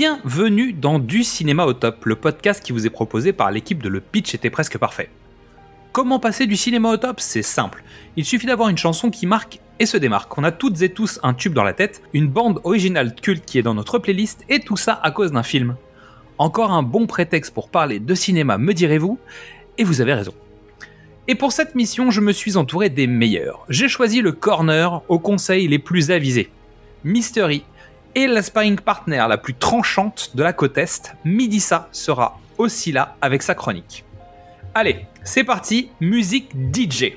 Bienvenue dans Du cinéma au top, le podcast qui vous est proposé par l'équipe de Le Pitch était presque parfait. Comment passer du cinéma au top? C'est simple. Il suffit d'avoir une chanson qui marque et se démarque. On a toutes et tous un tube dans la tête, une bande originale culte qui est dans notre playlist, et tout ça à cause d'un film. Encore un bon prétexte pour parler de cinéma, me direz-vous? Et vous avez raison. Et pour cette mission, je me suis entouré des meilleurs. J'ai choisi le corner aux conseils les plus avisés. Mystery et la sparring partner la plus tranchante de la côte Est, Midissa, sera aussi là avec sa chronique. Allez, c'est parti, musique DJ.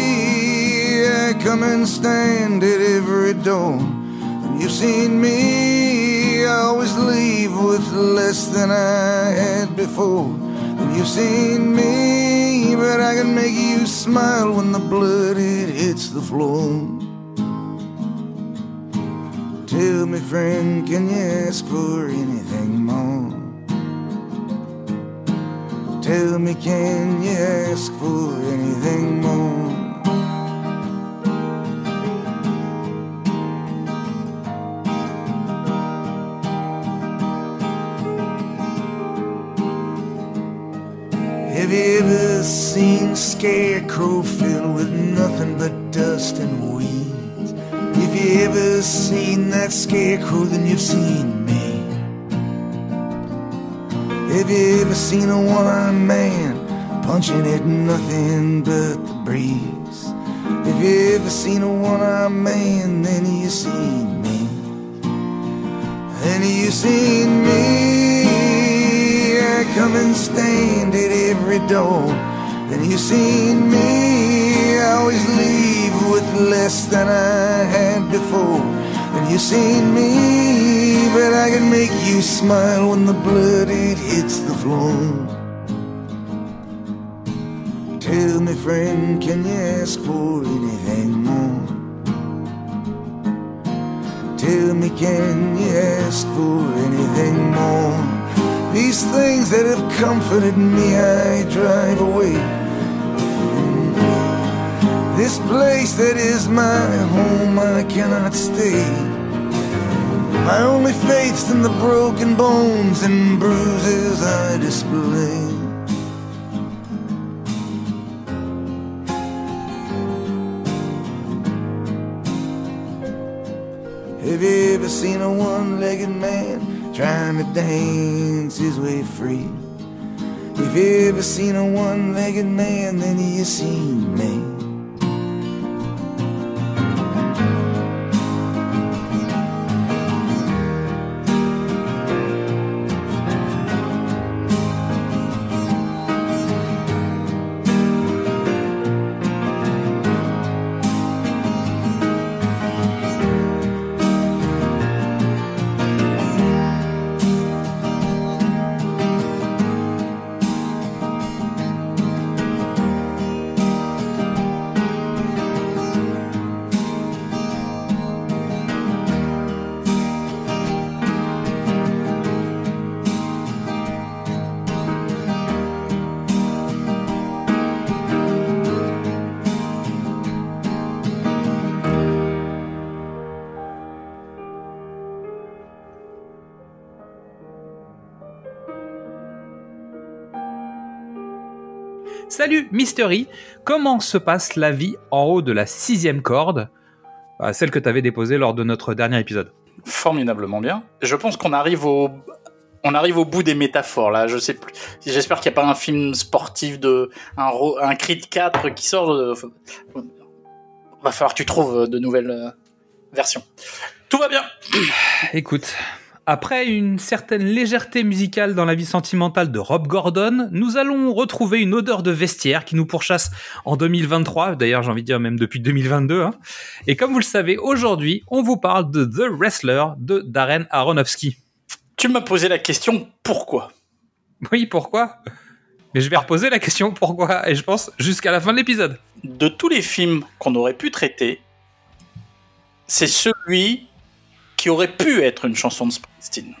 I come and stand at every door. And you've seen me. I always leave with less than I had before. And you've seen me, but I can make you smile when the blood it hits the floor. Tell me, friend, can you ask for anything more? Tell me, can you ask for anything more? Have you ever seen a scarecrow filled with nothing but dust and weeds? If you ever seen that scarecrow, then you've seen me. Have you ever seen a one-armed man punching at nothing but the breeze? If you ever seen a one-armed man, then you've seen me. Then you've seen me. I come and stand at every door. Then you seen me. Always leave with less than I had before. Then you seen me, but I can make you smile when the blood it hits the floor. Tell me, friend, can you ask for anything more? Tell me, can you ask for anything more? These things that have comforted me, I drive away. This place that is my home, I cannot stay. My only faith's in the broken bones and bruises I display. Have you ever seen a one-legged man trying to dance his way free? If you ever seen a one-legged man, then you seen me. Salut Mystery, comment se passe la vie en haut de la sixième corde Euh, Celle que tu avais déposée lors de notre dernier épisode? formidablement bien. Je pense qu'on arrive au on arrive au bout des métaphores là. Je sais plus. J'espère qu'il n'y a pas un film sportif de un un Creed 4 qui sort. euh, Va falloir que tu trouves de nouvelles euh, versions. Tout va bien. Écoute, Après une certaine légèreté musicale dans la vie sentimentale de Rob Gordon, nous allons retrouver une odeur de vestiaire qui nous pourchasse en 2023, d'ailleurs j'ai envie de dire même depuis 2022. Hein. Et comme vous le savez, aujourd'hui, on vous parle de The Wrestler de Darren Aronofsky. Tu m'as posé la question pourquoi? Oui, pourquoi? Mais je vais reposer la question pourquoi, et je pense jusqu'à la fin de l'épisode. De tous les films qu'on aurait pu traiter, c'est celui qui aurait pu être une chanson de Springsteen.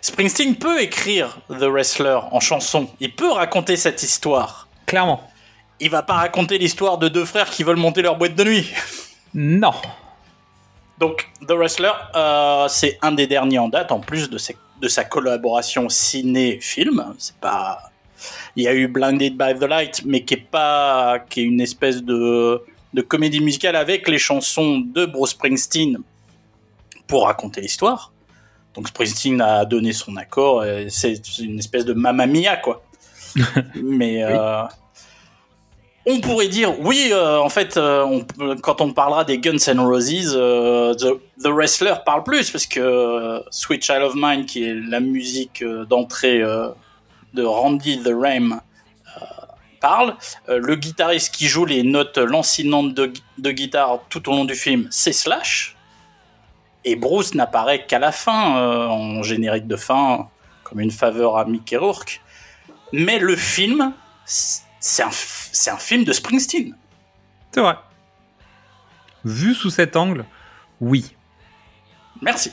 Springsteen peut écrire The Wrestler en chanson, il peut raconter cette histoire. Clairement. Il va pas raconter l'histoire de deux frères qui veulent monter leur boîte de nuit. Non. Donc The Wrestler, euh, c'est un des derniers en date, en plus de, de sa collaboration ciné-film. C'est pas, il y a eu Blinded by the Light, mais qui est pas, qui est une espèce de de comédie musicale avec les chansons de Bruce Springsteen pour raconter l'histoire. Donc Springsteen a donné son accord. C'est une espèce de Mamma Mia, quoi. Mais euh, on pourrait dire, oui, euh, en fait, euh, quand on parlera des Guns N' Roses, The, Wrestler parle plus parce que Sweet Child of Mine, qui est la musique d'entrée de Randy the Ram, parle. le guitariste qui joue les notes lancinantes de, de guitare tout au long du film, c'est Slash. Et Bruce n'apparaît qu'à la fin, euh, en générique de fin, comme une faveur à Mickey Rourke. Mais le film, c'est un, un film de Springsteen. C'est vrai. Vu sous cet angle, oui. Merci.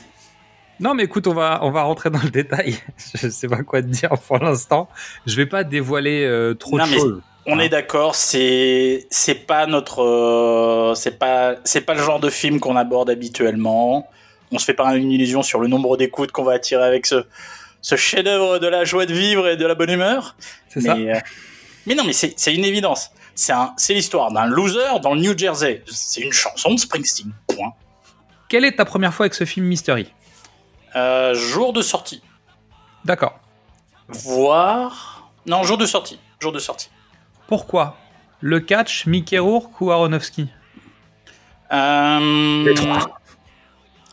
Non, mais écoute, on va, on va rentrer dans le détail. Je sais pas quoi te dire pour l'instant. Je vais pas dévoiler euh, trop de choses. On est d'accord, c'est c'est pas notre euh, c'est pas c'est pas le genre de film qu'on aborde habituellement on se fait pas une illusion sur le nombre d'écoutes qu'on va attirer avec ce, ce chef-d'œuvre de la joie de vivre et de la bonne humeur. C'est ça. Euh, mais non, mais c'est une évidence. C'est l'histoire d'un loser dans le New Jersey. C'est une chanson de Springsteen. Point. Quelle est ta première fois avec ce film Mystery? Euh, Jour de sortie. D'accord. Voir. Non, jour de sortie. Jour de sortie. Pourquoi? Le catch, Mickey Rourke ou Aronofsky? Euh... Les trois.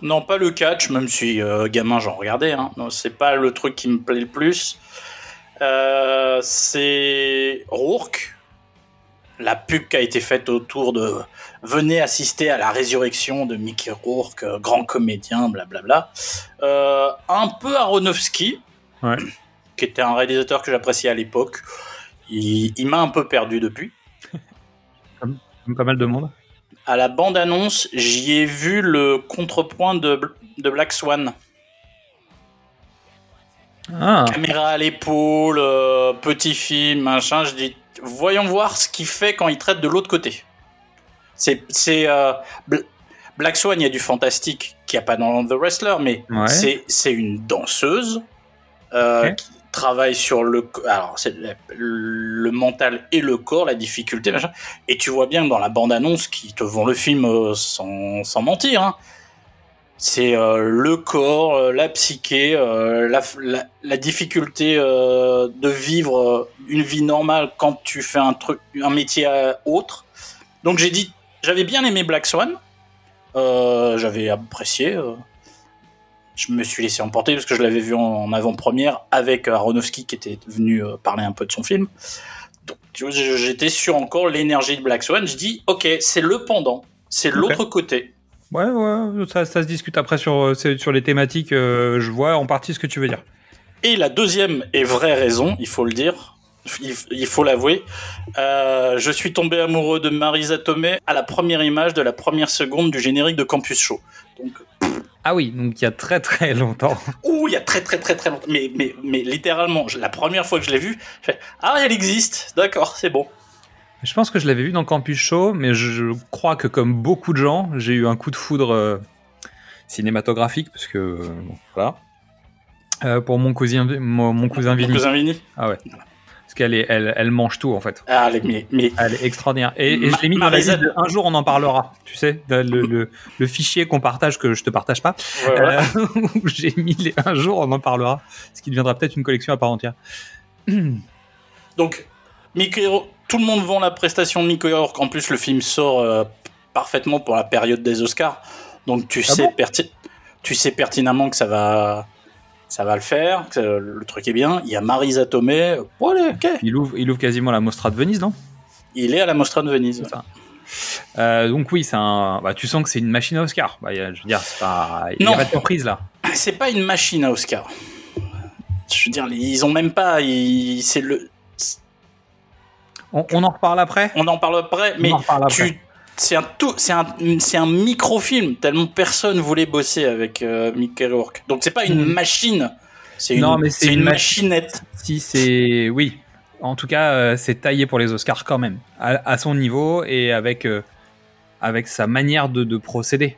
Non, pas le catch, même si euh, gamin j'en regardais. Hein. Non, c'est pas le truc qui me plaît le plus. Euh, c'est Rourke, la pub qui a été faite autour de venez assister à la résurrection de Mickey Rourke, euh, grand comédien, blablabla. Euh, un peu Aronofsky, ouais. qui était un réalisateur que j'appréciais à l'époque. Il, il m'a un peu perdu depuis. Comme, comme pas mal de monde à la bande-annonce, j'y ai vu le contrepoint de, de Black Swan. Ah. Caméra à l'épaule, euh, petit film, machin. Je dis, voyons voir ce qu'il fait quand il traite de l'autre côté. C'est, euh, Black Swan, il y a du fantastique qu'il n'y a pas dans The Wrestler, mais c'est, c'est une danseuse euh, qui, travaille sur le alors c'est le, mental et le corps, la difficulté, machin. Et tu vois bien dans la bande-annonce qui te vend le film euh, sans, sans mentir. Hein. C'est euh, le corps, euh, la psyché, la, la, difficulté de vivre une vie normale quand tu fais un truc, un métier autre. Donc j'ai dit, j'avais bien aimé Black Swan, j'avais apprécié je me suis laissé emporter parce que je l'avais vu en, avant-première avec Aronofsky qui était venu euh, parler un peu de son film. Donc j'étais sur encore l'énergie de Black Swan. Je dis ok, c'est le pendant, c'est l'autre côté. Ouais, ouais, ça, ça, se discute après sur, euh, sur les thématiques. Euh, je vois en partie ce que tu veux dire. Et la deuxième et vraie raison, il faut le dire, il, faut l'avouer, euh, je suis tombé amoureux de Marisa Tomei à la première image de la première seconde du générique de Campus Show. Donc, ah oui, donc il y a très très longtemps. Ouh, il y a très très très très longtemps. Mais, mais, mais littéralement, la première fois que je l'ai vue, je fais Ah, elle existe, d'accord, c'est bon. Je pense que je l'avais vu dans Campus Show, mais je crois que comme beaucoup de gens, j'ai eu un coup de foudre euh, cinématographique, parce que, voilà. Euh, pour mon cousin, mon, cousin Vini. Mon cousin Vini Ah ouais qu'elle est, elle, elle, mange tout en fait. Ah, mais, mais... Elle est extraordinaire. Et, et je l'ai mis dans la liste un jour on en parlera. Tu sais, le, le, le, fichier qu'on partage que je te partage pas. Euh, j'ai mis les, un jour on en parlera, ce qui deviendra peut-être une collection à part entière. Donc, tout le monde vend la prestation de Mickey Rourke. En plus, le film sort euh, parfaitement pour la période des Oscars. Donc tu ah sais bon? tu sais pertinemment que ça va, ça va le faire, le truc est bien. Il y a Marisa Tomei. Bon, allez, ok. Il ouvre, il ouvre quasiment la Mostra de Venise, non? Il est à la Mostra de Venise. Euh, donc oui, c'est un. Bah, tu sens que c'est une machine à Oscar. Bah, je veux dire, c'est pas. Il y Non. a pas de surprise là. C'est pas une machine à Oscar. Je veux dire, ils ont même pas. ils- C'est le. On, on en reparle après? On en parle après, mais en reparle après. tu. C'est un tout, c'est un, c'est un microfilm tellement personne voulait bosser avec euh, Mickey Rourke. Donc c'est pas une Mhm. machine, c'est une, Non, mais c'est c'est une une machinette. Si c'est oui, en tout cas, euh, c'est taillé pour les Oscars quand même, à, à son niveau et avec euh, avec sa manière de, de procéder.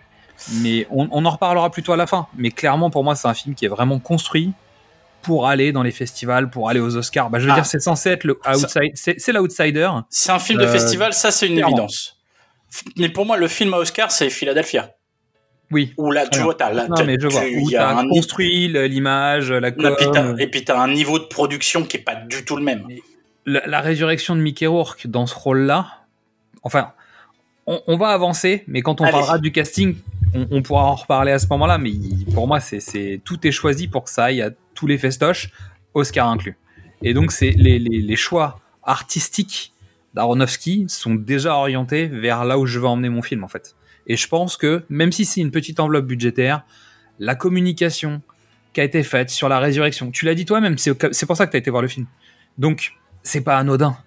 Mais on, on en reparlera plutôt à la fin. Mais clairement, pour moi, c'est un film qui est vraiment construit pour aller dans les festivals, pour aller aux Oscars. Bah, je veux Ah. dire, c'est censé être le outside, c'est c'est l'outsider. C'est un film de Euh, festival, ça c'est une clairement. évidence. Mais pour moi, le film à Oscar, c'est Philadelphia. Oui. Où là, tu vois, t'as là, Non, mais je vois. tu- Où il y a un construit l'image, la com, et puis t'as un niveau de production qui est pas du tout le même. la, la résurrection de Mickey Rourke dans ce rôle-là, enfin, on, on va avancer, mais quand on Allez. parlera du casting, on, on pourra en reparler à ce moment-là. Mais pour moi, c'est, c'est tout est choisi pour que ça aille à tous les festoches, Oscar inclus. Et donc, c'est les, les, les choix artistiques d'Aronofsky sont déjà orientés vers là où je veux emmener mon film, en fait. Et je pense que même si c'est une petite enveloppe budgétaire, la communication qui a été faite sur la résurrection, tu l'as dit toi-même, c'est, pour ça que tu as été voir le film. Donc, c'est pas anodin.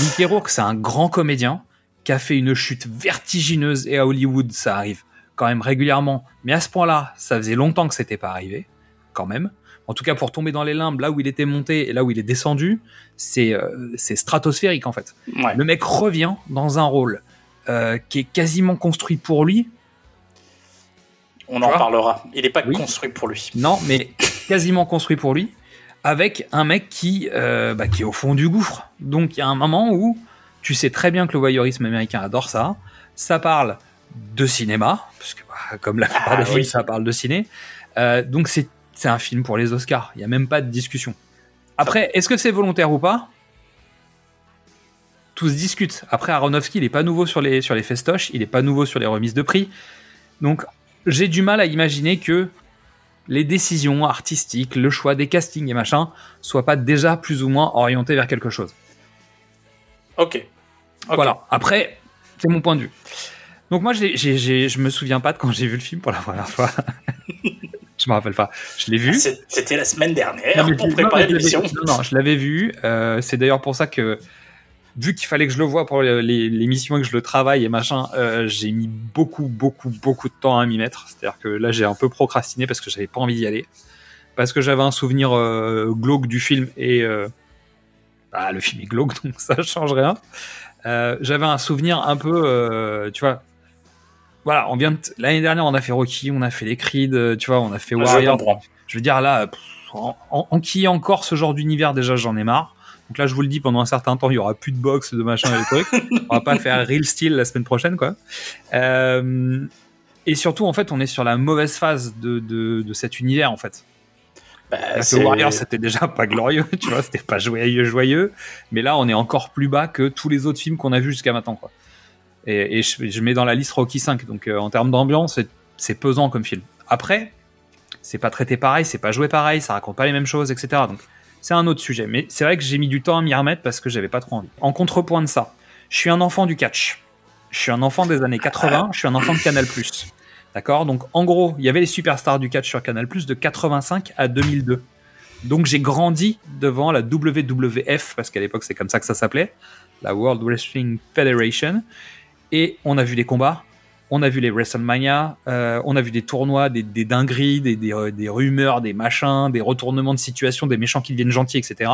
Mickey Rourke, c'est un grand comédien qui a fait une chute vertigineuse et à Hollywood, ça arrive quand même régulièrement. Mais à ce point-là, ça faisait longtemps que c'était pas arrivé, quand même. En tout cas, pour tomber dans les limbes, là où il était monté et là où il est descendu, c'est euh, stratosphérique en fait. Ouais. Le mec revient dans un rôle euh, qui est quasiment construit pour lui. On en parlera. Il est pas Oui. construit pour lui. Non, mais quasiment construit pour lui, avec un mec qui, euh, bah, qui est au fond du gouffre. Donc il y a un moment où tu sais très bien que le voyeurisme américain adore ça. Ça parle de cinéma, parce que bah, comme la plupart Ah, des films, oui. ça parle de ciné. Euh, donc c'est c'est un film pour les Oscars. Il n'y a même pas de discussion. Après, est-ce que c'est volontaire ou pas? Tout se discute. Après, Aronofsky, il n'est pas nouveau sur les, sur les festoches, il n'est pas nouveau sur les remises de prix. Donc, j'ai du mal à imaginer que les décisions artistiques, le choix des castings et machin, soient pas déjà plus ou moins orientés vers quelque chose. Ok. Voilà. Après, c'est mon point de vue. Donc moi, j'ai, j'ai, j'ai- je me souviens pas de quand j'ai vu le film pour la première fois. je me rappelle pas. Je l'ai vu. C'était la semaine dernière Non, pour préparer l'émission. Non, non, je l'avais vu. Euh, c'est d'ailleurs pour ça que, vu qu'il fallait que je le voie pour l'émission et que je le travaille et machin, euh, j'ai mis beaucoup, beaucoup, beaucoup de temps à m'y mettre. C'est-à-dire que là, j'ai un peu procrastiné parce que j'avais pas envie d'y aller. Parce que j'avais un souvenir euh, glauque du film et bah, le film est glauque, donc ça change rien. J'avais un souvenir un peu, tu vois. Voilà, on vient de- l'année dernière, on a fait Rocky, on a fait les Creed, euh, tu vois, on a fait Je Warrior. comprends. Je veux dire, là, pff, en, en, en qui encore ce genre d'univers, déjà, j'en ai marre. Donc là, je vous le dis, pendant un certain temps, il y aura plus de box, de machin et de trucs. on va pas faire Real Steel la semaine prochaine, quoi. Euh, et surtout, en fait, on est sur la mauvaise phase de, de, de cet univers, en fait. Bah, Parce que Warrior, c'était déjà pas glorieux, tu vois, c'était pas joyeux, joyeux. Mais là, on est encore plus bas que tous les autres films qu'on a vus jusqu'à maintenant, quoi. Et, je, mets dans la liste Rocky 5. Donc, euh, en termes d'ambiance, c'est pesant comme film. Après, c'est pas traité pareil, c'est pas joué pareil, ça raconte pas les mêmes choses, etc. Donc, c'est un autre sujet. Mais c'est vrai que j'ai mis du temps à m'y remettre parce que j'avais pas trop envie. En contrepoint de ça, je suis un enfant du catch. Je suis un enfant des années 80, je suis un enfant de Canal+. D'accord? Donc, en gros, il y avait les superstars du catch sur Canal+, de 85 à 2002. Donc, j'ai grandi devant la WWF, parce qu'à l'époque, c'est comme ça que ça s'appelait, la World Wrestling Federation. Et on a vu les combats, on a vu les WrestleMania, euh, on a vu des tournois, des, des dingueries, des, des, euh, des rumeurs, des machins, des retournements de situation, des méchants qui deviennent gentils, etc.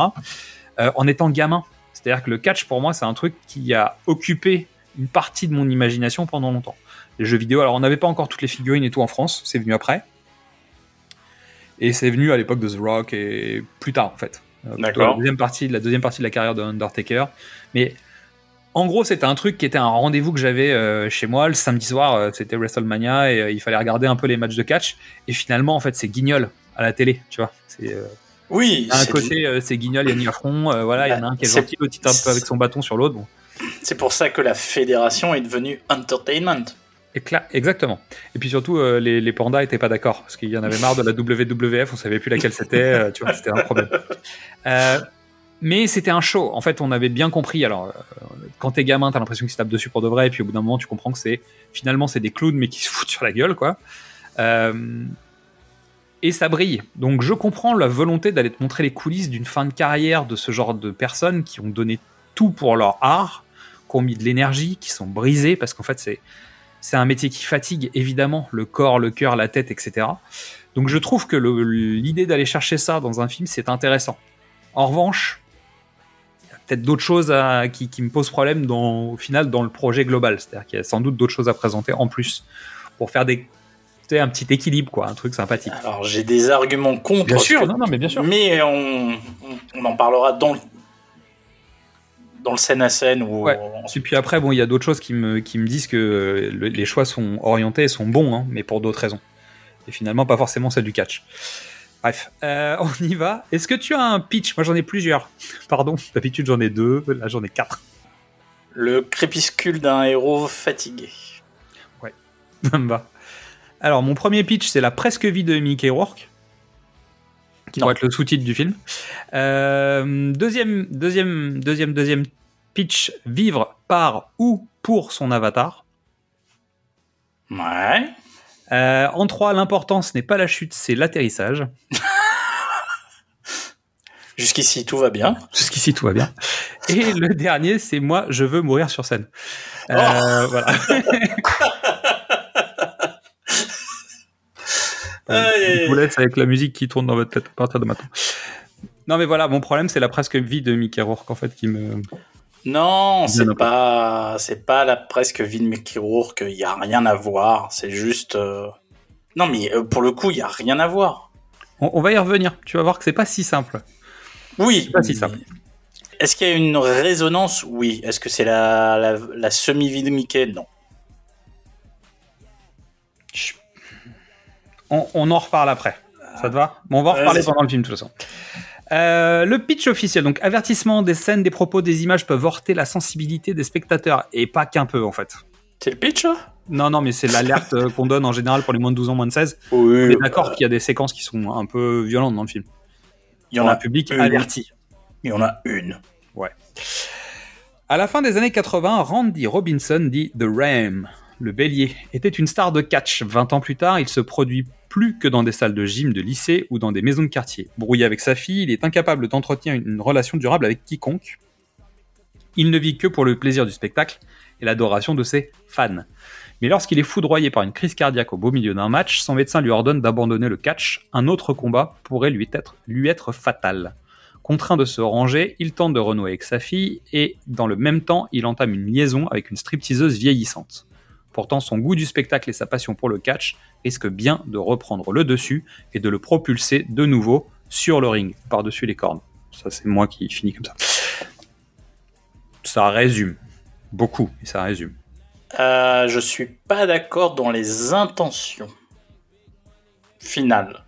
Euh, en étant gamin. C'est-à-dire que le catch, pour moi, c'est un truc qui a occupé une partie de mon imagination pendant longtemps. Les jeux vidéo, alors on n'avait pas encore toutes les figurines et tout en France, c'est venu après. Et c'est venu à l'époque de The Rock et plus tard en fait. D'accord. La deuxième partie, la deuxième partie de la carrière de Undertaker. Mais en gros, c'était un truc qui était un rendez-vous que j'avais euh, chez moi le samedi soir. euh, c'était WrestleMania et euh, il fallait regarder un peu les matchs de catch. Et finalement, en fait, c'est guignol à la télé, tu vois. C'est Oui, c'est- côté, c'est guignol, il y a Affront, euh, voilà, il y en a un qui est C'est- gentil, l'autre un peu avec son bâton sur l'autre. Bon. c'est pour ça que la fédération est devenue entertainment. Et Exactement. Et puis surtout, les, les pandas étaient pas d'accord parce qu'il y en avait marre de la WWF, on savait plus laquelle c'était, tu vois, c'était un problème. Mais c'était un show. En fait, on avait bien compris. Alors, euh, quand t'es gamin, t'as l'impression qu'ils se tapent dessus pour de vrai, et puis au bout d'un moment, tu comprends que c'est finalement c'est des clowns mais qui se foutent sur la gueule, quoi. Euh, et ça brille. Donc, je comprends la volonté d'aller te montrer les coulisses d'une fin de carrière de ce genre de personnes qui ont donné tout pour leur art, qui ont mis de l'énergie, qui sont brisées parce qu'en fait, c'est c'est un métier qui fatigue évidemment le corps, le cœur, la tête, etc. Donc je trouve que l'idée d'aller chercher ça dans un film, c'est intéressant. En revanche, peut-être d'autres choses à- qui, qui me posent problème dans, au final dans le projet global. C'est-à-dire qu'il y a sans doute d'autres choses à présenter en plus pour faire des, un petit équilibre, quoi, un truc sympathique. Alors j'ai des arguments contre. Bien sûr, que- non, non, mais bien sûr. Mais on, en parlera dans le, dans le scène à scène Ouais. on- Et puis après, bon, il y a d'autres choses qui me, qui me disent que euh, le- les choix sont orientés et sont bons, hein, mais pour d'autres raisons. Et finalement, pas forcément celle du catch. Bref, euh, on y va. Est-ce que tu as un pitch? Moi, j'en ai plusieurs. Pardon, d'habitude, j'en ai deux. Là, j'en ai quatre. le crépuscule d'un héros fatigué. Ça me va. Alors, mon premier pitch, c'est la presque vie de Mickey Rourke, qui Non. pourrait être le sous-titre du film. Euh, deuxième, deuxième, deuxième, deuxième pitch vivre par ou pour son avatar. Ouais. Euh, en 3, l'important, ce n'est pas la chute, c'est l'atterrissage. Jusqu'ici tout va bien. Jusqu'ici, tout va bien. Et le dernier, c'est moi, je veux mourir sur scène. Euh, Oh. Voilà. Je vous laisse avec la musique qui tourne dans votre tête à partir de maintenant. Non, mais voilà, mon problème, c'est la presque vie de Mickey Rourke, en fait, qui me. Non, c'est pas, c'est pas la presque vie de Mickey Rourke. Il y a rien à voir. C'est juste. euh, Non, mais euh, pour le coup, il y a rien à voir. On, on va y revenir. Tu vas voir que c'est pas si simple. Oui. pas si simple. Est-ce qu'il y a une résonance? Oui. Est-ce que c'est la, la, la semi-vie de Mickey Non. On, on en reparle après. Ça te va? Bon, on va en reparler pendant le film, de toute façon. Euh, le pitch officiel, donc avertissement des scènes, des propos, des images peuvent heurter la sensibilité des spectateurs, et pas qu'un peu en fait. C'est le pitch là Non, non, mais c'est l'alerte qu'on donne en général pour les moins de 12 ans, moins de 16. Oui. On est d'accord qu'il y a des séquences qui sont un peu violentes dans le film. Il y en a un public une. averti. Il y en a une. À la fin des années 80, Randy Robinson, dit The Ram, le bélier, était une star de catch. 20 ans plus tard, il se produit plus que dans des salles de gym de lycée ou dans des maisons de quartier. Brouillé avec sa fille, il est incapable d'entretenir une relation durable avec quiconque. Il ne vit que pour le plaisir du spectacle et l'adoration de ses fans. Mais lorsqu'il est foudroyé par une crise cardiaque au beau milieu d'un match, son médecin lui ordonne d'abandonner le catch. Un autre combat pourrait lui être, lui être fatal. Contraint de se ranger, il tente de renouer avec sa fille et, dans le même temps, il entame une liaison avec une stripteaseuse vieillissante. Pourtant, son goût du spectacle et sa passion pour le catch risquent bien de reprendre le dessus et de le propulser de nouveau sur le ring, par-dessus les cornes. Ça, c'est moi qui finis comme ça. Ça résume. Beaucoup, mais ça résume. Euh, je suis pas d'accord dans les intentions finales.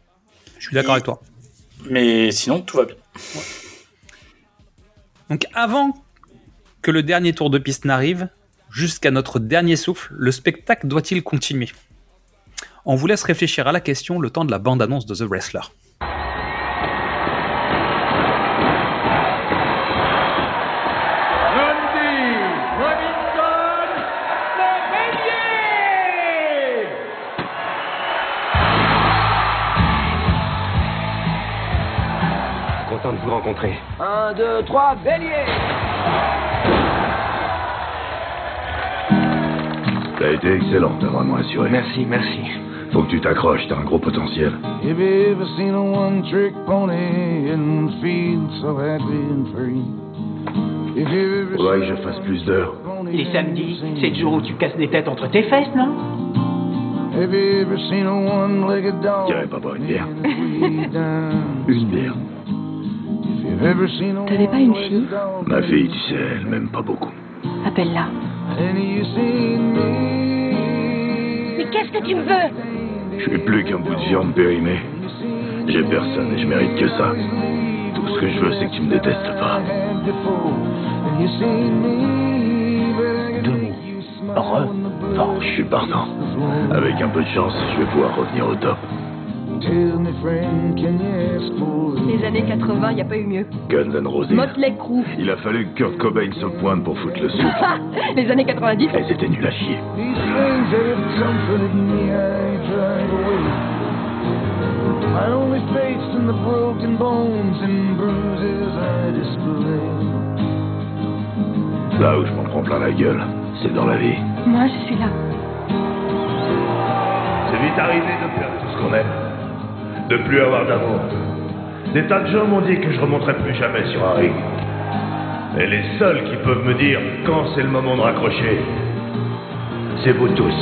Je suis d'accord avec toi. Mais sinon, tout va bien. Donc avant que le dernier tour de piste n'arrive, jusqu'à notre dernier souffle, le spectacle doit-il continuer? On vous laisse réfléchir à la question le temps de la bande-annonce de The Wrestler. Content de vous rencontrer. Un, deux, trois, bélier T'as été excellent, t'as vraiment assuré. Merci, merci. Faut que tu t'accroches, t'as un gros potentiel. Have you ever seen a one trick pony and feel so happy and free? If you ever Faudrait que je fasse plus d'heures. Les samedis, c'est le jour où tu casses des têtes entre tes fesses, non? J'irai pas boire une bière. Une bière. T'avais pas une fille? Ma fille, tu sais, elle m'aime pas beaucoup. Appelle-la. And you seen me? Mais qu'est-ce que tu me veux? Je suis plus qu'un bout de viande périmée. J'ai personne et je mérite que ça. Tout ce que je veux, c'est que tu me détestes pas. Deux mots. Je suis partant. Avec un peu de chance, je vais pouvoir revenir au top. Les années 80, y a pas eu mieux. Guns N' Roses. Motley Crue. Il a fallu que Kurt Cobain se pointe pour foutre le souffle. Ha Les années 90. Elles étaient nulles à chier. These things have comforted me, I drive away. My only faith's in the broken bones and bruises I display. Là où je m'en prends plein la gueule, c'est dans la vie. Moi, je suis là. C'est vite arrivé de perdre tout ce qu'on aime. De plus avoir d'amour. Des tas de gens m'ont dit que je remonterais plus jamais sur un ring. Et les seuls qui peuvent me dire quand c'est le moment de raccrocher, c'est vous tous.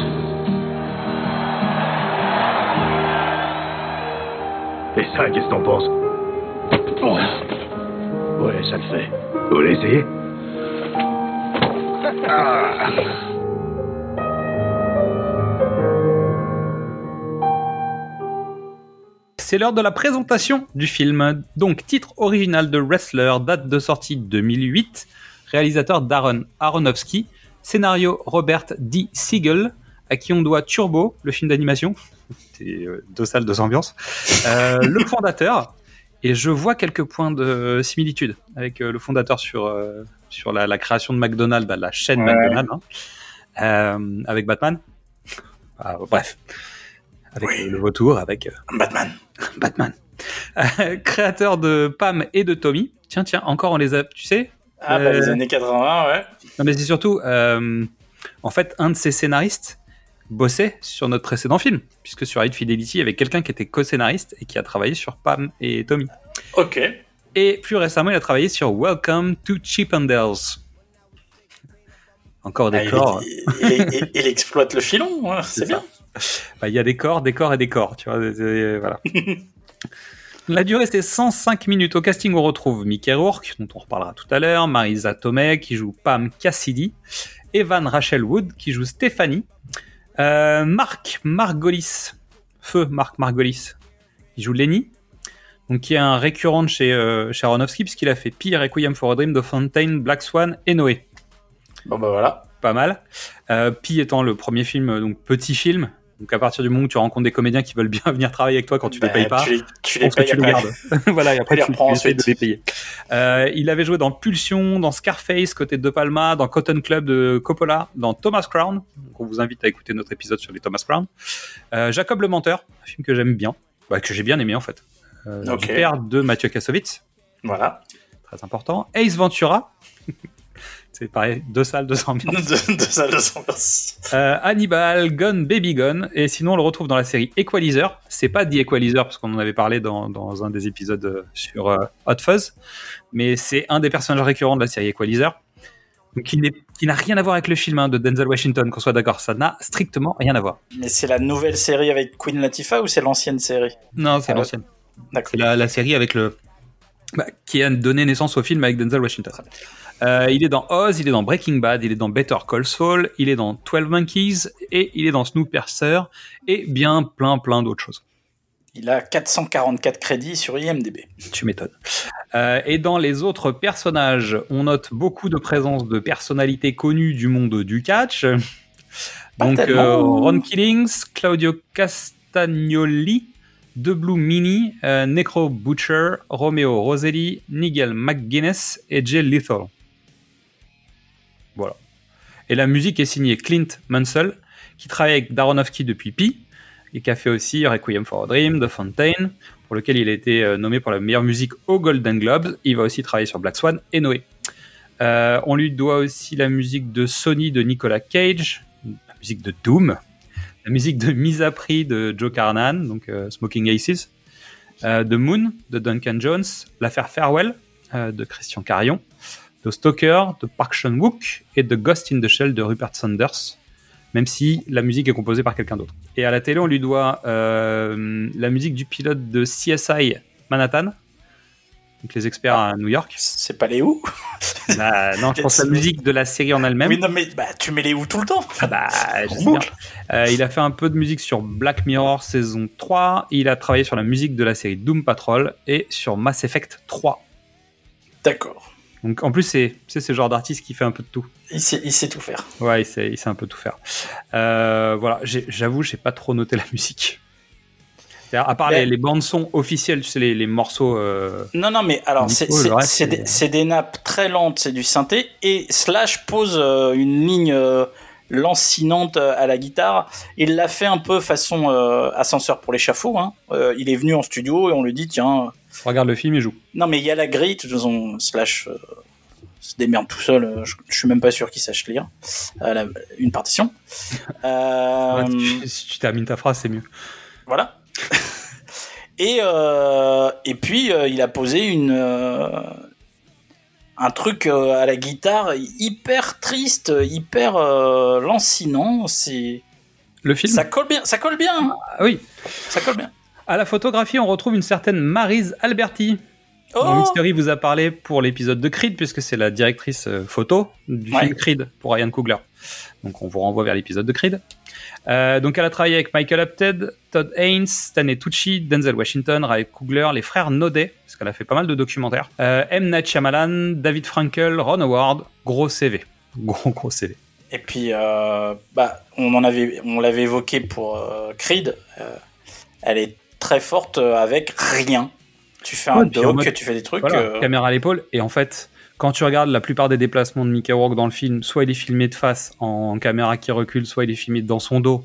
Et ça, qu'est-ce que t'en penses? Ouais, ça le fait. Vous voulez essayer? Ah. C'est l'heure de la présentation du film. Donc, titre original de Wrestler, date de sortie 2008, réalisateur Darren Aronofsky, scénario Robert D. Siegel, à qui on doit Turbo, le film d'animation. C'est euh, deux salles, deux ambiances. Euh, le fondateur. Et je vois quelques points de similitude avec euh, le fondateur sur, euh, sur la, la création de McDonald's, bah, la chaîne Ouais. McDonald's, hein. Euh, avec Batman. Ah, bref. Avec Oui. le, vautour, avec Batman. Batman. Euh, créateur de Pam et de Tommy. Tiens, tiens, encore on les a, tu sais Ah, bah, les Euh, années 80, ouais. Non, mais c'est surtout, euh, en fait, un de ces scénaristes bossait sur notre précédent film, puisque sur High Fidelity, il y avait quelqu'un qui était co-scénariste et qui a travaillé sur Pam et Tommy. Ok. Et plus récemment, il a travaillé sur Welcome to Chippendales. Encore Ah, des il, corps. il- il- il- il exploite le filon, c'est C'est bien. Bah, Il y a des corps, des corps et des corps, tu vois. c'est- voilà. La durée, c'est 105 minutes. Au casting, on retrouve Mickey Rourke, dont on reparlera tout à l'heure, Marisa Tomei, qui joue Pam Cassidy, Evan Rachel Wood, qui joue Stéphanie, euh, Marc Margolis, Feu Marc Margolis, qui joue Lenny, donc qui est un récurrent de chez, euh, chez Aronofsky, puisqu'il a fait Pi, Requiem for a Dream, The Fountain, Black Swan et Noé Bon, bah voilà. pas mal. Euh, Pi étant le premier film, euh, donc petit film. Donc à partir du moment où tu rencontres des comédiens qui veulent bien venir travailler avec toi quand tu les Bah, payes pas, Tu les, tu les pense que tu les gardes. voilà, et après Tu les reprends tu essaies de ensuite. les payer. Euh, il avait joué dans Pulsion, dans Scarface côté de Palma, dans Cotton Club de Coppola, dans Thomas Crown. Donc on vous invite à écouter notre épisode sur les Thomas Crown. Euh, Jacob le Menteur, un film que j'aime bien, bah, que j'ai bien aimé en fait. Euh. Du père de Mathieu Kassovitz, Voilà. très important. Ace Ventura. C'est pareil, deux salles, deux ambiances. de, de ça, de son- Euh, Hannibal, Gun, Baby Gun, et sinon on le retrouve dans la série Equalizer. C'est pas The Equalizer parce qu'on en avait parlé dans, dans un des épisodes euh, sur euh, Hot Fuzz, mais c'est un des personnages récurrents de la série Equalizer, donc qui n'a rien à voir avec le film hein, de Denzel Washington, qu'on soit d'accord, ça n'a strictement rien à voir. Mais c'est la nouvelle série avec Queen Latifah ou c'est l'ancienne série? Non, c'est Ah, l'ancienne. D'accord. C'est la, la série avec le bah, qui a donné naissance au film avec Denzel Washington. Euh, il est dans Oz, il est dans Breaking Bad, il est dans Better Call Saul, il est dans 12 Monkeys et il est dans Snoopercer et bien plein plein d'autres choses. Il a 444 crédits sur IMDb. Tu m'étonnes. Euh, et dans les autres personnages, on note beaucoup de présence de personnalités connues du monde du catch. Pas Donc euh, Ron Killings, Claudio Castagnoli, The Blue Mini, euh, Necro Butcher, Romeo Roselli, Nigel McGuinness et Jay Lethal. Voilà. Et la musique est signée Clint Mansell, qui travaille avec Daronofsky depuis Pi, et qui a fait aussi Requiem for a Dream, The Fountain, pour lequel il a été euh, nommé pour la meilleure musique aux Golden Globes. Il va aussi travailler sur Black Swan et Noé. Euh, on lui doit aussi la musique de Sony de Nicolas Cage, la musique de Doom, la musique de Mise à Prix de Joe Carnan, donc euh, Smoking Aces, euh, de Moon de Duncan Jones, l'affaire Farewell de Christian Carion, de Stalker de Park Chan-wook et de Ghost in the Shell de Rupert Sanders, même si la musique est composée par quelqu'un d'autre. Et à la télé, on lui doit euh, la musique du pilote de CSI Manhattan, donc les experts à New York. C'est pas les où? Bah, non, je pense la musique de la série en elle-même. Oui, non, mais bah, tu mets les où tout le temps Ah bah, je En sais bien. boucle. Euh, il a fait un peu de musique sur Black Mirror saison 3. Il a travaillé sur la musique de la série Doom Patrol et sur Mass Effect 3. D'accord. Donc en plus, c'est c'est ce genre d'artiste qui fait un peu de tout. Il sait, il sait tout faire. Ouais, il sait, il sait un peu tout faire. Euh, voilà, j'avoue, j'ai pas trop noté la musique. À part Mais- les, les bandes son officielles, tu sais, les, les morceaux. euh, Non, non, mais alors, c'est des, des nappes très lentes, c'est du synthé, et Slash pose euh, une ligne euh, lancinante à la guitare. Il l'a fait un peu façon ascenseur pour l'échafaud. Hein. Il est venu en studio et on lui dit, tiens, Regarde le film et joue. non, mais il y a la grille, de toute façon, Slash euh, se démerde tout seul, euh, je, je suis même pas sûr qu'il sache lire euh, la- une partition. Ouais, si, tu, si tu termines ta phrase, c'est mieux. Voilà. et, et puis, il a posé une, un truc à la guitare hyper triste, hyper lancinant. C'est, Le film ça colle bien, ça colle bien. Ah oui. ça colle bien. À la photographie, on retrouve une certaine Maryse Alberti. dont Oh Mystery vous a parlé pour l'épisode de Creed, puisque c'est la directrice euh, photo du Ouais. film Creed pour Ryan Coogler. Donc on vous renvoie vers l'épisode de Creed. Euh, donc elle a travaillé avec Michael Apted, Todd Haynes, Stanley Tucci, Denzel Washington, Ryan Coogler, les frères Naudet, parce qu'elle a fait pas mal de documentaires. Euh, M. Night Shyamalan, David Frankel, Ron Howard, gros CV. Gros gros CV. Et puis, euh, bah, on en avait, on l'avait évoqué pour Creed. elle est très forte euh, avec rien. Tu fais un Ouais, doc, mode- tu fais des trucs. Voilà, euh, caméra à l'épaule. Et en fait, quand tu regardes la plupart des déplacements de Mickey Rourke dans le film, soit il est filmé de face en caméra qui recule, soit il est filmé dans son dos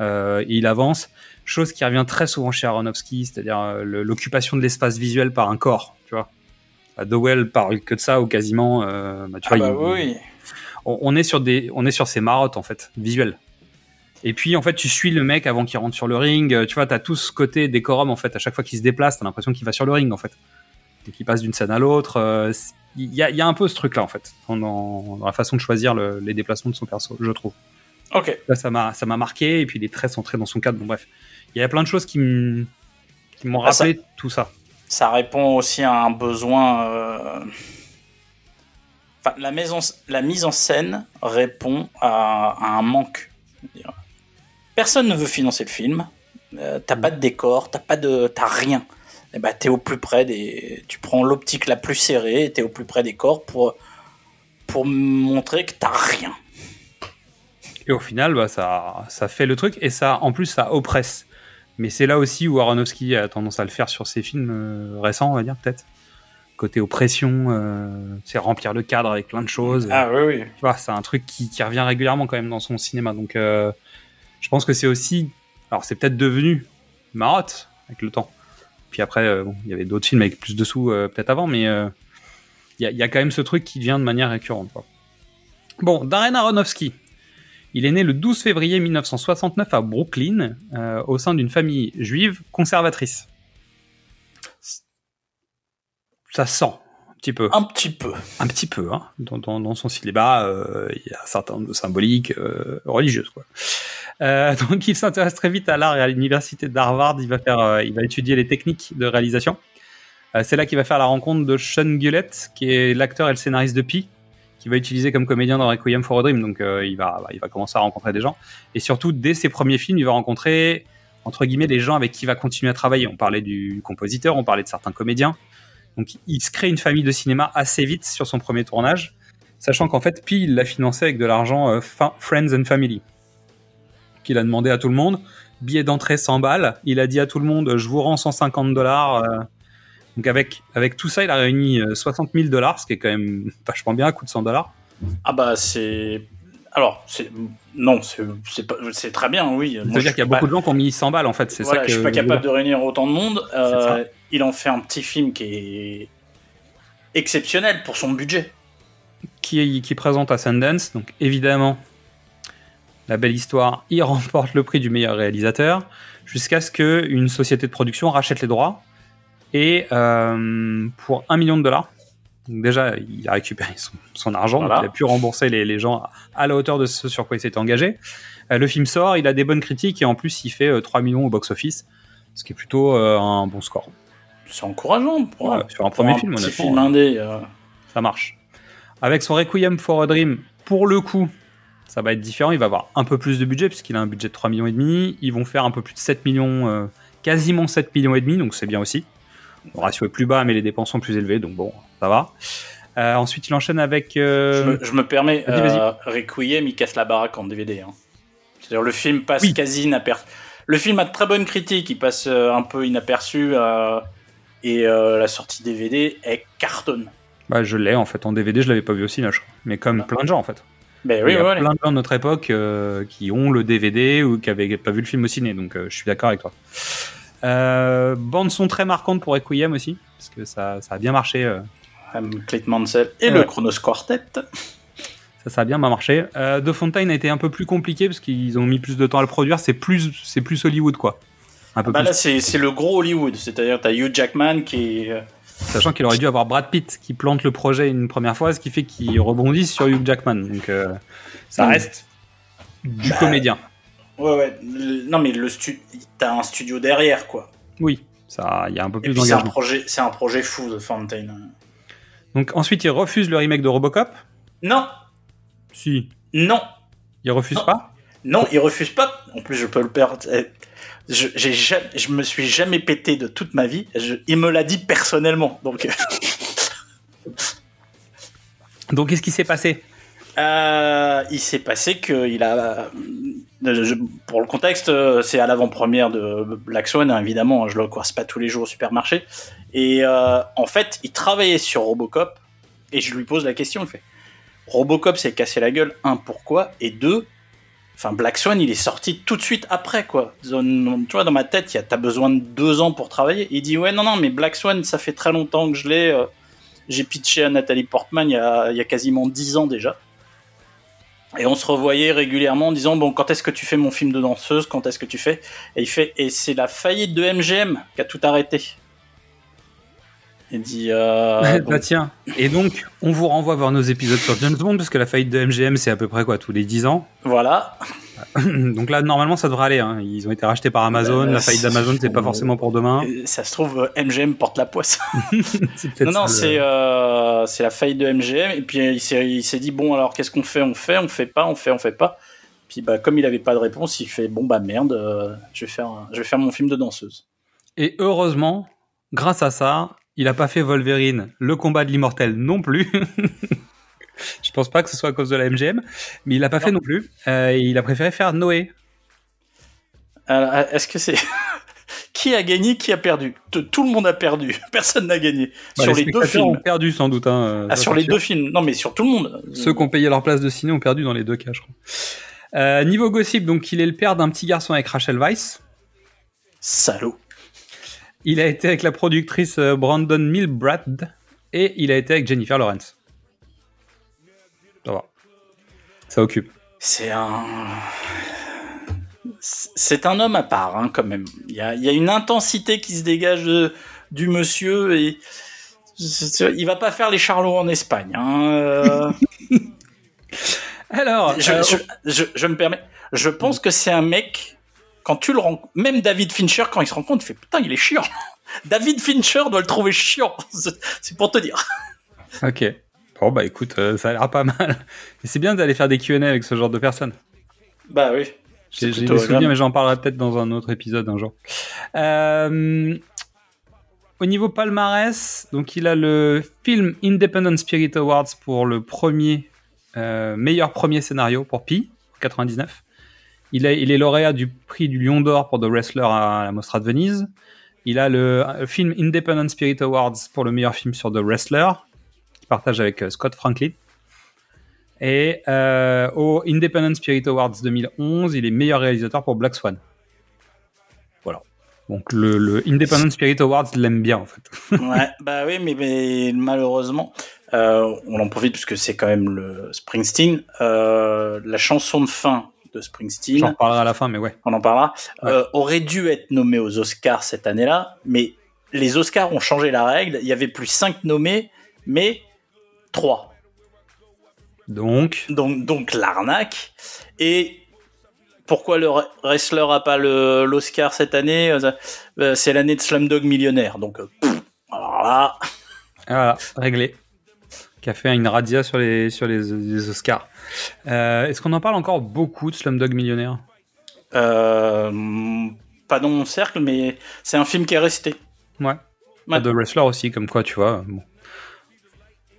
euh, et il avance. Chose qui revient très souvent chez Aronofsky, c'est-à-dire euh, l'occupation de l'espace visuel par un corps. Tu vois, Euh, Dowell parle que de ça ou quasiment. euh, bah, tu ah vois, bah il- oui. on, on est sur des, on est sur ces marottes en fait, visuelles. Et puis en fait, tu suis le mec avant qu'il rentre sur le ring. euh, Tu vois, t'as tout ce côté décorum en fait. À chaque fois qu'il se déplace, t'as l'impression qu'il va sur le ring en fait. Et qu'il passe d'une scène à l'autre. euh, Il y, a, il y a un peu ce truc-là en fait, dans, la façon de choisir le- les déplacements de son perso, je trouve. Ok. Là, ça m'a, ça m'a marqué. Et puis les traits sont très dans son cadre. Bon bref, il y a plein de choses qui m- qui m'ont Ah, ça- rappelé tout ça. Ça répond aussi à un besoin. euh, Enfin, la, maison, la mise en scène répond à, à un manque. Personne ne veut financer le film. Euh, t'as pas de décor, t'as pas de, t'as rien. Et bah, t'es au plus près des. Tu prends l'optique la plus serrée, t'es au plus près des corps pour pour montrer que t'as rien. Et au final, bah, ça, ça fait le truc et ça, en plus, ça oppresse. Mais c'est là aussi où Aronofsky a tendance à le faire sur ses films euh, récents, on va dire peut-être. Côté oppression, euh, c'est remplir le cadre avec plein de choses. Ah oui, oui. Tu vois, c'est un truc qui, qui revient régulièrement quand même dans son cinéma. Donc, euh, je pense que c'est aussi. Alors, c'est peut-être devenu marotte avec le temps. Puis après, euh, bon, il y avait d'autres films avec plus de sous euh, peut-être avant, mais euh, il y, y a quand même ce truc qui vient de manière récurrente. quoi. Bon, Darren Aronofsky. Il est né le 12 février 1969 à Brooklyn, euh, au sein d'une famille juive conservatrice. Ça sent un petit peu. Un petit peu. Un petit peu, hein. Dans, dans- dans son cinéma, euh, il y a un certain nombre de symboliques euh, religieuses, quoi. Euh, donc, il s'intéresse très vite à l'art et à l'université d'Harvard. Il va faire, euh, il va étudier les techniques de réalisation. Euh, c'est là qu'il va faire la rencontre de Sean Gullett, qui est l'acteur et le scénariste de Pi, qui va utiliser comme comédien dans Requiem for a Dream. Donc, il va, il va commencer à rencontrer des gens. Et surtout, dès ses premiers films, il va rencontrer entre guillemets les gens avec qui il va continuer à travailler. On parlait du compositeur, on parlait de certains comédiens. Donc il se crée une famille de cinéma assez vite sur son premier tournage, sachant qu'en fait Pi il l'a financé avec de l'argent Friends and Family, qu'il a demandé à tout le monde. Billet d'entrée 100 balles, il a dit à tout le monde je vous rends 150 dollars. euh. Donc avec, avec tout ça il a réuni euh, 60 000 dollars, ce qui est quand même vachement bien à coût de 100 dollars. Ah bah c'est. Alors, c'est. Non, c'est c'est pas- c'est très bien, oui. Ça veut dire qu'il y a beaucoup de gens qui ont mis 100 balles en fait, c'est Voilà, ça que je suis pas capable de réunir autant de monde. Euh, il en fait un petit film qui est exceptionnel pour son budget. qui, qui présente à Sundance. Donc évidemment, la belle histoire, il remporte le prix du meilleur réalisateur jusqu'à ce qu'une société de production rachète les droits. Et euh, pour un million de dollars, donc déjà, il a récupéré son, son argent, Voilà. donc il a pu rembourser les, les gens à la hauteur de ce sur quoi il s'était engagé. Euh, le film sort, il a des bonnes critiques et en plus, il fait euh, 3 millions au box-office, ce qui est plutôt euh, un bon score. C'est encourageant pour, Ouais, sur un pour premier un film, petit honnêtement, film ouais. indé. euh. ça marche. Avec son Requiem for a Dream, pour le coup, ça va être différent. Il va avoir un peu plus de budget, puisqu'il a un budget de 3 millions et demi. Ils vont faire un peu plus de 7 millions, euh, quasiment 7 millions et demi, donc c'est bien aussi. Le ratio est plus bas, mais les dépenses sont plus élevées, donc bon, ça va. Euh, ensuite, il enchaîne avec. Je euh, me, je me permets, vas-y, vas-y. euh, Requiem, il casse la baraque en DVD. hein. C'est-à-dire le film passe Oui. quasi inaperçu. Le film a de très bonnes critiques, il passe un peu inaperçu et la sortie DVD est cartonne. Bah, je l'ai en fait en DVD, je l'avais pas vu au cinéma. Mais comme plein de gens en fait. Ben oui, il y a ouais, plein de gens de notre époque euh, qui ont le DVD ou qui avaient pas vu le film au ciné, donc euh, je suis d'accord avec toi. Euh, bande son très marquante pour Requiem aussi, parce que ça, ça a bien marché. Clayton Mansell et Ouais. le Chronos Quartet. ça, ça a bien marché. Euh, The Fontaine a été un peu plus compliqué parce qu'ils ont mis plus de temps à le produire. C'est plus, c'est plus Hollywood quoi. Un peu Bah plus. là, c'est c'est le gros Hollywood, c'est-à-dire t'as Hugh Jackman qui est. Sachant qu'il aurait dû avoir Brad Pitt qui plante le projet une première fois, ce qui fait qu'il rebondit sur Hugh Jackman. Donc euh, ça reste du Bah, comédien. Ouais, ouais. Non, mais le stu... t'as un studio derrière, quoi. Oui, ça, il y a un peu Et plus puis c'est un d'engagement. projet, c'est un projet fou, The Fountain. Donc ensuite, il refuse le remake de Robocop? Non, Si, non, il refuse Non. pas? non, il refuse pas. En plus, je peux le perdre. Je, jamais, je me suis jamais pété de toute ma vie. Je- il me l'a dit personnellement. Donc, Donc qu'est-ce qui s'est passé? Euh, il s'est passé que il a. euh, je- pour le contexte, euh, c'est à l'avant-première de Black Swan, hein, évidemment. Je le croise pas tous les jours au supermarché. Et euh, en fait, il travaillait sur Robocop. Et je lui pose la question. Il fait Robocop s'est cassé la gueule. Un, pourquoi? Et deux, enfin Black Swan, il est sorti tout de suite après quoi. Tu vois, dans ma tête, il y a- t'as besoin de deux ans pour travailler. Il dit ouais, non, non, mais Black Swan, ça fait très longtemps que je l'ai. euh, J'ai pitché à Nathalie Portman il y a, il y a quasiment dix ans déjà. Et on se revoyait régulièrement en disant bon quand est-ce que tu fais mon film de danseuse? Quand est-ce que tu fais? Et il fait et c'est la faillite de MGM qui a tout arrêté. Il dit euh, Bah tiens. Et donc, on vous renvoie voir nos épisodes sur James Bond, parce que la faillite de MGM, c'est à peu près quoi, tous les 10 ans. voilà donc là, normalement, ça devrait aller. hein. Ils ont été rachetés par Amazon. Euh, la faillite d'Amazon, c'est pas forcément pour demain. Ça se trouve euh, MGM porte la poisse. Non, non, le- euh, c'est la faillite de MGM. Et puis il s'est il s'est dit bon, alors qu'est-ce qu'on fait? On fait, on fait pas, on fait, on fait pas. Puis bah, comme il avait pas de réponse, il fait bon, bah merde, euh, je, vais faire, je vais faire mon film de danseuse. Et heureusement, grâce à ça, il a pas fait Wolverine, le combat de l'immortel non plus. Je pense pas que ce soit à cause de la MGM, mais il l'a pas fait non plus. Euh, il a préféré faire Noé. Alors, euh, Est-ce que c'est. qui a gagné Qui a perdu? Tout le monde a perdu. Personne n'a gagné. Bah, sur les les deux spectateurs ont films. perdu sans doute. hein, euh, Ah, sur les sûr. deux films. Non, mais sur tout le monde. Ceux qui ont payé leur place de ciné ont perdu dans les deux cas, je crois. Euh, niveau gossip, donc il est le père d'un petit garçon avec Rachel Weisz. Salaud. Il a été avec la productrice euh, Brandon Milbrad et il a été avec Jennifer Lawrence. Ça va. Ça occupe. C'est un. C'est un homme à part, hein, quand même. Il y a, il y a une intensité qui se dégage de- du monsieur et. Il va pas faire les charlots en Espagne. hein, euh. Alors, je, euh, je, je, je me permets. Je pense que c'est un mec. Quand tu le rends, même David Fincher, quand il se rend compte, il fait putain, il est chiant. David Fincher doit le trouver chiant. C'est- pour te dire. ok. Bon, bah écoute, euh, ça a l'air pas mal. Et c'est bien d'aller faire des QA avec ce genre de personnes. Bah oui. J'ai des souvenirs, mais j'en parlerai peut-être dans un autre épisode un jour. Euh, au niveau palmarès, donc il a le Film Independent Spirit Awards pour le premier euh, meilleur premier scénario pour Pi, en 99. Il, est lauréat du prix du Lion d'Or pour The Wrestler à la Mostra de Venise. Il a le Film Independent Spirit Awards pour le meilleur film sur The Wrestler, qu'il partage avec euh, Scott Franklin. Et euh, au Independent Spirit Awards 2011, il est meilleur réalisateur pour Black Swan. Voilà. Donc le, Independent Spirit Awards l'aime bien en fait. ouais, bah oui, mais, malheureusement, euh, on en profite parce que c'est quand même le Springsteen. La chanson de fin de Springsteen, J'en reparlerai à la fin, mais ouais. on en parlera, Ouais. euh, aurait dû être nommé aux Oscars cette année-là, mais les Oscars ont changé la règle. Il y avait plus cinq nommés, mais trois. Donc, Donc, donc l'arnaque. Et pourquoi le wre- wrestler a pas le- l'Oscar cette année? Euh, C'est l'année de Slumdog Millionnaire. Donc, euh, pff, alors là, voilà, réglé. Qui a fait une radia sur les, sur les, les Oscars. Euh, Est-ce qu'on en parle encore beaucoup de Slumdog Millionnaire? Euh, pas dans mon cercle, mais c'est un film qui est resté. Ouais. Ouais. The Wrestler aussi, comme quoi, tu vois. bon.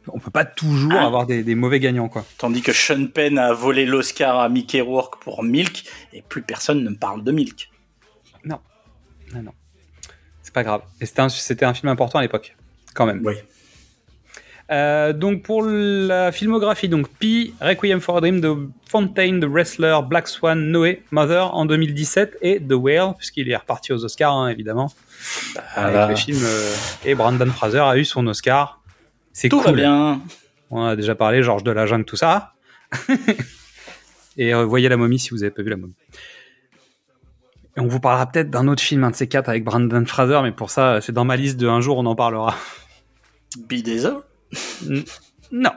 on peut pas toujours Hein avoir des, des mauvais gagnants, quoi. Tandis que Sean Penn a volé l'Oscar à Mickey Rourke pour Milk, et plus personne ne me parle de Milk. Non, non. C'est pas grave. Et c'était un, c'était un film important à l'époque, quand même. Oui. Euh, donc pour la filmographie, donc Pi, Requiem for a Dream, The Fontaine, The Wrestler, Black Swan, Noé, Mother en 2017 et The Whale, puisqu'il est reparti aux Oscars, hein, évidemment. avec Voilà. le film. euh, et Brandon Fraser a eu son Oscar. C'est Tout cool. va bien. On a déjà parlé, Georges de la Jungle, tout ça. et euh, voyez la momie si vous avez pas vu la momie. Et on vous parlera peut-être d'un autre film, un de ces quatre avec Brandon Fraser, mais pour ça, c'est dans ma liste de un jour, on en parlera. N- Non.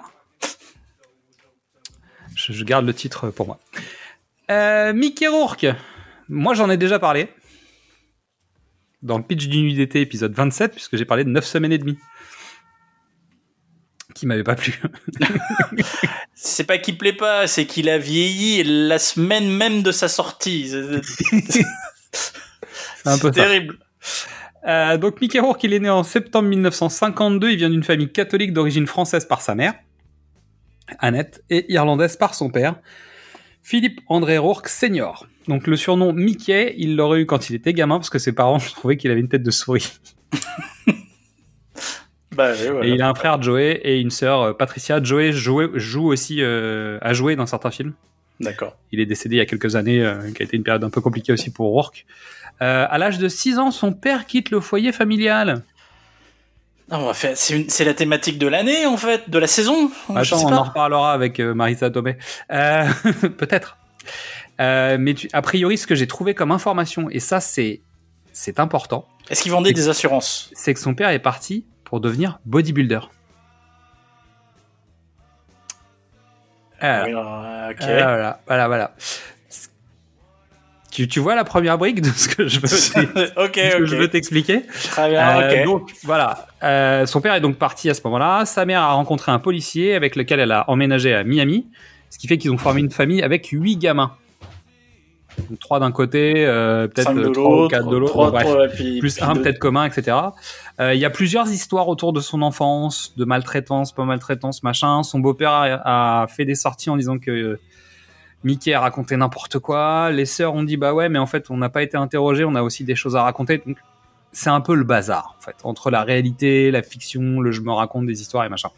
Je, je garde le titre pour moi. Euh, Mickey Rourke. Moi, j'en ai déjà parlé. Dans le pitch d'une nuit d'été, épisode 27, puisque j'ai parlé de 9 semaines et demie. Qui m'avait pas plu. C'est pas qu'il plaît pas, c'est qu'il a vieilli la semaine même de sa sortie. C'est C'est un peu ça. Euh, donc Mickey Rourke, il est né en septembre 1952. Il vient d'une famille catholique d'origine française par sa mère, Annette, et irlandaise par son père, Philippe André Rourke Senior. Donc le surnom Mickey, il l'aurait eu quand il était gamin parce que ses parents trouvaient qu'il avait une tête de souris. Bah, oui, voilà. Et il a un frère Joey et une sœur euh, Patricia. Joey jouait- joue aussi euh, a joué dans certains films. D'accord. Il est décédé il y a quelques années, euh, qui a été une période un peu compliquée aussi pour Rourke. Euh, à l'âge de 6 ans, son père quitte le foyer familial. C'est la thématique de l'année en fait, de la saison. Attends, on pas. en reparlera avec euh, Marisa Tomei. Euh, Peut-être. Euh, mais tu- a priori, ce que j'ai trouvé comme information, et ça c'est c'est important, Est-ce qu'il vendait des assurances? c'est que son père est parti pour devenir bodybuilder. Oui, euh, ok. Voilà, voilà, voilà. Tu, tu vois la première brique de ce que je veux, ok, de ce que je veux t'expliquer Très bien, Euh. Donc voilà, Euh, son père est donc parti à ce moment-là. Sa mère a rencontré un policier avec lequel elle a emménagé à Miami, ce qui fait qu'ils ont formé une famille avec huit gamins. Donc, trois d'un côté, euh, peut-être trois ou quatre de l'autre, plus puis un peut-être commun, etc. Il y a plusieurs histoires autour de son enfance, de maltraitance, pas maltraitance, machin. Son beau-père a, a fait des sorties en disant que Mickey a raconté n'importe quoi. Les sœurs ont dit bah ouais, mais en fait on n'a pas été interrogé, on a aussi des choses à raconter. Donc c'est un peu le bazar en fait entre la réalité, la fiction, le je me raconte des histoires et machin.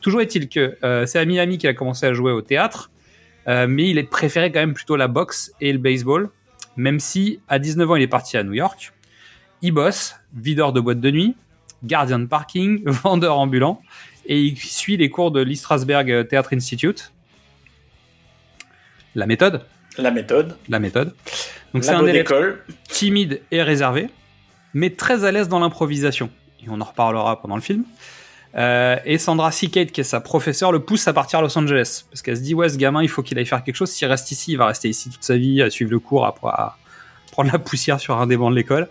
Toujours est-il que euh, c'est à Miami qu'il a commencé à jouer au théâtre, euh, mais il est préféré quand même plutôt la boxe et le baseball, même si à 19 ans il est parti à New York. Il bosse, videur de boîte de nuit, gardien de parking, vendeur ambulant, et il suit les cours de l'East Strasberg Theatre Institute. La méthode, La méthode. la méthode. Donc c'est un élève timide et réservé, mais très à l'aise dans l'improvisation. Et on en reparlera pendant le film. Euh, et Sandra Seacade, qui est sa professeure, le pousse à partir à Los Angeles. Parce qu'elle se dit, ouais, ce gamin, il faut qu'il aille faire quelque chose. S'il reste ici, il va rester ici toute sa vie, à suivre le cours, à, à prendre la poussière sur un des bancs de l'école.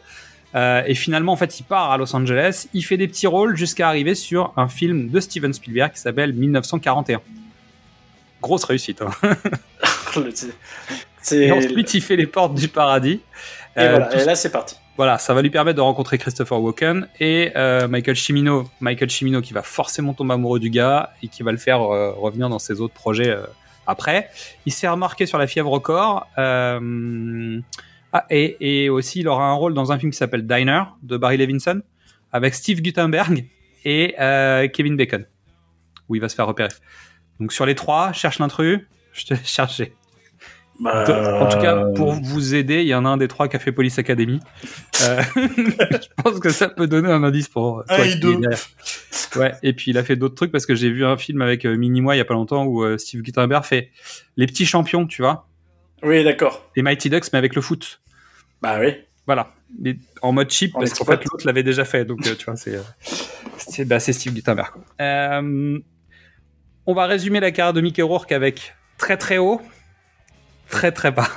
Euh, et finalement, en fait, il part à Los Angeles, il fait des petits rôles jusqu'à arriver sur un film de Steven Spielberg qui s'appelle 1941. Grosse réussite. Hein. Et ensuite, il fait les portes du paradis. Et Euh, voilà, et là c'est parti. voilà, ça va lui permettre de rencontrer Christopher Walken et euh, Michael Cimino. Michael Cimino qui va forcément tomber amoureux du gars et qui va le faire euh, revenir dans ses autres projets après. Il s'est remarqué sur la fièvre au corps. ah, et, et aussi, il aura un rôle dans un film qui s'appelle Diner de Barry Levinson avec Steve Guttenberg et Kevin Bacon où il va se faire repérer. Donc sur les trois, cherche l'intrus. Je te laisse chercher. En tout cas, pour vous aider, il y en a un des trois qui a fait Police Academy. Euh, je pense que ça peut donner un indice pour toi Un et deux. es derrière. Ouais, et puis il a fait d'autres trucs parce que j'ai vu un film avec euh, Minimoy il y a pas longtemps où euh, Steve Guttenberg fait Les Petits Champions, tu vois, Oui, d'accord. les Mighty Ducks mais avec le foot. Bah oui. Voilà, Mais en mode cheap En parce qu'en fait l'autre l'avait déjà fait, donc euh, tu vois, c'est bah, Steve Guttenberg. quoi. Euh, on va résumer la carrière de Mickey Rourke avec très très haut, très très bas.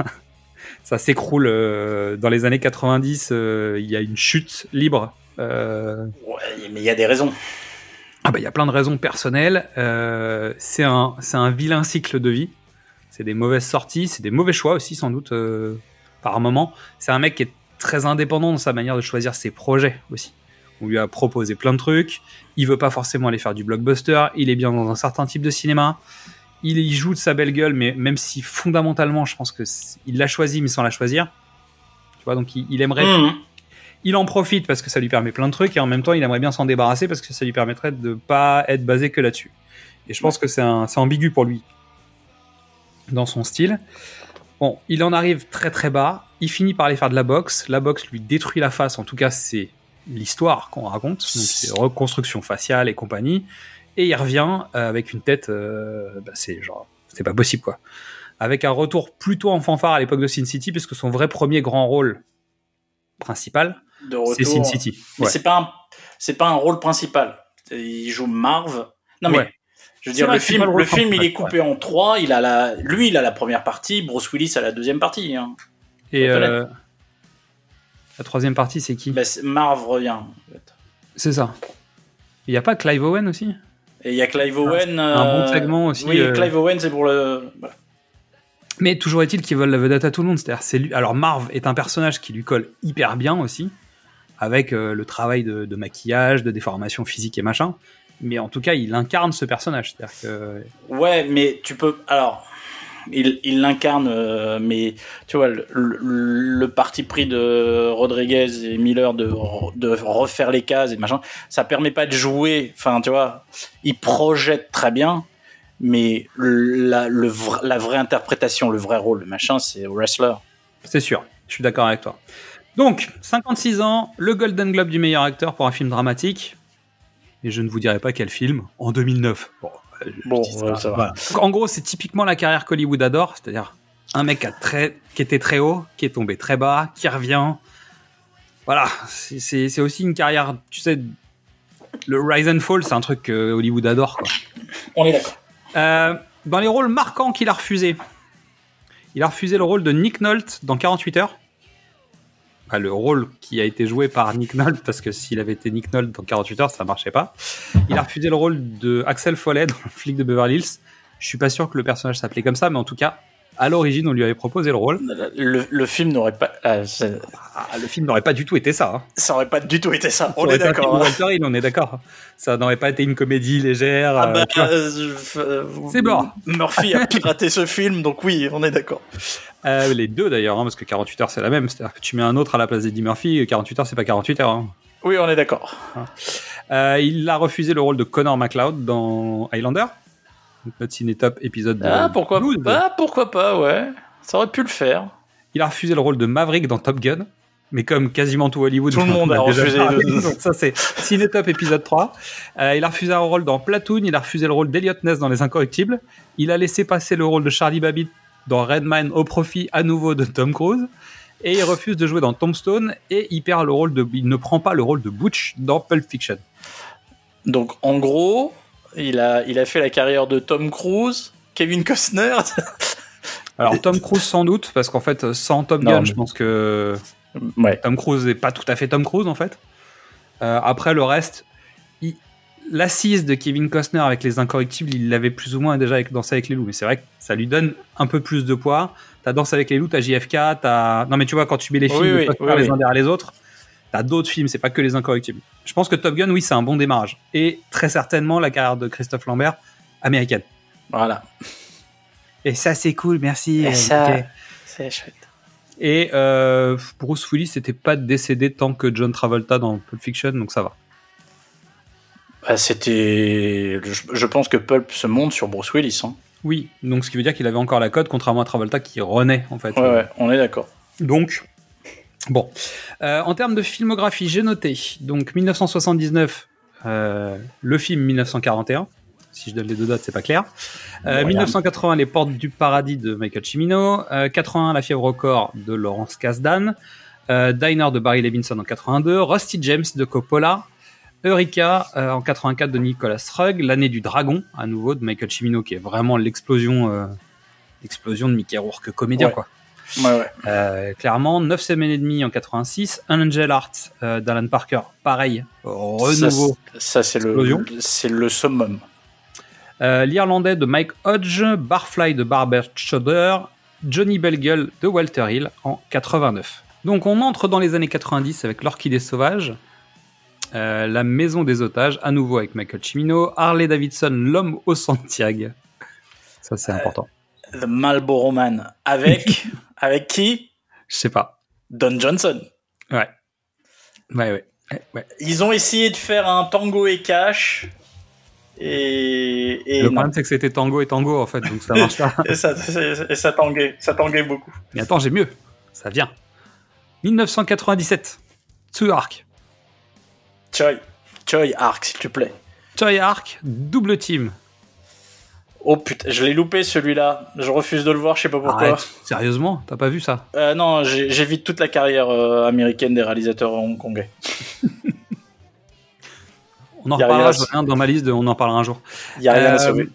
Ça s'écroule euh, dans les années 90. euh, Il y a une chute libre. Euh, Ouais, mais il y a des raisons. ah bah il y a plein de raisons personnelles. Euh, c'est un c'est un vilain cycle de vie. C'est des mauvaises sorties, c'est des mauvais choix aussi sans doute euh, par moment. C'est un mec qui est très indépendant dans sa manière de choisir ses projets aussi. On lui a proposé plein de trucs. Il veut pas forcément aller faire du blockbuster. Il est bien dans un certain type de cinéma. Il y joue de sa belle gueule, mais même si fondamentalement, je pense que il l'a choisi, mais sans la choisir. Tu vois, donc il, il aimerait. Mhm. Il en profite parce que ça lui permet plein de trucs et en même temps, il aimerait bien s'en débarrasser parce que ça lui permettrait de pas être basé que là-dessus. Et je pense que c'est ambigu pour lui dans son style. Bon, il en arrive très très bas. Il finit par aller faire de la boxe. La boxe lui détruit la face. En tout cas, c'est l'histoire qu'on raconte. Donc, c'est reconstruction faciale et compagnie. Et il revient euh, avec une tête. euh, bah, c'est genre, c'est pas possible quoi. Avec un retour plutôt en fanfare à l'époque de Sin City, puisque son vrai premier grand rôle principal, c'est Sin City. Mais Ouais. c'est pas un, c'est pas un rôle principal. Il joue Marv. Non mais Ouais. je veux dire le film, le film il est coupé en trois. Il a la, lui il a la première partie, Bruce Willis a la deuxième partie. Hein. Et euh, la troisième partie, c'est qui Bah, Marv revient. en fait. C'est ça. Il n'y a pas Clive Owen aussi Et il y a Clive Owen. un bon euh, segment aussi, Oui, euh, Clive Owen c'est pour le. voilà. Mais toujours est-il qu'ils veulent la vedette à tout le monde. C'est-à-dire, c'est lui. Alors Marv est un personnage qui lui colle hyper bien aussi, avec euh, le travail de, de maquillage, de déformation physique et machin. Mais en tout cas, il incarne ce personnage. C'est-à-dire que Ouais, mais tu peux. Alors, il l'incarne, euh, mais tu vois, le, parti pris de Rodriguez et Miller de, re- de refaire les cases et machin, ça permet pas de jouer. Enfin, tu vois, il projette très bien, mais la, vraie interprétation, le vrai rôle, le machin, c'est wrestler. c'est sûr. Je suis d'accord avec toi. Donc, 56 ans, le Golden Globe du meilleur acteur pour un film dramatique. Et je ne vous dirai pas quel film. En 2009. Bon, Bon, dis ça, ouais, ça va. voilà. Donc, en gros, c'est typiquement la carrière qu'Hollywood adore. C'est-à-dire un mec qui, a très, qui était très haut, qui est tombé très bas, qui revient. Voilà, c'est- aussi une carrière, tu sais, le rise and fall, c'est un truc que Hollywood adore. Quoi. On est d'accord. Euh, dans les rôles marquants qu'il a refusé, il a refusé le rôle de Nick Nolte dans 48 heures. Enfin, le rôle qui a été joué par Nick Nolte, parce que s'il avait été Nick Nolte dans 48 heures, ça marchait pas. Il a refusé le rôle de Axel Follet dans le flic de Beverly Hills. Je suis pas sûr que le personnage s'appelait comme ça, mais en tout cas, à l'origine, on lui avait proposé le rôle. Le, le film n'aurait pas. ah, Ah, le film n'aurait pas du tout été ça. hein. ça aurait pas du tout été ça. Ça On aurait est d'accord. hein. On est d'accord. Ça n'aurait pas été une comédie légère. Ah euh, bah, euh, euh, C'est mort. Murphy a piraté ce film, donc oui, on est d'accord. Euh, les deux d'ailleurs, hein, parce que 48 heures c'est la même. C'est-à-dire que tu mets un autre à la place d'Eddie Murphy, et 48 heures c'est pas 48 heures. Oui, on est d'accord. Il a refusé le rôle de Connor McLeod dans Highlander. Ciné top épisode de Ah, pourquoi 12. pas Pourquoi pas, ouais. Ça aurait pu le faire. Il a refusé le rôle de Maverick dans Top Gun. Mais comme quasiment tout Hollywood, Tout le monde on a refusé parlé, le- donc ça c'est ciné top épisode 3. Euh, il a refusé un rôle dans Platoon, il a refusé le rôle d'Eliot Ness dans Les Incorruptibles. Il a laissé passer le rôle de Charlie Babbitt dans Redmine au profit à nouveau de Tom Cruise. Et il refuse de jouer dans Tombstone et il perd le rôle de, il ne prend pas le rôle de Butch dans Pulp Fiction. Donc, en gros, il a, il a fait la carrière de Tom Cruise, Kevin Costner. Alors Tom Cruise sans doute, parce qu'en fait sans Top Non, Gun, mais- je pense que ouais. Tom Cruise n'est pas tout à fait Tom Cruise en fait. Euh, après le reste, l'assise de Kevin Costner avec les incorrectibles, il l'avait plus ou moins déjà avec Danse avec les loups. Mais c'est vrai que ça lui donne un peu plus de poids. T'as Danse avec les loups, t'as JFK, t'as. Non mais tu vois quand tu mets les films oui, oui, les uns derrière les autres, t'as d'autres films. C'est pas que les incorrectibles. Je pense que Top Gun, oui, c'est un bon démarrage et très certainement la carrière de Christophe Lambert américaine. Voilà. Et ça c'est cool, merci. Et ça, c'est chouette. Et euh, Bruce Willis n'était pas décédé tant que John Travolta dans Pulp Fiction, donc ça va. Bah, C'était. Je, je pense que Pulp se monte sur Bruce Willis. Hein. Oui, donc ce qui veut dire qu'il avait encore la cote, contrairement à Travolta qui renaît en fait. Ouais, ouais, on est d'accord. Donc, bon. Euh, en termes de filmographie, j'ai noté donc 1979, euh, le film 1941. Si je donne les deux dates, c'est pas clair. Euh, Voilà. 1980, Les Portes du Paradis de Michael Cimino. Euh, 81, La Fièvre au corps de Laurence Kasdan. Euh, Diner de Barry Levinson en 82. Rusty James de Coppola. Eureka euh, en 84 de Nicolas Rugg. L'année du dragon, à nouveau, de Michael Cimino, qui est vraiment l'explosion euh, l'explosion de Mickey Rourke comédien, Ouais. quoi. Ouais, ouais. Euh, clairement, 9 semaines et demie en 86, Un Angel Art euh, d'Alan Parker, pareil, renouveau. Ça, ça, c'est le, Explosion. c'est le summum. Euh, L'Irlandais de Mike Hodge, Barfly de Barbara Choder, Johnny Belgueule de Walter Hill en 89. Donc on entre dans les années 90 avec L'Orchidée Sauvage. Euh, la Maison des Otages, à nouveau avec Michael Cimino. Harley Davidson, L'homme au Santiago. Ça, c'est important. The Marlboro Man. Avec, avec qui? Je sais pas. Don Johnson. Ouais. Ouais, ouais. Ils ont essayé de faire un tango et cash. Et, et Le problème, c'est que c'était tango et tango, en fait, donc ça marche pas. Et ça, et ça tanguait, ça tanguait beaucoup. Mais attends, j'ai mieux. Ça vient. 1997. Tsu Arc. Choi, Choi Arc, s'il te plaît. Choi Arc, double team. Oh putain, je l'ai loupé celui-là. Je refuse de le voir, je sais pas pourquoi. Arrête. Sérieusement, t'as pas vu ça? Euh, non, j'évite toute la carrière euh, américaine des réalisateurs hongkongais. On en reparlera, rien dans ma liste, de- on en parlera un jour. Il y a rien à Euh, sauver.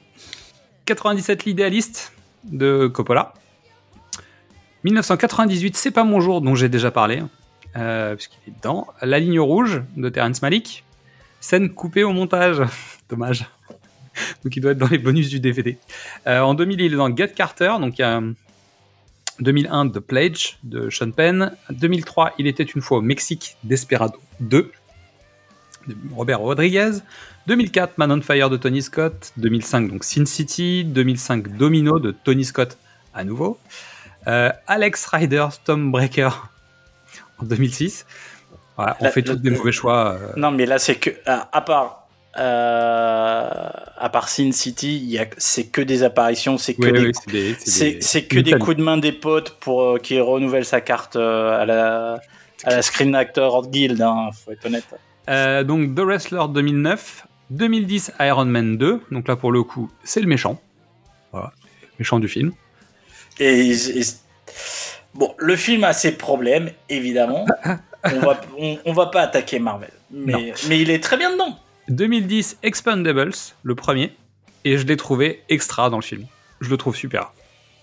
97, l'idéaliste de Coppola. 1998, C'est pas mon jour, dont j'ai déjà parlé, euh, puisqu'il est dedans. La ligne rouge de Terrence Malick. Scène coupée au montage. Dommage. Donc il doit être dans les bonus du DVD. Euh, en 2000, il est dans Get Carter. Donc il y a euh, 2001, The Pledge de Sean Penn. 2003, Il était une fois au Mexique, Desperado 2 de Robert Rodriguez. 2004, Man on Fire de Tony Scott. 2005, donc Sin City. 2005, Domino de Tony Scott à nouveau. Euh, Alex Rider, Stormbreaker en 2006. Voilà, on fait tous des mauvais choix. euh, Non, mais là, c'est que. À part. Euh, à part Sin City, c'est que des apparitions, c'est que oui, des oui, que coups de main des potes pour euh, qui renouvelle sa carte euh, à la à la Screen Actor Guild, hein, faut être honnête. Euh, donc The Wrestler 2009, 2010 Iron Man 2. Donc là pour le coup c'est le méchant. Voilà, méchant du film. Et, et- bon, le film a ses problèmes, évidemment. on va on, on va pas attaquer Marvel, mais mais il est très bien dedans. 2010 Expendables, le premier. Et je l'ai trouvé extra dans le film. Je le trouve super.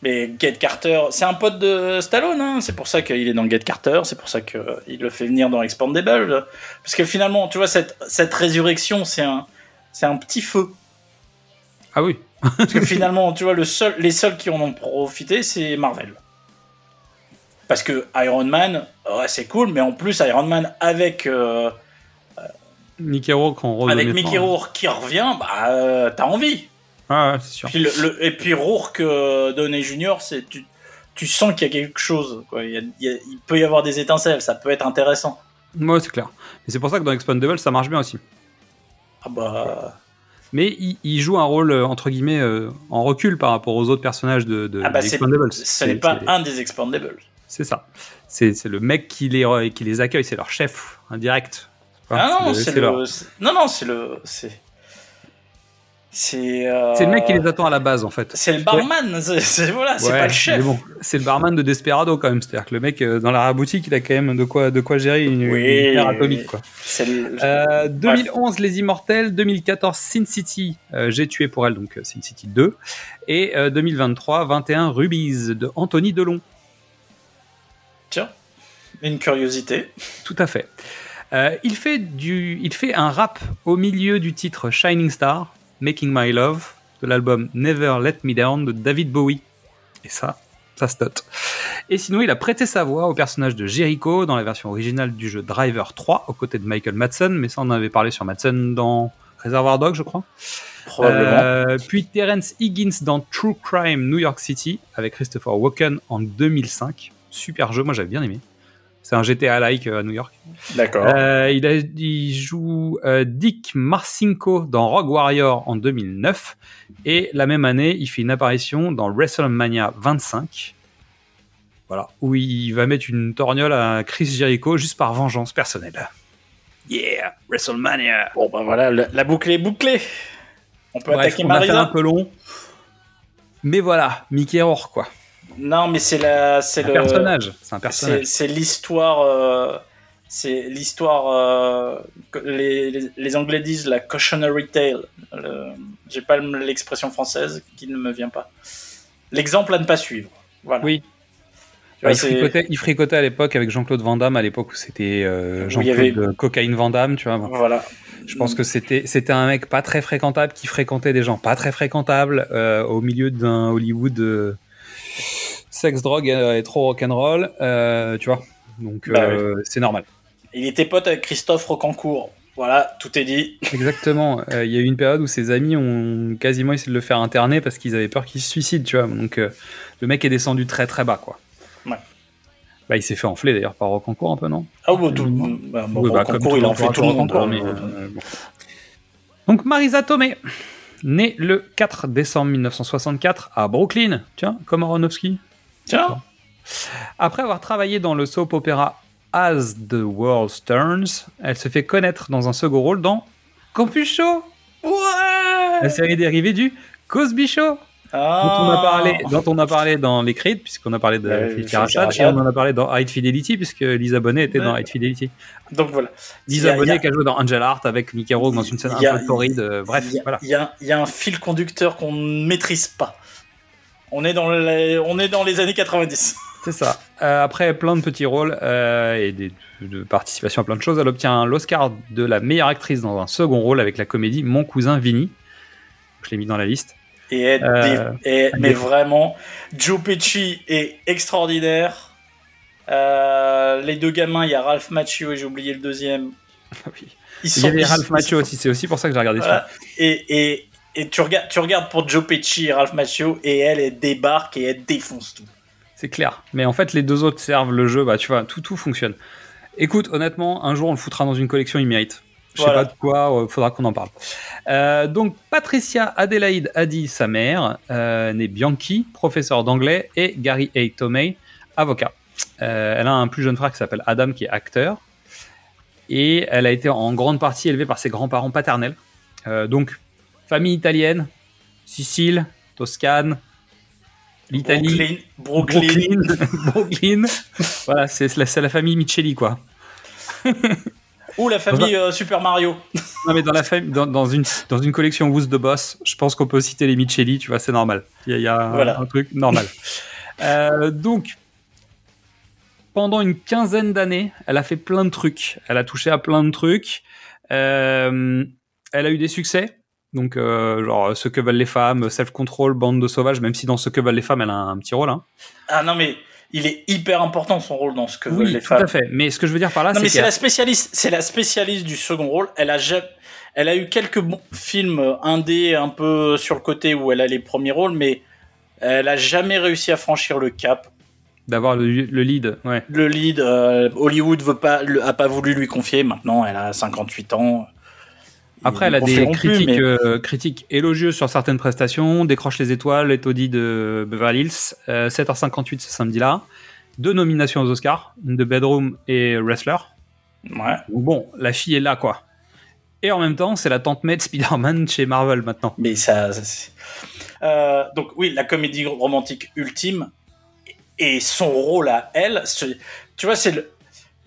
Mais Get Carter, c'est un pote de Stallone, hein, c'est pour ça qu'il est dans Get Carter, c'est pour ça qu'il le fait venir dans Expandable. Parce que finalement, tu vois, cette, cette résurrection, c'est un, c'est un petit feu. Ah oui. Parce que finalement, tu vois, le seul, les seuls qui en ont profité, c'est Marvel. Parce que Iron Man, ouais, c'est cool, mais en plus, Iron Man avec, euh, Mickey Rourke en rôle avec. Mickey Rourke qui revient, bah, euh, t'as envie. Ah ouais, c'est sûr. Puis le, le- et puis Rourke euh, Downey Jr., c'est tu, tu sens qu'il y a quelque chose. Quoi. Il, y a- il y a- il peut y avoir des étincelles, ça peut être intéressant. Moi c'est clair. Et c'est pour ça que dans Expendables ça marche bien aussi. Ah bah, Mais il, il joue un rôle euh, entre guillemets euh, en recul par rapport aux autres personnages de, de ah bah des Expendables. ce n'est pas un des Expandables. C'est ça. C'est c'est le mec qui les, qui les accueille, c'est leur chef indirect. Ah non, c'est leur- le, c'est- non non, c'est le, c'est, c'est, euh, c'est le mec qui les attend à la base en fait. c'est le barman. C'est, c'est- voilà, c'est Ouais, pas le chef. bon, c'est le barman de Desperado quand même. C'est-à-dire que le mec euh, dans la boutique, il a quand même de quoi, de quoi gérer une, Oui, une atomique. Quoi. C'est le- Euh, Bref. 2011, Les Immortels. 2014, Sin City. euh, J'ai tué pour elle, donc Sin City 2. Et euh, 2023, 21, Rubies de Anthony Delon. Tiens, une curiosité. Tout à fait. Euh, il, fait du, il fait un rap au milieu du titre Shining Star, Making My Love, de l'album Never Let Me Down de David Bowie. Et ça, ça se note. Et sinon, il a prêté sa voix au personnage de Jericho dans la version originale du jeu Driver 3, aux côtés de Michael Madsen, mais ça on en avait parlé sur Madsen dans Reservoir Dogs, je crois. Probablement. Euh, puis Terence Higgins dans True Crime New York City avec Christopher Walken en 2005. Super jeu, moi j'avais bien aimé. C'est un GTA-like euh, à New York. D'accord. Euh, il, joue euh, Dick Marcinko dans Rogue Warrior en 2009. Et la même année, il fait une apparition dans WrestleMania 25. Voilà, où il va mettre une torgnole à Chris Jericho juste par vengeance personnelle. Yeah, WrestleMania. Bon bah voilà, la, la boucle est bouclée. On peut Bref, attaquer on a fait un peu long. Mais voilà, Mickey Rourke, quoi. Non, mais c'est la, c'est le personnage. C'est un personnage. c'est l'histoire. euh, c'est l'histoire. euh, que les, les, les Anglais disent la cautionary tale. Le- J'ai pas le- l'expression française qui ne me vient pas. L'exemple à ne pas suivre. Voilà. Oui. Vois, il, fricotait, il fricotait à l'époque avec Jean-Claude Van Damme, à l'époque où c'était euh, Jean-Claude avait- Cocaïne Van Damme, tu vois. Voilà. Je pense que c'était c'était un mec pas très fréquentable qui fréquentait des gens pas très fréquentables euh, au milieu d'un Hollywood sexe drogue et, et trop rock'n'roll, euh, tu vois. Donc Bah euh, c'est normal. Il était pote avec Christophe Rocancourt Voilà, tout est dit. Exactement. Euh, Il y a eu une période où ses amis ont quasiment essayé de le faire interner parce qu'ils avaient peur qu'il se suicide, tu vois. Donc euh, le mec est descendu très très bas, quoi. Ouais. Bah, il s'est fait enfler d'ailleurs par Rocancourt un peu, non? Ah bon, tout, bah, bon, Oui, bah, comme il en fait tout le monde. Rocancourt, quoi. mais, euh, bon. Donc Marisa Tomei, née le 4 décembre 1964 à Brooklyn, tiens, comme Aronofsky. Tiens, Après avoir travaillé dans le soap opéra As the World Turns, elle se fait connaître dans un second rôle dans Campus Show, la ouais série dérivée du Cosby Show, ah. dont on a parlé, dont on a parlé dans les Creed, puisqu'on a parlé de Ouais, Philippe et on en a parlé dans High Fidelity, puisque Lisa Bonet était dans. High Fidelity. Donc voilà. Lisa a- a- qui a joué dans Angel Heart avec Mickey dans une scène y a- un peu torride. euh, Bref, il y a, voilà. il y a- il y a un fil conducteur qu'on ne maîtrise pas. On est dans les, on est dans les années 90. C'est ça. Euh, après plein de petits rôles euh, et des, de participation à plein de choses, elle obtient l'Oscar de la meilleure actrice dans un second rôle avec la comédie Mon cousin Vinny. Je l'ai mis dans la liste. Et, Euh, et- elle mais vraiment, Joe Pesci est extraordinaire. Euh, les deux gamins, il y a Ralph Macchio et j'ai oublié le deuxième. Oui. Ils Il y avait Ralph Macchio aussi, c'est aussi pour ça que j'ai regardé ça. Et, et, et tu, regardes, tu regardes pour Joe Pesci et Ralph Macchio et elle, elle débarque et elle défonce tout. C'est clair. Mais en fait, les deux autres servent le jeu, bah tu vois, tout, tout fonctionne. Écoute, honnêtement, un jour on le foutra dans une collection, il mérite. Je Voilà. sais pas de quoi, euh, faudra qu'on en parle. Euh, donc, Patricia Adelaide Addy, sa mère, euh, née Bianchi, professeur d'anglais, et Gary A. Tomei, avocat. Euh, elle a un plus jeune frère qui s'appelle Adam, qui est acteur. Et elle a été en grande partie élevée par ses grands-parents paternels. Euh, donc, famille italienne, Sicile, Toscane, l'Italie. Brooklyn, Brooklyn. Brooklyn. Brooklyn. voilà, c'est la, c'est la famille Micheli, quoi. Ou la famille euh, Super Mario. Non, mais dans, la famille, dans, dans une, dans une collection Who's the Boss, je pense qu'on peut citer les Micheli, tu vois, c'est normal. Il y a, il y a un- truc normal. Euh, donc, pendant une quinzaine d'années, elle a fait plein de trucs. Elle a touché à plein de trucs. Euh, elle a eu des succès. Donc, euh, genre, Ce que veulent les femmes, Self-Control, Bande de sauvages, même si dans Ce que veulent les femmes, elle a un petit rôle. Hein. Ah non, mais il est hyper important son rôle dans ce que veulent Oui, les tout femmes. à fait. Mais ce que je veux dire par là, non, mais c'est c'est la spécialiste, c'est la spécialiste du second rôle. Elle a elle a eu quelques bons films indés un peu sur le côté où elle a les premiers rôles, mais elle a jamais réussi à franchir le cap. d'avoir le, le lead. Ouais. Le lead, euh, Hollywood veut pas, le- a pas voulu lui confier. Maintenant, elle a 58 ans. Après, elle a des plus, mais- euh, critiques élogieuses sur certaines prestations, décroche les étoiles, les taudis de Beverly Hills, euh, 7h58 ce samedi-là, deux nominations aux Oscars, une de Bedroom et Wrestler. Ouais. Bon, la fille est là, quoi. Et en même temps, c'est la tante May de Spider-Man chez Marvel maintenant. Mais ça. Euh, donc oui, la comédie romantique ultime et son rôle à elle, tu vois, c'est le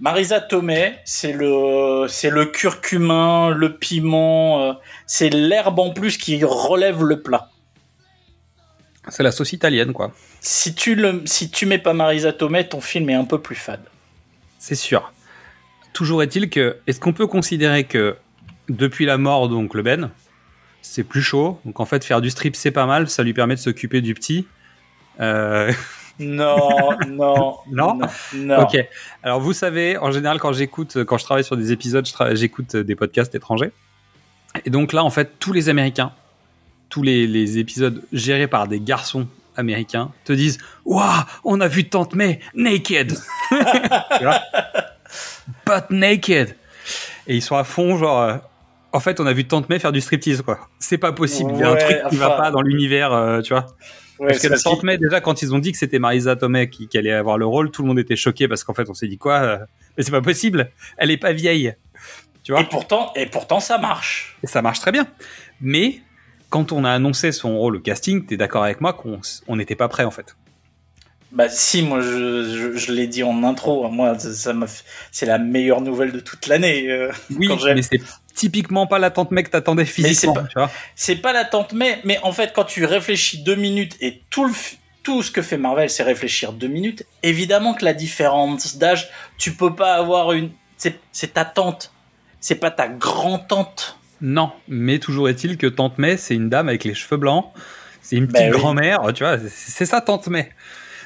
Marisa Tomei, c'est le c'est le curcumin, le piment, euh, c'est l'herbe en plus qui relève le plat. C'est la sauce italienne, quoi. Si tu le si tu mets pas Marisa Tomei, ton film est un peu plus fade. C'est sûr. Toujours est-il que, est-ce qu'on peut considérer que depuis la mort donc le Ben, c'est plus chaud? Donc en fait, faire du strip c'est pas mal, ça lui permet de s'occuper du petit. Euh, Non, non, Non non. Ok. Alors vous savez, en général, quand j'écoute, quand je travaille sur des épisodes, j'écoute des podcasts étrangers. Et donc là, en fait, tous les Américains, tous les, les épisodes gérés par des garçons américains te disent Waouh, on a vu Tante May naked Tu vois? But naked Et ils sont à fond, genre. euh, en fait, on a vu Tante May faire du striptease, quoi. C'est pas possible. Il y a un Ouais, truc qui va enfin- pas dans l'univers, euh, tu vois? Ouais, Parce que la parce Tante qu'il- May, déjà, quand ils ont dit que c'était Marisa Tomei qui, qui allait avoir le rôle, tout le monde était choqué parce qu'en fait, on s'est dit quoi euh, Mais c'est pas possible. Elle est pas vieille. Tu vois Et pourtant, et pourtant, ça marche. Et ça marche très bien. Mais quand on a annoncé son rôle au casting, t'es d'accord avec moi qu'on on n'était pas prêt en fait. Bah si, moi je, je, je l'ai dit en intro, hein, moi ça, m'a c'est la meilleure nouvelle de toute l'année. euh. Oui, mais c'est typiquement pas la tante mec que t'attendais physiquement. pas- C'est pas la tante mais, mais en fait quand tu réfléchis deux minutes et tout le tout ce que fait Marvel c'est réfléchir deux minutes, évidemment que la différence d'âge, tu peux pas avoir une, c'est ta tante, c'est pas ta grand-tante. non, mais toujours est-il que tante May, c'est une dame avec les cheveux blancs. C'est une Bah petite grand-mère, tu vois. c'est- C'est ça tante May.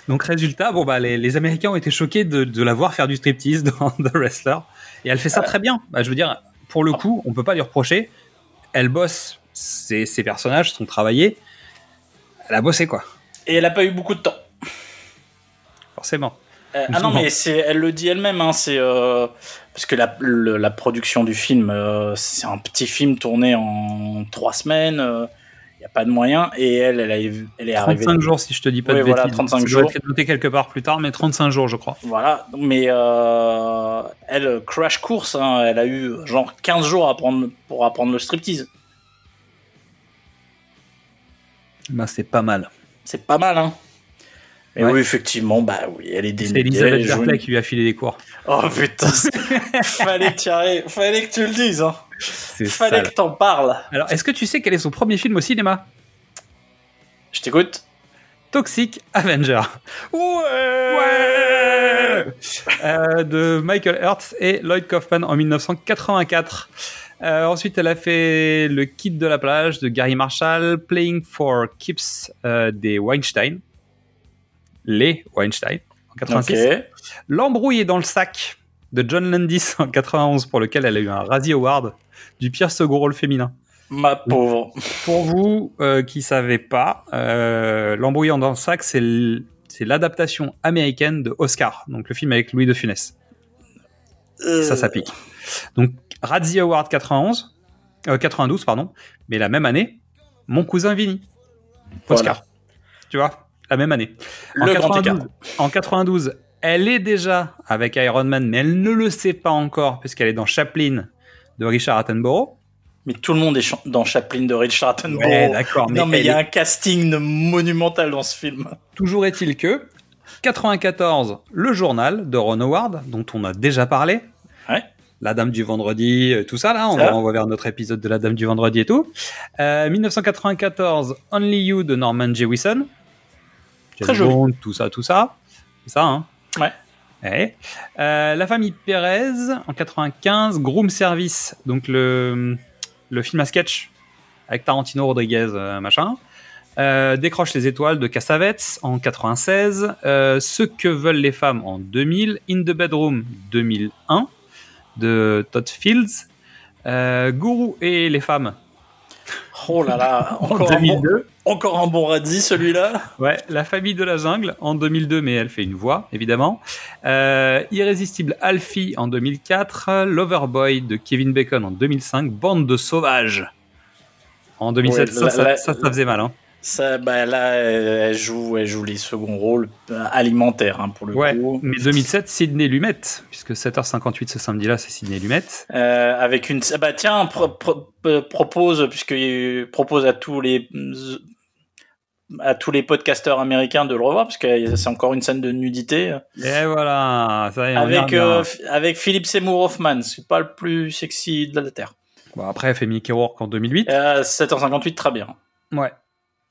Donc résultat, bon bah les, les Américains ont été choqués de, de la voir faire du striptease dans The Wrestler. Et elle fait ça très bien. Bah, je veux dire, pour le coup, on peut pas lui reprocher. Elle bosse, ses, ses personnages sont travaillés. Elle a bossé quoi, Et elle a pas eu beaucoup de temps. forcément. Euh, ah non, mais c'est, elle le dit elle-même, hein, c'est euh, parce que la, le- la production du film, euh, c'est un petit film tourné en trois semaines. N'y a pas de moyens et elle, elle, a- elle est arrivée. 35 jours si je te dis pas Oui, de voilà, bêtises. 35 Ça doit jours. être noté quelque part plus tard, mais 35 jours je crois. Voilà, mais euh, elle crash course, hein, elle a eu genre 15 jours à apprendre, pour apprendre le striptease. Bah c'est pas mal. C'est pas mal, hein. Mais Ouais. oui, effectivement, bah oui, elle est C'est dénudée. Elisabeth joue une- Berkley qui lui a filé des cours. Oh putain, fallait arrêtes- fallait que tu le dises, hein. Fallait sale. que t'en parles. Alors, est-ce que tu sais quel est son premier film au cinéma? Je t'écoute. Toxic Avenger. Ouais. Euh, de Michael Hurst et Lloyd Kaufman en 1984. Euh, ensuite, elle a fait Le Kid de la plage de Gary Marshall, Playing for Keeps euh, des Weinstein. Les Weinstein en 86. Ok. L'embrouille est dans le sac de John Landis en 91 pour lequel elle a eu un Razzie Award du pire second rôle féminin. Ma pauvre. Pour vous euh, qui savez pas, euh, L'embrouillant dans le sac, c'est l'adaptation américaine de Oscar, donc le film avec Louis de Funès. Ça, ça pique. Donc, Razzie Award 91, euh, 92, pardon, mais la même année, Mon cousin Vinny. Oscar. Tu vois, la même année. En Le grand 92, écart. en 92, elle est déjà avec Iron Man, mais elle ne le sait pas encore, puisqu'elle est dans Chaplin de Richard Attenborough. Mais tout le monde est dans Chaplin de Richard Attenborough. Ouais, d'accord, non, mais il y a est- un casting monumental dans ce film. Toujours est-il que 94, le journal de Ron Howard, dont on a déjà parlé. Ouais. La Dame du Vendredi, euh, tout ça là, on Ça. va vers notre épisode de La Dame du Vendredi et tout. Euh, 1994, Only You de Norman Jewison. Très joli. Tout ça, tout ça. C'est ça, hein Ouais. Euh, la famille Pérez en 95, Groom Service, donc le, le film à sketch avec Tarantino, Rodriguez, euh, machin. Euh, Décroche les étoiles de Cassavetes en 96. Euh, Ce que veulent les femmes en 2000. In the Bedroom 2001 de Todd Fields. Gourou et les femmes Oh là là, en encore un, bon, 2002. encore un bon radis celui-là. Ouais, La famille de la jungle en 2002, mais elle fait une voix, évidemment. Euh, Irrésistible Alfie en 2004. Loverboy de Kevin Bacon en 2005. Bande de sauvages en 2007. Ouais, ça, la- ça, la- ça, ça faisait mal. Hein. Ça, bah là, elle joue, elle joue les seconds rôles euh, alimentaires hein, pour le Ouais, coup. mais 2007, Sydney Lumet, puisque 7h58 ce samedi-là, c'est Sydney Lumet. Euh, avec une, bah tiens, pro- pro- euh, propose puisque propose à tous les à tous les podcasteurs américains de le revoir parce que c'est encore une scène de nudité Et voilà, ça y est, avec euh, avec Philippe Seymour Hoffman. C'est pas le plus sexy de la terre. Bon, après, elle fait Mickey Rourke en 2008. Euh, 7h58, très bien. Ouais.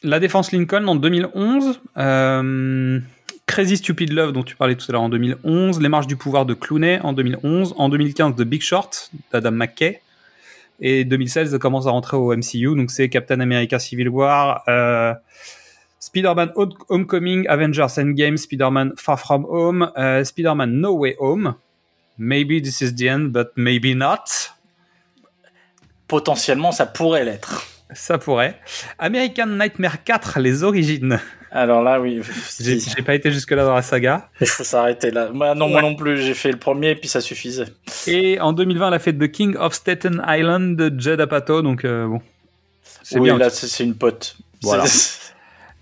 La défense Lincoln en 2011. Euh, Crazy Stupid Love dont tu parlais tout à l'heure en 2011. Les marches du pouvoir de Clooney en 2011. En 2015, The Big Short d'Adam McKay. Et 2016, elle commence à rentrer au MCU. Donc c'est Captain America Civil War, euh, Spider-Man Home- Homecoming, Avengers Endgame, Spider-Man Far From Home, euh, Spider-Man No Way Home. Maybe this is the end, but maybe not. Potentiellement, ça pourrait l'être. Ça pourrait. American Nightmare 4, les origines. Alors là, oui, J'ai j'ai pas été jusque-là dans la saga. il faut s'arrêter là. Non, moi non plus, j'ai fait le premier et puis ça suffisait. Et en 2020, elle a fait The King of Staten Island de Judd Apatow, donc euh, bon. C'est Oui, bien. là, c'est c'est une pote. Voilà.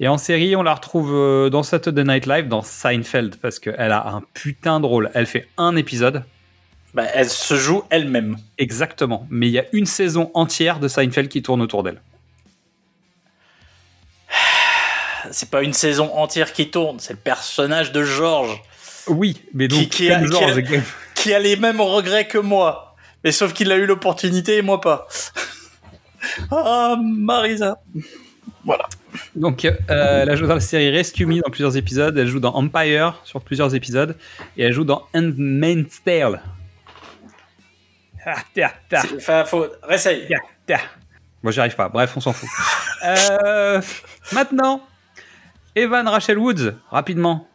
Et en série, on la retrouve euh, dans Saturday Night Live, dans Seinfeld, parce qu'elle a un putain de rôle. Elle fait un épisode, Bah, elle se joue elle-même. exactement. Mais il y a une saison entière de Seinfeld qui tourne autour d'elle. C'est pas une saison entière qui tourne, c'est le personnage de George Oui, mais donc, Qui- qui a- qui George et- qui a les mêmes regrets que moi. Mais sauf qu'il a eu l'opportunité et moi pas. Ah, Marisa. Voilà. Donc, euh, elle a joué dans la série Rescue Me dans plusieurs épisodes. Elle joue dans Empire sur plusieurs épisodes. Et elle joue dans Handmaid's Tale. Enfin, faut. Réessaye. Moi, j'y arrive pas. Bref, on s'en fout. Euh, maintenant, Evan Rachel Woods, rapidement.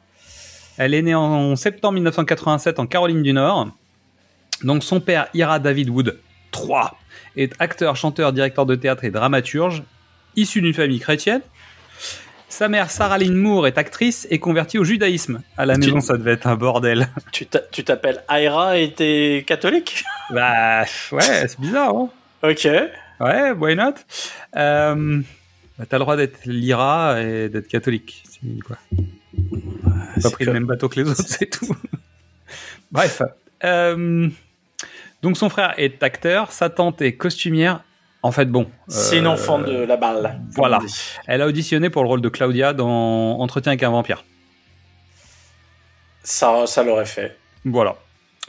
Elle est née en septembre 1987 en Caroline du Nord. Donc, son père, Ira David Wood, III est acteur, chanteur, directeur de théâtre et dramaturge, issu d'une famille chrétienne. Sa mère, Sarah Lynn Moore, est actrice et convertie au judaïsme. À la Tu- maison, ça devait être un bordel. Tu t'a- tu t'appelles Aira et t'es catholique? Bah, ouais, c'est bizarre, hein Ok. Ouais, why not? Euh, bah, T'as le droit d'être Lyra et d'être catholique. Quoi T'as pas pris comme- le même bateau que les autres, c'est tout. Bref. euh, donc son frère est acteur, sa tante est costumière. En fait, bon. C'est une enfant de la balle. voilà. Elle a auditionné pour le rôle de Claudia dans Entretien avec un vampire. Ça, ça l'aurait fait. Voilà.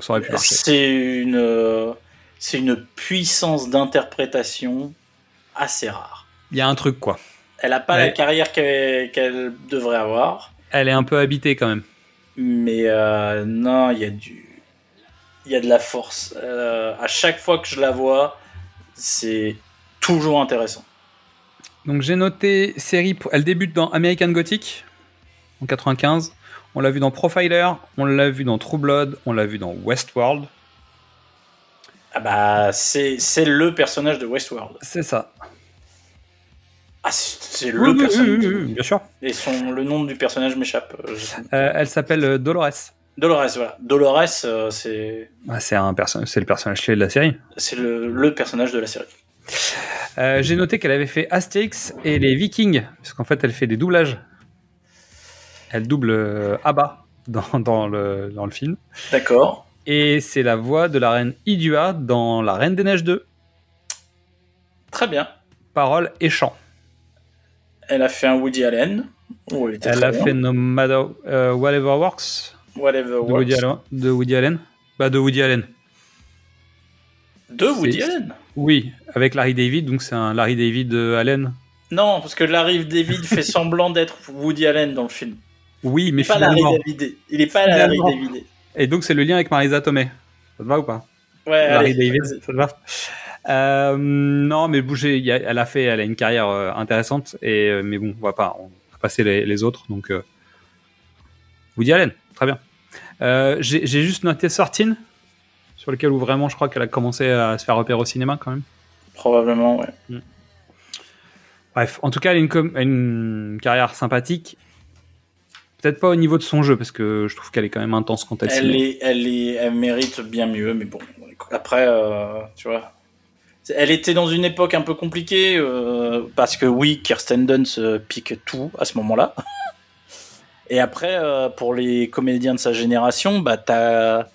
Ça aurait pu marcher. C'est une, c'est une puissance d'interprétation assez rare. Il y a un truc, quoi. Elle a pas Ouais. la carrière qu'elle qu'elle devrait avoir, Elle est un peu habitée quand même. mais euh, non, il y a du, il y a de la force. Euh, à chaque fois que je la vois, c'est toujours intéressant. Donc j'ai noté série. pour- Elle débute dans American Gothic en 95. On l'a vu dans Profiler, on l'a vu dans True Blood, on l'a vu dans Westworld. Ah bah c'est le personnage de Westworld. C'est ça. Ah c'est le oui, personnage. oui, oui, bien sûr. Et son le nom du personnage m'échappe. Euh, Euh, elle s'appelle euh, Dolores. Dolores, voilà. Dolores, euh, c'est Ah, c'est un perso- c'est le personnage clé de la série. c'est le, le personnage de la série. Euh, j'ai noté qu'elle avait fait Astérix et les Vikings, parce qu'en fait elle fait des doublages. Elle double euh, Abba dans, dans le, dans le film. D'accord. Et c'est la voix de la reine Idua dans La Reine des Neiges 2. Très bien. Paroles et chants. Elle a fait un Woody Allen. où elle était Elle très a bien. fait No Matter euh, Whatever Works Whatever de Works. Woody, Allen, de Woody Allen. Bah de Woody Allen. De Woody Allen. Oui, avec Larry David, donc c'est un Larry David euh, Allen. Non, parce que Larry David fait semblant d'être Woody Allen dans le film. Oui, mais Il est pas Larry finalement. David. Il est pas Larry Finalement. David. Et donc c'est le lien avec Marisa Tomei. Ça te va ou pas? Ouais, Larry allez, David, ça te va? Euh, Non, mais bouger, elle a fait, elle a une carrière euh, intéressante, et mais bon, on va pas, on va passer les, les autres, donc euh, Woody Allen, très bien. Euh, J'ai j'ai juste noté Sortine, sur lequel où vraiment je crois qu'elle a commencé à se faire repérer au cinéma quand même. Probablement, ouais. Bref, en tout cas, elle a une, com- carrière sympathique. Peut-être pas au niveau de son jeu, parce que je trouve qu'elle est quand même intense quand elle, Elle, est, elle, est, elle mérite bien mieux, mais bon. Après, euh, tu vois. Elle était dans une époque un peu compliquée, euh, parce que oui, Kirsten Dunst euh, pique tout à ce moment-là. Et après, euh, pour les comédiens de sa génération, bah, t'as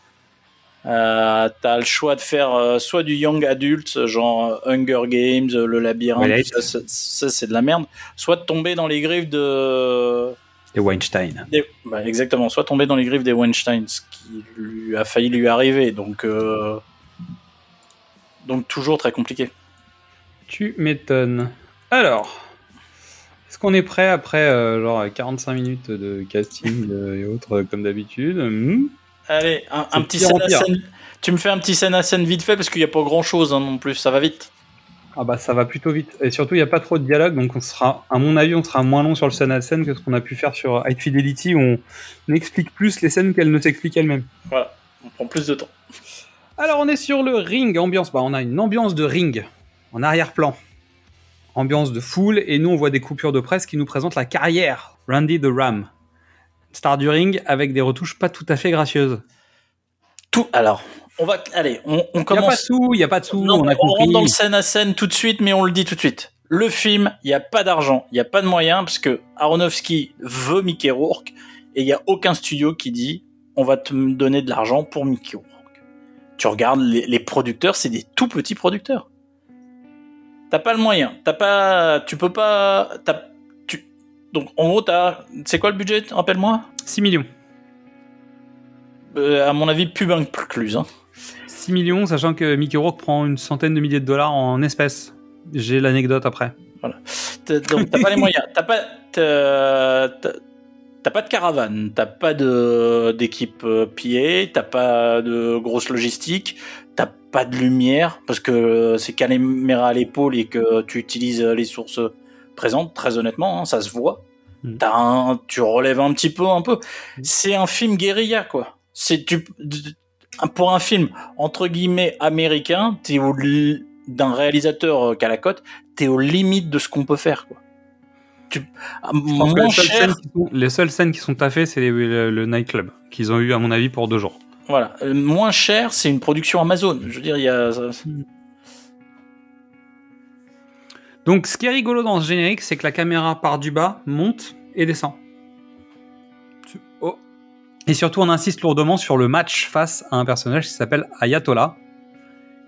euh, t'as le choix de faire euh, soit du young adult, genre euh, Hunger Games, euh, Le Labyrinthe, ça, ça, ça, c'est de la merde, soit de tomber dans les griffes de Et Weinstein. des- bah, exactement, soit tomber dans les griffes des Weinstein, ce qui lui a failli lui arriver, donc euh, donc toujours très compliqué. Tu m'étonnes. Alors, est-ce qu'on est prêt après euh, genre 45 minutes de casting euh, et autres comme d'habitude? Hmm Allez, un, C'est un de petit pire en scène à pire. scène. Tu me fais un petit scène à scène vite fait parce qu'il n'y a pas grand chose non plus, ça va vite. Ah bah ça va plutôt vite. Et surtout, il n'y a pas trop de dialogue, donc on sera, à mon avis, on sera moins long sur le scène à scène que ce qu'on a pu faire sur High Fidelity, où on explique plus les scènes qu'elle ne s'explique elle-même. Voilà, on prend plus de temps. Alors on est sur le ring, ambiance. Bah, on a une ambiance de ring en arrière-plan. Ambiance de foule, et nous on voit des coupures de presse qui nous présentent la carrière. Randy the Ram. Star du ring avec des retouches pas tout à fait gracieuses. Tout. Alors, on va. Allez, on, on Il n'y a pas de commence. sous, il n'y a pas de sous, Non, on a on rentre dans le scène à scène tout de suite, mais on le dit tout de suite. Le film, il n'y a pas d'argent, il n'y a pas de moyens, parce que Aronofsky veut Mickey Rourke, et il n'y a aucun studio qui dit on va te donner de l'argent pour Mickey Rourke. Tu regardes les, les producteurs, c'est des tout petits producteurs. T'as pas le moyen, t'as pas, tu peux pas, t'as, donc en gros t'as, c'est quoi le budget, rappelle-moi? 6 millions. Euh, À mon avis, pub incluse. Hein. 6 millions, sachant que Mickey Rourke prend une centaine de milliers de dollars en espèces. J'ai l'anecdote après. T'as- Donc t'as pas les moyens, t'as pas, t'as pas de caravane, t'as pas de d'équipe euh, PA, t'as pas de grosse logistique, t'as pas de lumière parce que c'est caméra à l'épaule et que tu utilises les sources présentes. Très honnêtement, hein, ça se voit. Mm. Un, tu relèves un petit peu, un peu. C'est un film guérilla quoi. C'est tu pour un film entre guillemets américain, t'es au d'un réalisateur euh, qu'à la cote, t'es aux limites de ce qu'on peut faire. Quoi. Tu, les seules, cher, scènes qui sont, les seules scènes qui sont taffées, c'est le, le nightclub qu'ils ont eu à mon avis pour deux jours. voilà, Euh, moins cher, c'est une production Amazon. Je veux dire, il y a Donc, ce qui est rigolo dans ce générique, c'est que la caméra part du bas, monte et descend. Oh. Et surtout, on insiste lourdement sur le match face à un personnage qui s'appelle Ayatollah,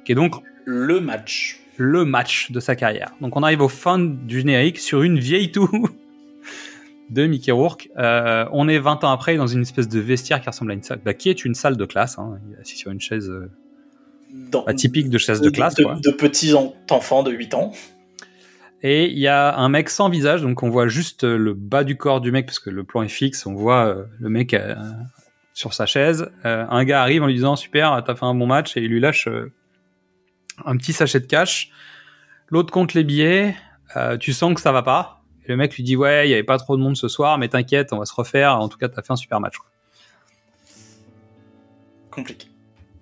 qui est donc le match. le match de sa carrière. Donc, on arrive au fin du générique sur une vieille toux de Mickey Rourke. Euh, on est 20 ans après dans une espèce de vestiaire qui ressemble à une salle, bah, qui est une salle de classe. hein. Il est assis sur une chaise euh, Dans, bah, typique de chaise de classe. de, quoi. de petits en- enfants de 8 ans. Et il y a un mec sans visage, donc on voit juste euh, le bas du corps du mec parce que le plan est fixe. On voit euh, le mec euh, sur sa chaise. Un gars arrive en lui disant super, t'as fait un bon match et il lui lâche un petit sachet de cash. L'autre compte les billets. Tu sens que ça va pas. Et le mec lui dit ouais, il y avait pas trop de monde ce soir, mais t'inquiète, on va se refaire. En tout cas, t'as fait un super match. Compliqué.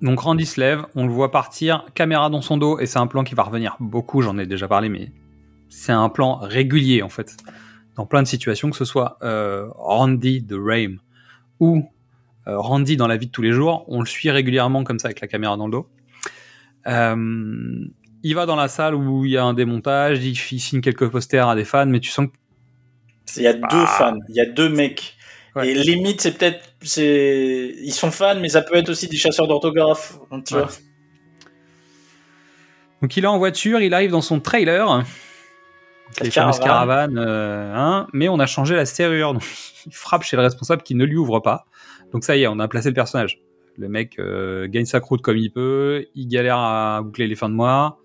Donc Randy se lève, on le voit partir, caméra dans son dos, et c'est un plan qui va revenir beaucoup, j'en ai déjà parlé, mais c'est un plan régulier en fait, dans plein de situations, que ce soit euh, Randy de Rame ou euh, Randy dans la vie de tous les jours, on le suit régulièrement comme ça avec la caméra dans le dos. Euh, il va dans la salle où il y a un démontage, il, signe quelques posters à des fans, mais tu sens que Il y a deux fans, il y a deux mecs. Ouais. Et limite, c'est peut-être, c'est, ils sont fans, mais ça peut être aussi des chasseurs d'orthographe. Tu Ouais. vois. Donc il est en voiture, il arrive dans son trailer, les fameuses caravane. caravanes, euh, hein, mais on a changé la serrure. Donc, il frappe chez le responsable qui ne lui ouvre pas. Donc ça y est, on a placé le personnage. Le mec euh, gagne sa croûte comme il peut, il galère à boucler les fins de mois.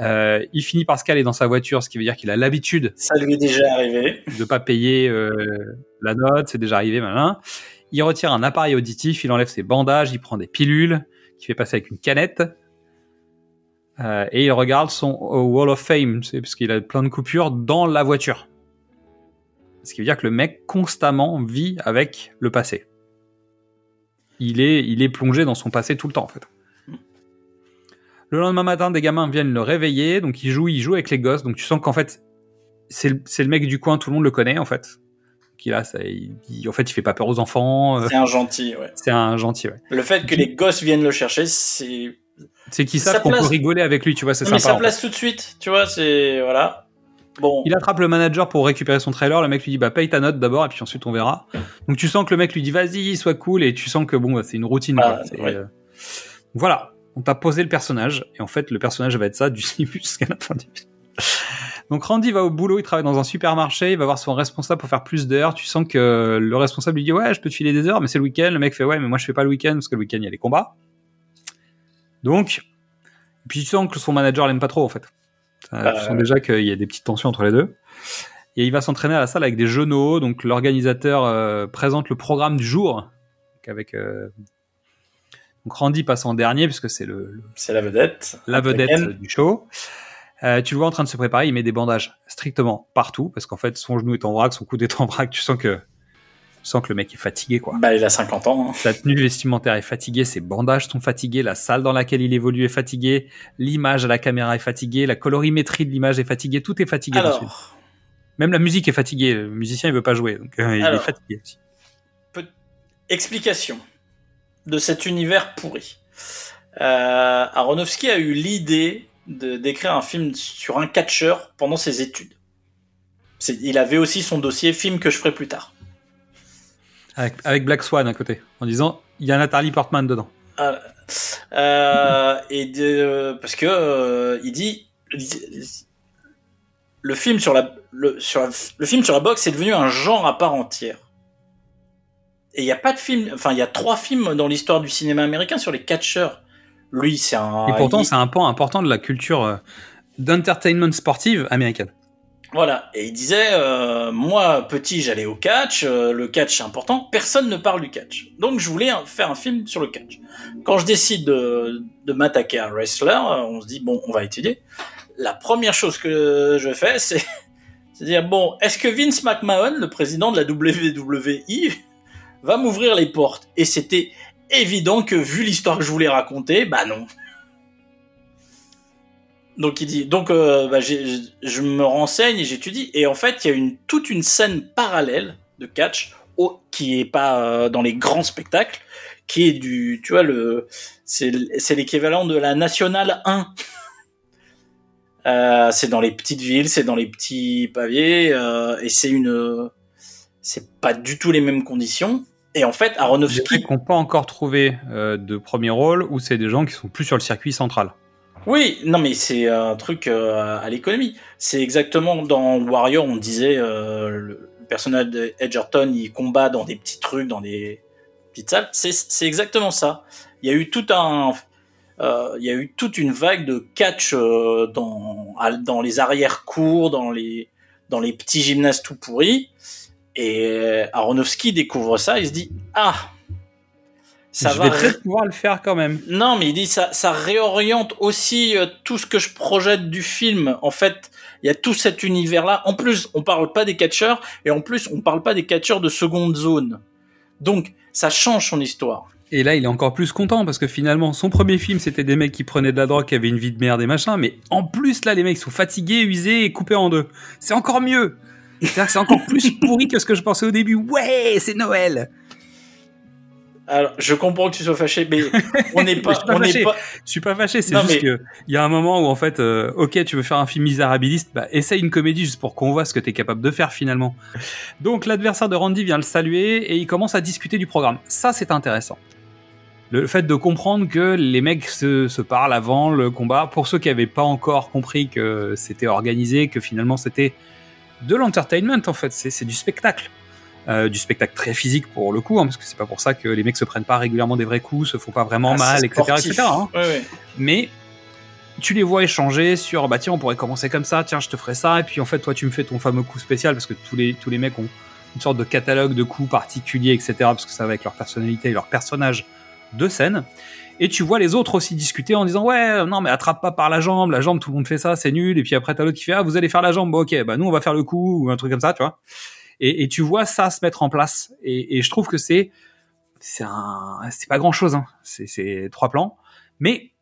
Euh, il finit par se caler dans sa voiture, ce qui veut dire qu'il a l'habitude Ça lui est déjà arrivé. de pas payer euh, la note, c'est déjà arrivé, malin. Il retire un appareil auditif, il enlève ses bandages, il prend des pilules, qu'il fait passer avec une canette, euh, et il regarde son Wall of Fame, c'est parce qu'il a plein de coupures dans la voiture. Ce qui veut dire que le mec constamment vit avec le passé. Il est, il est plongé dans son passé tout le temps en fait. Le lendemain matin, des gamins viennent le réveiller, donc il joue, il joue avec les gosses, donc tu sens qu'en fait c'est le, le mec du coin, tout le monde le connaît en fait. Qui là, ça, il, il- en fait, il fait pas peur aux enfants. euh, C'est un gentil, ouais. c'est un gentil, ouais. Le fait que les gosses viennent le chercher, c'est. C'est qu'ils Ça savent qu'on place- peut rigoler avec lui, tu vois, c'est Non, mais sympa. ça en fait. place tout de suite, tu vois, c'est. Voilà. Bon. Il attrape le manager pour récupérer son trailer. Le mec lui dit bah paye ta note d'abord et puis ensuite on verra. Donc tu sens que le mec lui dit vas-y, sois cool et tu sens que bon bah, c'est une routine. Ah, quoi. C'est, ouais. euh, Voilà, on t'a posé le personnage et en fait le personnage va être ça du début jusqu'à la fin du film. Donc Randy va au boulot, il travaille dans un supermarché, il va voir son responsable pour faire plus d'heures. Tu sens que le responsable lui dit ouais je peux te filer des heures mais c'est le week-end. Le mec fait ouais mais moi je fais pas le week-end parce que le week-end il y a les combats. Donc et puis tu sens que son manager l'aime pas trop en fait. Tu sens déjà qu'il y a des petites tensions entre les deux. Et il va s'entraîner à la salle avec des genoux. Donc l'organisateur euh, présente le programme du jour. Donc, avec euh, donc Randy passe en dernier puisque c'est le, le- C'est la vedette. la vedette Africaine. du show. Euh, tu le vois en train de se préparer. Il met des bandages strictement partout parce qu'en fait son genou est en vrac, son coude est en vrac. Tu sens que tu sens que le mec est fatigué quoi. Bah, il a 50 ans. hein. Sa tenue vestimentaire est fatiguée, ses bandages sont fatigués, la salle dans laquelle il évolue est fatiguée, l'image à la caméra est fatiguée, la colorimétrie de l'image est fatiguée, tout est fatigué. Alors, Même la musique est fatiguée, le musicien il veut pas jouer, donc euh, il est fatigué aussi. explication de cet univers pourri. Euh, Aronofsky a eu l'idée de d'écrire un film sur un catcheur pendant ses études. Il avait aussi son dossier film que je ferai plus tard. Avec, avec Black Swan à côté, en disant il y a Nathalie Portman dedans. Ah, euh, et de, parce que euh, il dit le film sur la le, sur la- le film sur la boxe est devenu un genre à part entière. Et il y a pas de film, enfin il y a trois films dans l'histoire du cinéma américain sur les catcheurs. Lui, c'est un. Et pourtant il- c'est un pan important de la culture euh, d'entertainment sportive américaine. Voilà. Et il disait, euh, moi petit, j'allais au catch. euh, le catch c'est important. Personne ne parle du catch. Donc je voulais faire un film sur le catch. Quand je décide de, de m'attaquer à un wrestler, euh, on se dit bon, on va étudier. La première chose que je fais, c'est c'est dire bon, est-ce que Vince McMahon, le président de la WWE, va m'ouvrir les portes? Et c'était évident que vu l'histoire que je voulais raconter, bah non. Donc il dit, euh, bah, je me renseigne et j'étudie et en fait il y a une toute une scène parallèle de catch qui est pas euh, dans les grands spectacles, qui est du, tu vois le, c'est l'équivalent de la nationale 1. Euh, c'est dans les petites villes, c'est dans les petits pavés et c'est une, c'est pas du tout les mêmes conditions. Et en fait, Des Aronofsky, mecs qui n'ont pas encore trouvé de premier rôle ou c'est des gens qui sont plus sur le circuit central. Oui, non mais c'est un truc euh, à l'économie. C'est exactement dans Warrior, on disait euh, le personnage de Edgerton, il combat dans des petits trucs, dans des petites salles. C'est exactement ça. Il y a eu tout un, euh, il y a eu toute une vague de catch euh, dans dans les arrières cours, dans les dans les petits gymnases tout pourris. Et Aronofsky découvre ça, il se dit ah ça je va vais ré- peut-être pouvoir le faire quand même. non, mais il dit ça, ça réoriente aussi euh, tout ce que je projette du film. En fait, il y a tout cet univers-là. En plus, on parle pas des catcheurs et en plus, on parle pas des catcheurs de seconde zone. Donc, ça change son histoire. Et là, il est encore plus content parce que finalement, son premier film, c'était des mecs qui prenaient de la drogue, qui avaient une vie de merde et machin. Mais en plus, là, les mecs sont fatigués, usés et coupés en deux. C'est encore mieux. C'est encore plus pourri que ce que je pensais au début. Ouais, c'est Noël. Alors, je comprends que tu sois fâché, mais on n'est pas, Je suis pas on pas. Je suis pas fâché, c'est juste mais- que il y a un moment où en fait, euh, ok, tu veux faire un film misérabiliste, bah essaye une comédie juste pour qu'on voit ce que t'es capable de faire finalement. Donc l'adversaire de Randy vient le saluer et il commence à discuter du programme. Ça, c'est intéressant. Le fait de comprendre que les mecs se, se parlent avant le combat, pour ceux qui avaient pas encore compris que c'était organisé, que finalement c'était de l'entertainment en fait, c'est du spectacle. Euh, du spectacle très physique pour le coup, hein, parce que c'est pas pour ça que les mecs se prennent pas régulièrement des vrais coups, se font pas vraiment Ah, mal, etc. etc. hein Ouais, ouais. mais tu les vois échanger sur bah tiens on pourrait commencer comme ça tiens je te ferai ça et puis en fait toi tu me fais ton fameux coup spécial parce que tous les tous les mecs ont une sorte de catalogue de coups particuliers etc parce que ça va avec leur personnalité et leur personnage de scène et tu vois les autres aussi discuter en disant ouais non mais attrape pas par la jambe la jambe tout le monde fait ça c'est nul et puis après t'as l'autre qui fait ah vous allez faire la jambe bon, ok bah nous on va faire le coup ou un truc comme ça tu vois et, et tu vois ça se mettre en place et, et je trouve que c'est c'est pas grand chose hein. c'est trois plans mais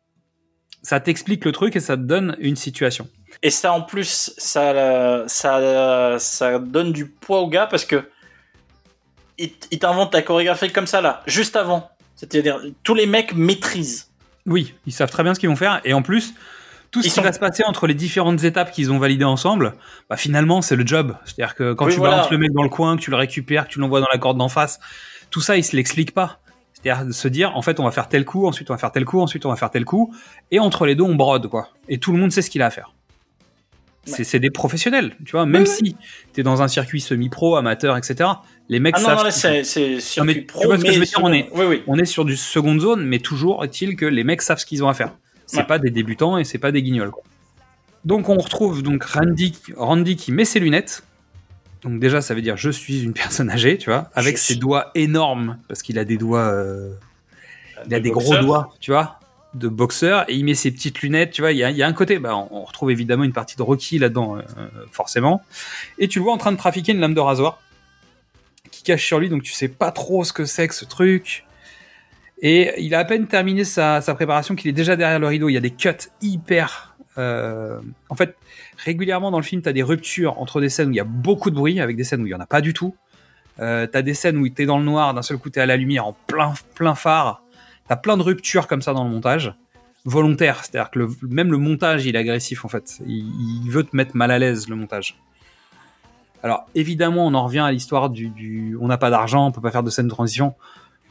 ça t'explique le truc et ça te donne une situation. Et ça, en plus, ça, ça, ça donne du poids au gars parce que il, il t'invente ta chorégraphie comme ça là, juste avant. C'est-à-dire, tous les mecs maîtrisent. Oui, ils savent très bien ce qu'ils vont faire et en plus, tout ce qui va se passer entre les différentes étapes qu'ils ont validées ensemble, bah finalement c'est le job. C'est-à-dire que quand Oui, tu voilà. balances le mec dans le coin, que tu le récupères, que tu l'envoies dans la corde d'en face, tout ça ils se l'expliquent pas. C'est-à-dire de se dire en fait on va faire tel coup, ensuite on va faire tel coup, ensuite on va faire tel coup, et entre les deux on brode quoi. Et tout le monde sait ce qu'il a à faire. C'est c'est des professionnels, tu vois. Même Oui, si t'es dans un circuit semi-pro, amateur, etc. Les mecs Ah non, savent. non, font. c'est c'est Non, mais circuit tu ce que je veux dire, on est- Oui, oui. on est sur du seconde zone, mais toujours est-il que les mecs savent ce qu'ils ont à faire. C'est Ouais. pas des débutants et c'est pas des guignols. quoi. Donc on retrouve donc Randy, Randy qui met ses lunettes. Donc déjà ça veut dire je suis une personne âgée, tu vois, avec Je ses suis- doigts énormes parce qu'il a des doigts, euh, il a De des gros doigts, tu vois, de boxeur et il met ses petites lunettes, tu vois. Il y a, il y a un côté, bah, on, on retrouve évidemment une partie de Rocky là-dedans, euh, forcément. Et tu le vois en train de trafiquer une lame de rasoir qui cache sur lui, donc tu sais pas trop ce que c'est que ce truc. Et il a à peine terminé sa, préparation qu'il est déjà derrière le rideau. Il y a des cuts hyper. euh, En fait, régulièrement dans le film, tu as des ruptures entre des scènes où il y a beaucoup de bruit, avec des scènes où il y en a pas du tout. Euh, t'as des scènes où t'es dans le noir, d'un seul coup t'es à la lumière en plein, plein phare. T'as plein de ruptures comme ça dans le montage, volontaire. C'est-à-dire que même le montage, il est agressif en fait. Il, veut te mettre mal à l'aise le montage. Alors évidemment, on en revient à l'histoire du, du- on n'a pas d'argent, on peut pas faire de scène de transition.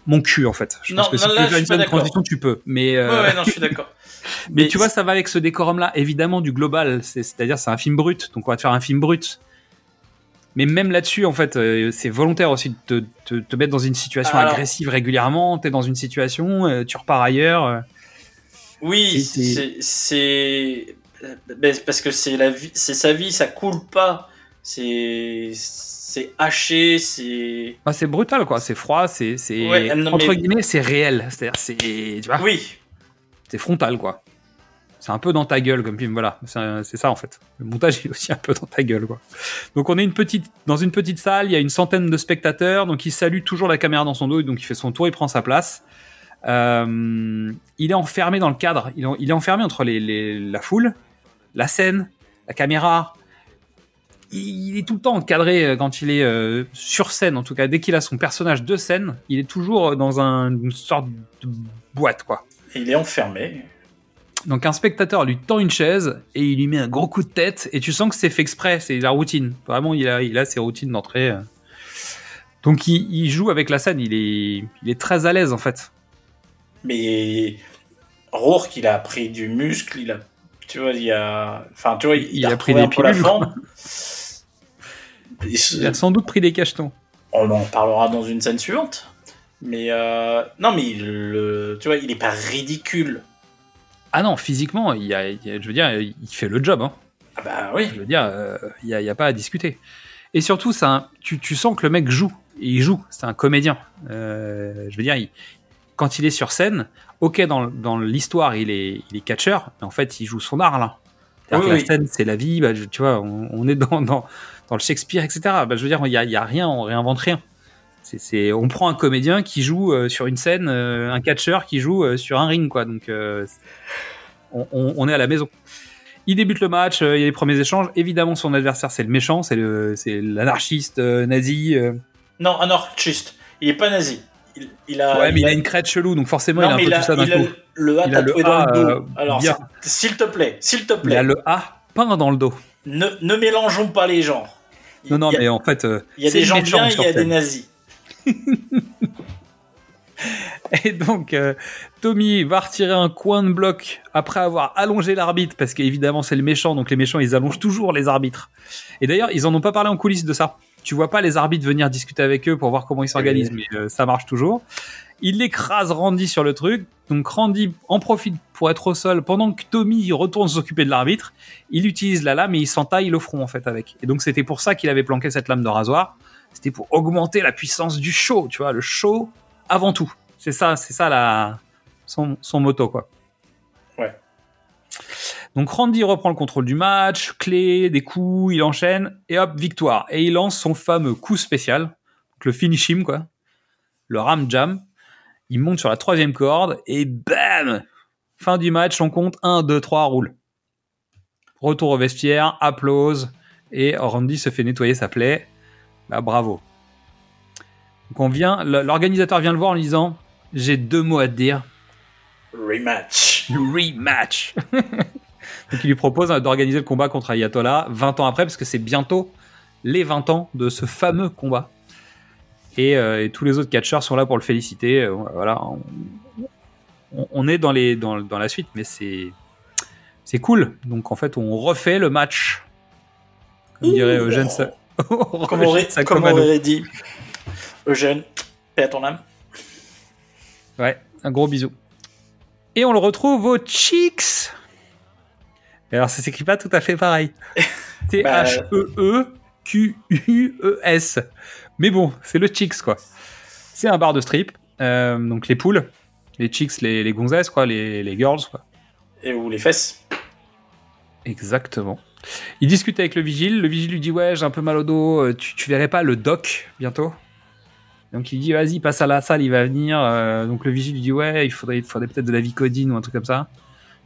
Mon cul en fait. Je Non, pense que si tu veux faire une transition, tu peux. Mais, euh, Ouais, ouais, non, je suis d'accord. mais tu vois, ça va avec ce décorum-là, évidemment, du global. C'est- C'est-à-dire, c'est un film brut, donc on va te faire un film brut. Mais même là-dessus, en fait, euh, c'est volontaire aussi de te, te- te mettre dans une situation Alors- agressive régulièrement. T'es dans une situation, euh, tu repars ailleurs. Oui, C'est- parce que c'est la vie, c'est sa vie, ça coule pas. C'est c'est haché, c'est Enfin, c'est brutal, quoi. C'est froid, c'est, c'est Ouais, entre mais- guillemets, c'est réel. C'est-à-dire, c'est, tu vois, oui. c'est frontal, quoi. C'est un peu dans ta gueule comme film, voilà. C'est ça en fait. Le montage est aussi un peu dans ta gueule, quoi. Donc on est une petite, dans une petite salle, il y a une centaine de spectateurs, donc il salue toujours la caméra dans son dos, donc il fait son tour, il prend sa place. Euh, il est enfermé dans le cadre. Il est, il est enfermé entre les, les- la foule, la scène, la caméra. Il, est tout le temps encadré euh, quand il est euh, sur scène. En tout cas, dès qu'il a son personnage de scène, il est toujours dans un- une sorte de boîte, quoi. Et il est enfermé. Donc un spectateur lui tend une chaise et il lui met un gros coup de tête et tu sens que c'est fait exprès, c'est la routine. Vraiment, il a, il a ses routines d'entrée. euh. Donc il, il joue avec la scène, il est, il est très à l'aise en fait. Mais Rourke, il a pris du muscle, il a. Tu vois, il a. Enfin, tu vois, il, Il a, a pris des pilules. Il a sans doute pris des cachetons. On en parlera dans une scène suivante. Mais euh, non, mais il, le- tu vois, il est pas ridicule. Ah non, physiquement, il a, il je veux dire, il fait le job. Hein. Ah bah oui. Je veux dire, euh, il n'y a, pas à discuter. Et surtout, un- tu, tu sens que le mec joue. Et il joue, c'est un comédien. Euh, je veux dire, il- quand il est sur scène, ok, dans, dans l'histoire, il est, il est catcheur, mais en fait, il joue son art là. Oui. La scène, c'est la vie, bah, tu vois, on, on est dans, dans, dans le Shakespeare, etc. Bah, je veux dire, il n'y a, il y a rien, on réinvente rien. C'est, c'est- on prend un comédien qui joue euh, sur une scène, euh, un catcheur qui joue euh, sur un ring, quoi. Donc, on, est à la maison. Il débute le match, il y a les premiers échanges. Évidemment, son adversaire, c'est le méchant, c'est l'anarchiste nazi. Non, anarchiste. Il est pas nazi. Il, il a. ouais, mais il a une crête chelou, donc forcément, Non, il a un peu il a, tout ça d'un il coup. le A Il a le tatoué dans A, le dos. Alors, s'il te plaît, s'il te Il plaît, a le A peint dans le dos. ne, ne mélangeons pas les genres. Non, non, a, mais en fait, euh, il y a des gens bien, il y a des nazis. Et donc, euh, Tommy va retirer un coin de bloc après avoir allongé l'arbitre, parce qu'évidemment, c'est le méchant, donc les méchants, ils allongent toujours les arbitres. Et d'ailleurs, ils en ont pas parlé en coulisses de ça. Tu vois pas les arbitres venir discuter avec eux pour voir comment ils s'organisent, mais euh, ça marche toujours. Il écrase Randy sur le truc, donc Randy en profite pour être au sol pendant que Tommy retourne s'occuper de l'arbitre. Il utilise la lame et il s'entaille le front en fait avec. Et donc c'était pour ça qu'il avait planqué cette lame de rasoir. C'était pour augmenter la puissance du show, tu vois, le show avant tout. C'est ça, c'est ça la son, son moto quoi. Ouais. Donc Randy reprend le contrôle du match, clé, des coups, il enchaîne et hop victoire. Et il lance son fameux coup spécial, donc le finish him quoi, le ram jam. Il monte sur la troisième corde et bam, fin du match, on compte 1, 2, 3, roule. Retour au vestiaire, applause et Randy se fait nettoyer sa plaie. Bah bravo. Donc on vient, l'organisateur vient le voir en lui disant j'ai deux mots à te dire. Rematch. Rematch. Donc il lui propose d'organiser le combat contre Ayatollah 20 ans après, parce que c'est bientôt les 20 ans de ce fameux combat. Et, euh, et tous les autres catcheurs sont là pour le féliciter. Euh, voilà, on, est dans, les, dans, dans la suite, mais c'est c'est cool. Donc en fait, on refait le match. Comme dirait Eugène Sa- Comme aurait, comme aurait dit Eugène, paix à ton âme. Ouais, un gros bisou. Et on le retrouve aux Cheeks. Et alors, ça s'écrit pas tout à fait pareil. Bah, T-H-E-E-Q-U-E-S. Mais bon, c'est le Cheeks, quoi. C'est un bar de strip. euh, donc les poules, les Cheeks, les, les gonzesses, quoi, les, les girls, quoi. Et ou les fesses. Exactement. Il discute avec le vigile. Le vigile lui dit Ouais, j'ai un peu mal au dos. euh, Tu, tu verrais pas le doc bientôt Donc il dit Vas-y, passe à la salle, il va venir. Euh, donc le vigile lui dit Ouais, il faudrait, il faudrait peut-être de la vicodine ou un truc comme ça.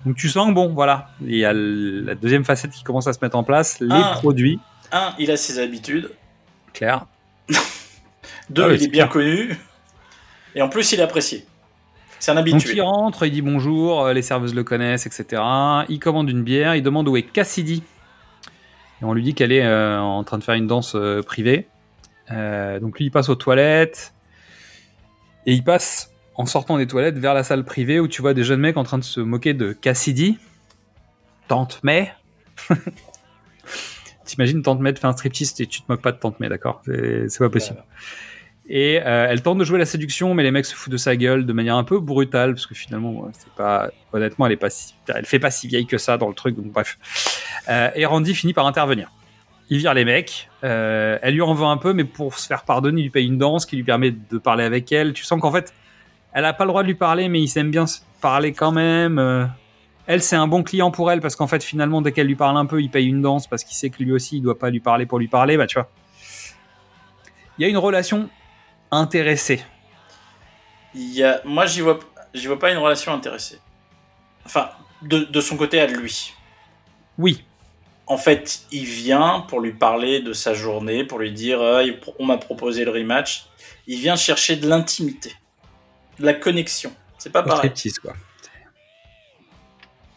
Donc tu sens que bon, voilà. Il y a la deuxième facette qui commence à se mettre en place les produits. Un, il a ses habitudes. Clair. Deux, Ah oui, il est bien clair. connu. Et en plus, il est apprécié. C'est un Donc habitué. il rentre, il dit bonjour, euh, les serveuses le connaissent, etc. Il commande une bière, il demande où est Cassidy. Et on lui dit qu'elle est euh, en train de faire une danse euh, privée. Euh, donc lui, il passe aux toilettes. Et il passe, en sortant des toilettes, vers la salle privée où tu vois des jeunes mecs en train de se moquer de Cassidy. Tante May. T'imagines Tante May te fait un striptease et tu te moques pas de Tante May, d'accord? C'est pas possible. Et euh, elle tente de jouer la séduction, mais les mecs se foutent de sa gueule de manière un peu brutale, parce que finalement, c'est pas, honnêtement, elle est pas si, elle fait pas si vieille que ça dans le truc, donc bref. Euh, et Randy finit par intervenir. Il vire les mecs, euh, elle lui en veut un peu, mais pour se faire pardonner, il lui paye une danse qui lui permet de parler avec elle. Tu sens qu'en fait, elle a pas le droit de lui parler, mais il s'aime bien se parler quand même. Euh, elle, c'est un bon client pour elle, parce qu'en fait, finalement, dès qu'elle lui parle un peu, il paye une danse, parce qu'il sait que lui aussi, il doit pas lui parler pour lui parler, bah tu vois. Il y a une relation intéressée. Il y a... Moi, j'y vois. j'y vois pas une relation intéressée. Enfin, de, de son côté à lui. Oui, En fait, il vient pour lui parler de sa journée, pour lui dire Ah, on m'a proposé le rematch. Il vient chercher de l'intimité, de la connexion. C'est pas pareil. striptease, quoi.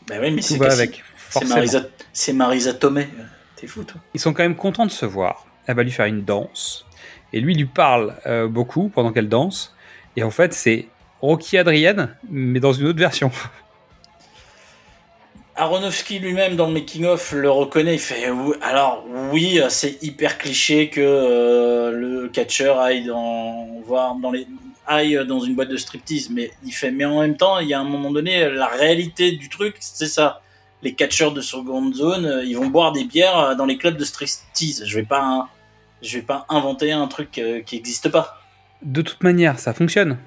Bah oui, mais c'est va Cassie- avec. C'est forcément. Marisa, c'est Marisa Tomei. T'es fou, toi. Ils sont quand même contents de se voir. Elle va lui faire une danse. Et lui, il lui parle euh, beaucoup pendant qu'elle danse. Et en fait, c'est Rocky Adrienne, mais dans une autre version. Aronofsky lui-même dans le making of le reconnaît. Il fait alors oui, c'est hyper cliché que euh, le catcheur aille dans voir dans les aille dans une boîte de striptease, mais il fait mais en même temps, il y a un moment donné la réalité du truc, c'est ça. Les catcheurs de seconde zone, ils vont boire des bières dans les clubs de striptease. Je vais pas je vais pas inventer un truc euh, qui n'existe pas. De toute manière, ça fonctionne.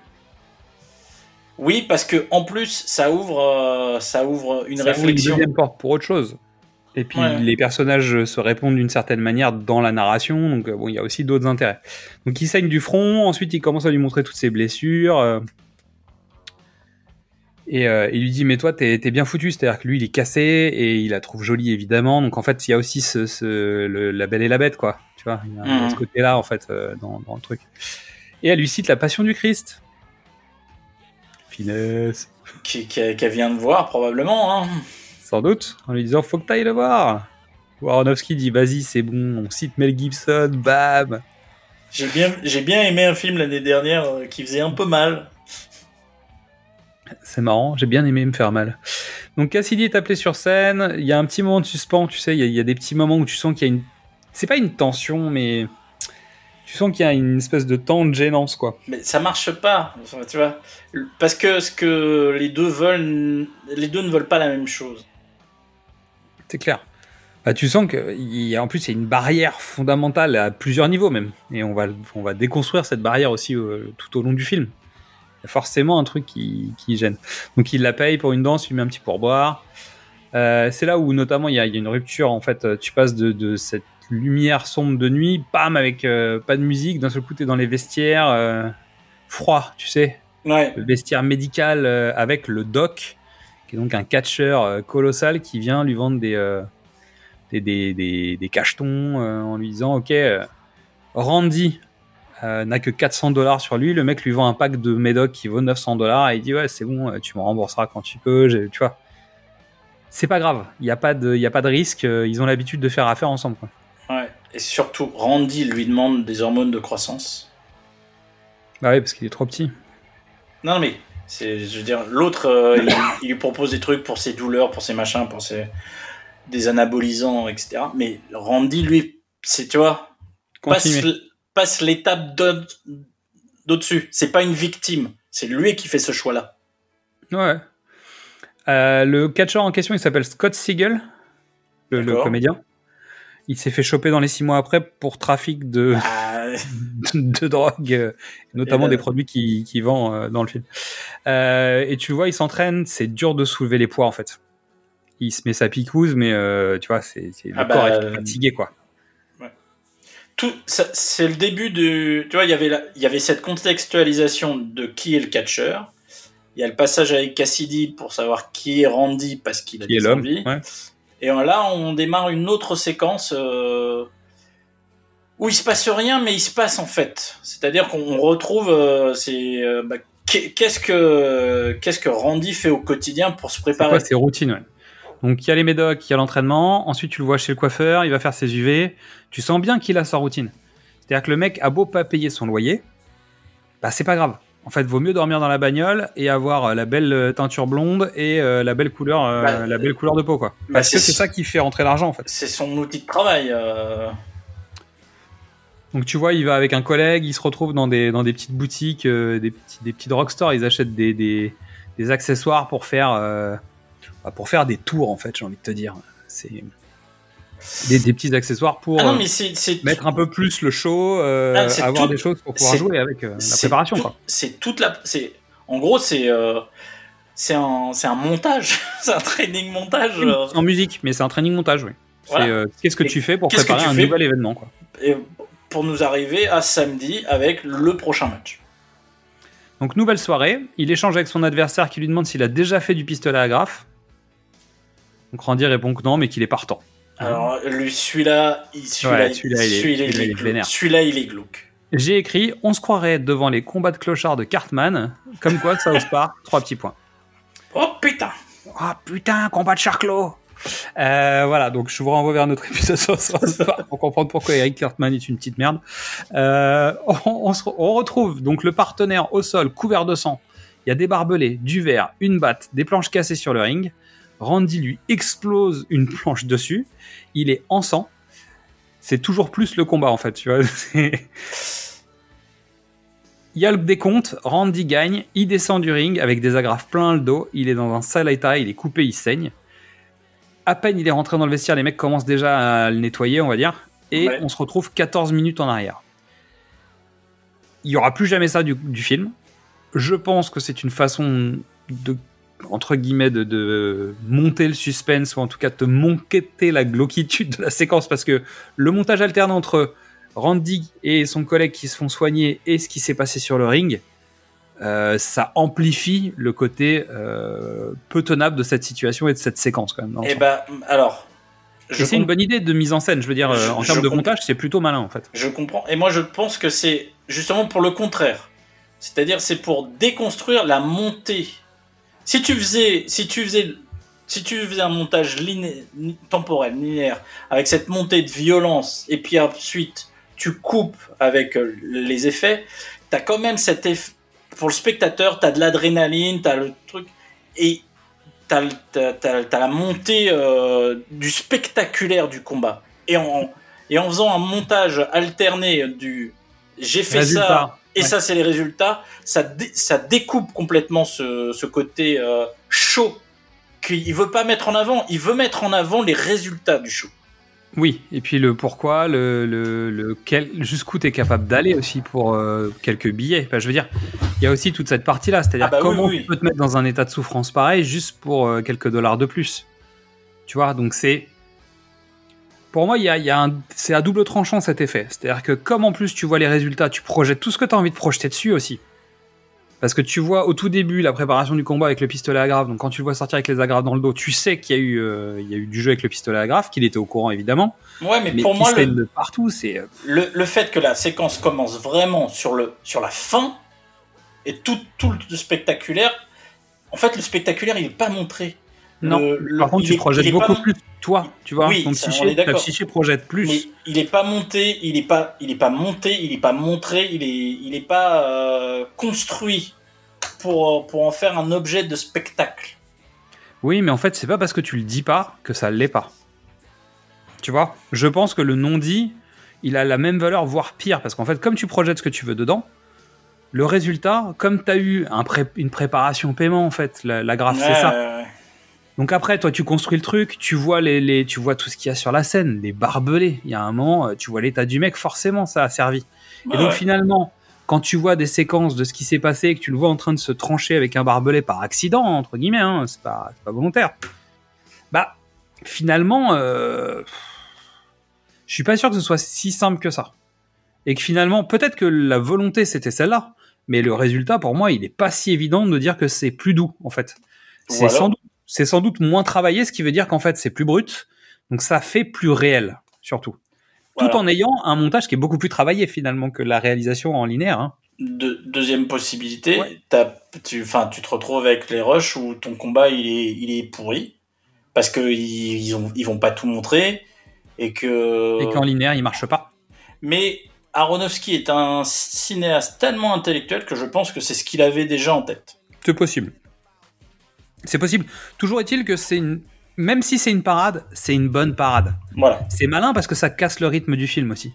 Oui, parce que en plus, ça ouvre, euh, ça ouvre une Ça ouvre réflexion. deuxième porte pour autre chose. Et puis Ouais. les personnages se répondent d'une certaine manière dans la narration, donc euh, bon, il y a aussi d'autres intérêts. Donc il saigne du front, ensuite il commence à lui montrer toutes ses blessures. euh, et euh, il lui dit mais toi t'es bien foutu, c'est-à-dire que lui il est cassé et il la trouve jolie évidemment. Donc en fait il y a aussi ce, ce- le- la belle et la bête quoi, tu vois, il y a, Mhm. ce côté-là en fait euh, dans, dans le truc. Et elle lui cite la Passion du Christ. Finesse. qui- qui- qu'elle vient de voir probablement. Hein. Sans doute, en lui disant faut que t'ailles le voir. Aronofsky dit vas-y c'est bon, on cite Mel Gibson, bam. J'ai bien, j'ai bien aimé un film l'année dernière euh, qui faisait un peu mal. C'est marrant, j'ai bien aimé me faire mal. Donc Cassidy est appelé sur scène, il y a un petit moment de suspens, tu sais, il y, a- il y a des petits moments où tu sens qu'il y a une... C'est pas une tension, mais tu sens qu'il y a une espèce de temps de gênance, quoi. Mais ça marche pas, tu vois. Parce que ce que les deux veulent, les deux ne veulent pas la même chose. C'est clair. Bah, tu sens qu'en plus, il y a une barrière fondamentale à plusieurs niveaux même. Et on va, on va déconstruire cette barrière aussi euh, tout au long du film. Il y a forcément un truc qui, qui gêne. Donc il la paye pour une danse, il lui met un petit pourboire. Euh, c'est là où notamment il y, a, il y a une rupture. En fait, tu passes de, de cette lumière sombre de nuit, bam, avec euh, pas de musique. D'un seul coup, t'es dans les vestiaires euh, froids, tu sais. Ouais. Le vestiaire médical euh, avec le doc, qui est donc un catcheur euh, colossal qui vient lui vendre des, des, des, des, des cachetons en lui disant Ok, Randy n'a que 400 dollars sur lui. Le mec lui vend un pack de médoc qui vaut 900 dollars et il dit Ouais, c'est bon, tu me rembourseras quand tu peux. Tu vois. C'est pas grave, il n'y a, pas de- y a pas de risque, ils ont l'habitude de faire affaire ensemble. Quoi. Et surtout, Randy lui demande des hormones de croissance. Bah oui, parce qu'il est trop petit. Non, mais c'est, je veux dire, l'autre, euh, il, il lui propose des trucs pour ses douleurs, pour ses machins, pour ses des anabolisants, etc. Mais Randy, lui, c'est tu vois, passe, l'étape d'au- d'au-dessus. C'est pas une victime, c'est lui qui fait ce choix-là. Ouais. Euh, le catcheur en question, il s'appelle Scott Siegel, le, le comédien. Il s'est fait choper dans les six mois après pour trafic de, Ah, de drogue, notamment des produits qu'il qui vend euh, dans le film. Euh, et tu le vois, il s'entraîne, c'est dur de soulever les poids en fait. Il se met sa picouse, mais euh, tu vois, c'est le Ah bah, corps est euh, fatigué quoi. tout, c'est le début du. Tu vois, il y avait la- il y avait cette contextualisation de qui est le catcheur. Il y a le passage avec Cassidy pour savoir qui est Randy parce qu'il a Qui est des l'homme envies. ouais. Et là, on démarre une autre séquence euh, où il se passe rien, mais il se passe en fait. C'est-à-dire qu'on retrouve, euh, c'est euh, bah, qu'est- qu'est-ce que qu'est-ce que Randy fait au quotidien pour se C'est préparer. quoi ses routines ouais. Donc il y a les médocs, il y a l'entraînement, ensuite tu le vois chez le coiffeur, il va faire ses UV. Tu sens bien qu'il a sa routine. C'est-à-dire que le mec a beau pas payer son loyer, bah c'est pas grave. En fait, vaut mieux dormir dans la bagnole et avoir euh, la belle euh, teinture blonde et euh, la belle couleur, euh, Bah, la belle couleur de peau, quoi. bah, Parce que c'est- ça qui fait rentrer l'argent, en fait. C'est son outil de travail. euh. Donc tu vois, il va avec un collègue, il se retrouve dans des dans des petites boutiques, des petits des petits drugstores, ils achètent des des, des accessoires pour faire bah, pour faire des tours, en fait. J'ai envie de te dire, c'est des, des petits accessoires pour Ah non, euh, mettre un peu plus le show, euh, Ah, avoir tout- des choses pour pouvoir jouer avec euh, la préparation, tout-. C'est toute la. C'est en gros, c'est euh, c'est un un montage, c'est un training montage. En musique, mais c'est un training montage, oui. Voilà. Qu'est-ce que Et tu fais pour préparer un nouvel événement, quoi? et pour nous arriver à samedi avec le prochain match. Donc nouvelle soirée, il échange avec son adversaire qui lui demande s'il a déjà fait du pistolet à graphe. Donc Randy répond que non, mais qu'il est partant. Alors, lui, celui-là, il, celui-là, Ouais, il- celui-là, il est- celui-là, celui-là, il est glauque. J'ai écrit On se croirait devant les combats de clochards de Cartman, comme quoi South Park, trois petits points. Oh putain Ah putain, combat de Charclos Euh, voilà, donc je vous renvoie vers notre épisode sur South Park pour comprendre pourquoi Eric Cartman est une petite merde. Euh, on, on se- on retrouve donc le partenaire au sol, couvert de sang. Il y a des barbelés, du verre, une batte, des planches cassées sur le ring. Randy lui explose une planche dessus. Il est en sang. C'est toujours plus le combat en fait, tu vois. C'est- Il y a le décompte, Randy gagne, il descend du ring avec des agrafes plein le dos, il est dans un sale état, il est coupé, il saigne. À peine il est rentré dans le vestiaire, les mecs commencent déjà à le nettoyer, on va dire, et Ouais. on se retrouve 14 minutes en arrière. Il y aura plus jamais ça du, du film. Je pense que c'est une façon de entre guillemets de, de monter le suspense ou en tout cas de te monter la glauquitude de la séquence parce que le montage alterne entre Randy et son collègue qui se font soigner et ce qui s'est passé sur le ring, euh, ça amplifie le côté euh, peu tenable de cette situation et de cette séquence quand même. Eh ben, alors. C'est une bonne idée de mise en scène, je veux dire, euh, Je- en termes de montage, c'est plutôt malin en fait. je comprends. Et moi, je pense que c'est justement pour le contraire. C'est-à-dire, c'est pour déconstruire la montée. Si tu faisais, si tu faisais, si tu faisais un montage liné- temporel, linéaire, avec cette montée de violence, et puis ensuite tu coupes avec euh, les effets, t'as quand même cet effet. Pour le spectateur, t'as de l'adrénaline, t'as le truc, et t'as t'as- t'as- t'as la montée euh, du spectaculaire du combat. Et en, et en faisant un montage alterné du j'ai fait ça. Et Ouais. ça c'est les résultats, ça, dé- ça découpe complètement ce, ce côté euh, chaud qu'il veut pas mettre en avant, il veut mettre en avant les résultats du show. Oui, et puis le pourquoi, le, le, le jusqu'où tu es capable d'aller aussi pour euh, quelques billets. Enfin, je veux dire, il y a aussi toute cette partie-là, c'est-à-dire Ah bah comment oui, tu oui. peux te mettre dans un état de souffrance pareil juste pour euh, quelques dollars de plus. Tu vois, donc c'est. Pour moi, il y a, y c'est à double tranchant cet effet. C'est-à-dire que comme en plus tu vois les résultats, tu projettes tout ce que tu as envie de projeter dessus aussi. Parce que tu vois au tout début la préparation du combat avec le pistolet à grave. Donc quand tu le vois sortir avec les agrafes dans le dos, tu sais qu'il y a eu, euh, il y a eu du jeu avec le pistolet à grave, qu'il était au courant évidemment. Ouais, mais, Mais pour moi, le, de partout, c'est. euh, le, le fait que la séquence commence vraiment sur, le, sur la fin et tout, tout le spectaculaire, en fait, le spectaculaire, il n'est pas montré. Non. Le- le- Par contre, tu est- projettes beaucoup pas- plus toi, tu vois. Oui, ton ça, psyché, ta psyché projette plus. Mais il n'est pas monté, il n'est pas, il est pas monté, il n'est pas montré, il est, il est pas euh, construit pour, pour en faire un objet de spectacle. Oui, mais en fait, c'est pas parce que tu le dis pas que ça l'est pas. Tu vois Je pense que le non-dit, il a la même valeur, voire pire, parce qu'en fait, comme tu projettes ce que tu veux dedans, le résultat, comme tu as eu un pré- une préparation paiement, en fait, la, la graphe, c'est ça. ouais, ouais. Donc après, toi, tu construis le truc, tu vois les, les tu vois tout ce qu'il y a sur la scène, les barbelés. Il y a un moment, euh, tu vois l'état du mec, forcément, ça a servi. Et Ouais, donc ouais. finalement, quand tu vois des séquences de ce qui s'est passé, et que tu le vois en train de se trancher avec un barbelé par accident, entre guillemets, hein, c'est pas, c'est pas volontaire, bah finalement, euh, je suis pas sûr que ce soit si simple que ça. Et que finalement, peut-être que la volonté c'était celle-là, mais le résultat pour moi, il est pas si évident de dire que c'est plus doux en fait. C'est sans, doute- c'est sans doute moins travaillé, ce qui veut dire qu'en fait c'est plus brut, donc ça fait plus réel surtout tout Voilà. en ayant un montage qui est beaucoup plus travaillé finalement que la réalisation en linéaire. hein. De- deuxième possibilité, Ouais. tu, tu te retrouves avec les rushs où ton combat il est, il est pourri parce que ils, ils, ont, ils vont pas tout montrer et que. Et qu'en linéaire, il marche pas. Mais Aronofsky est un cinéaste tellement intellectuel que je pense que c'est ce qu'il avait déjà en tête. C'est possible. C'est possible. Toujours est-il que c'est une... Même si c'est une parade, c'est une bonne parade. Voilà. C'est malin parce que ça casse le rythme du film aussi.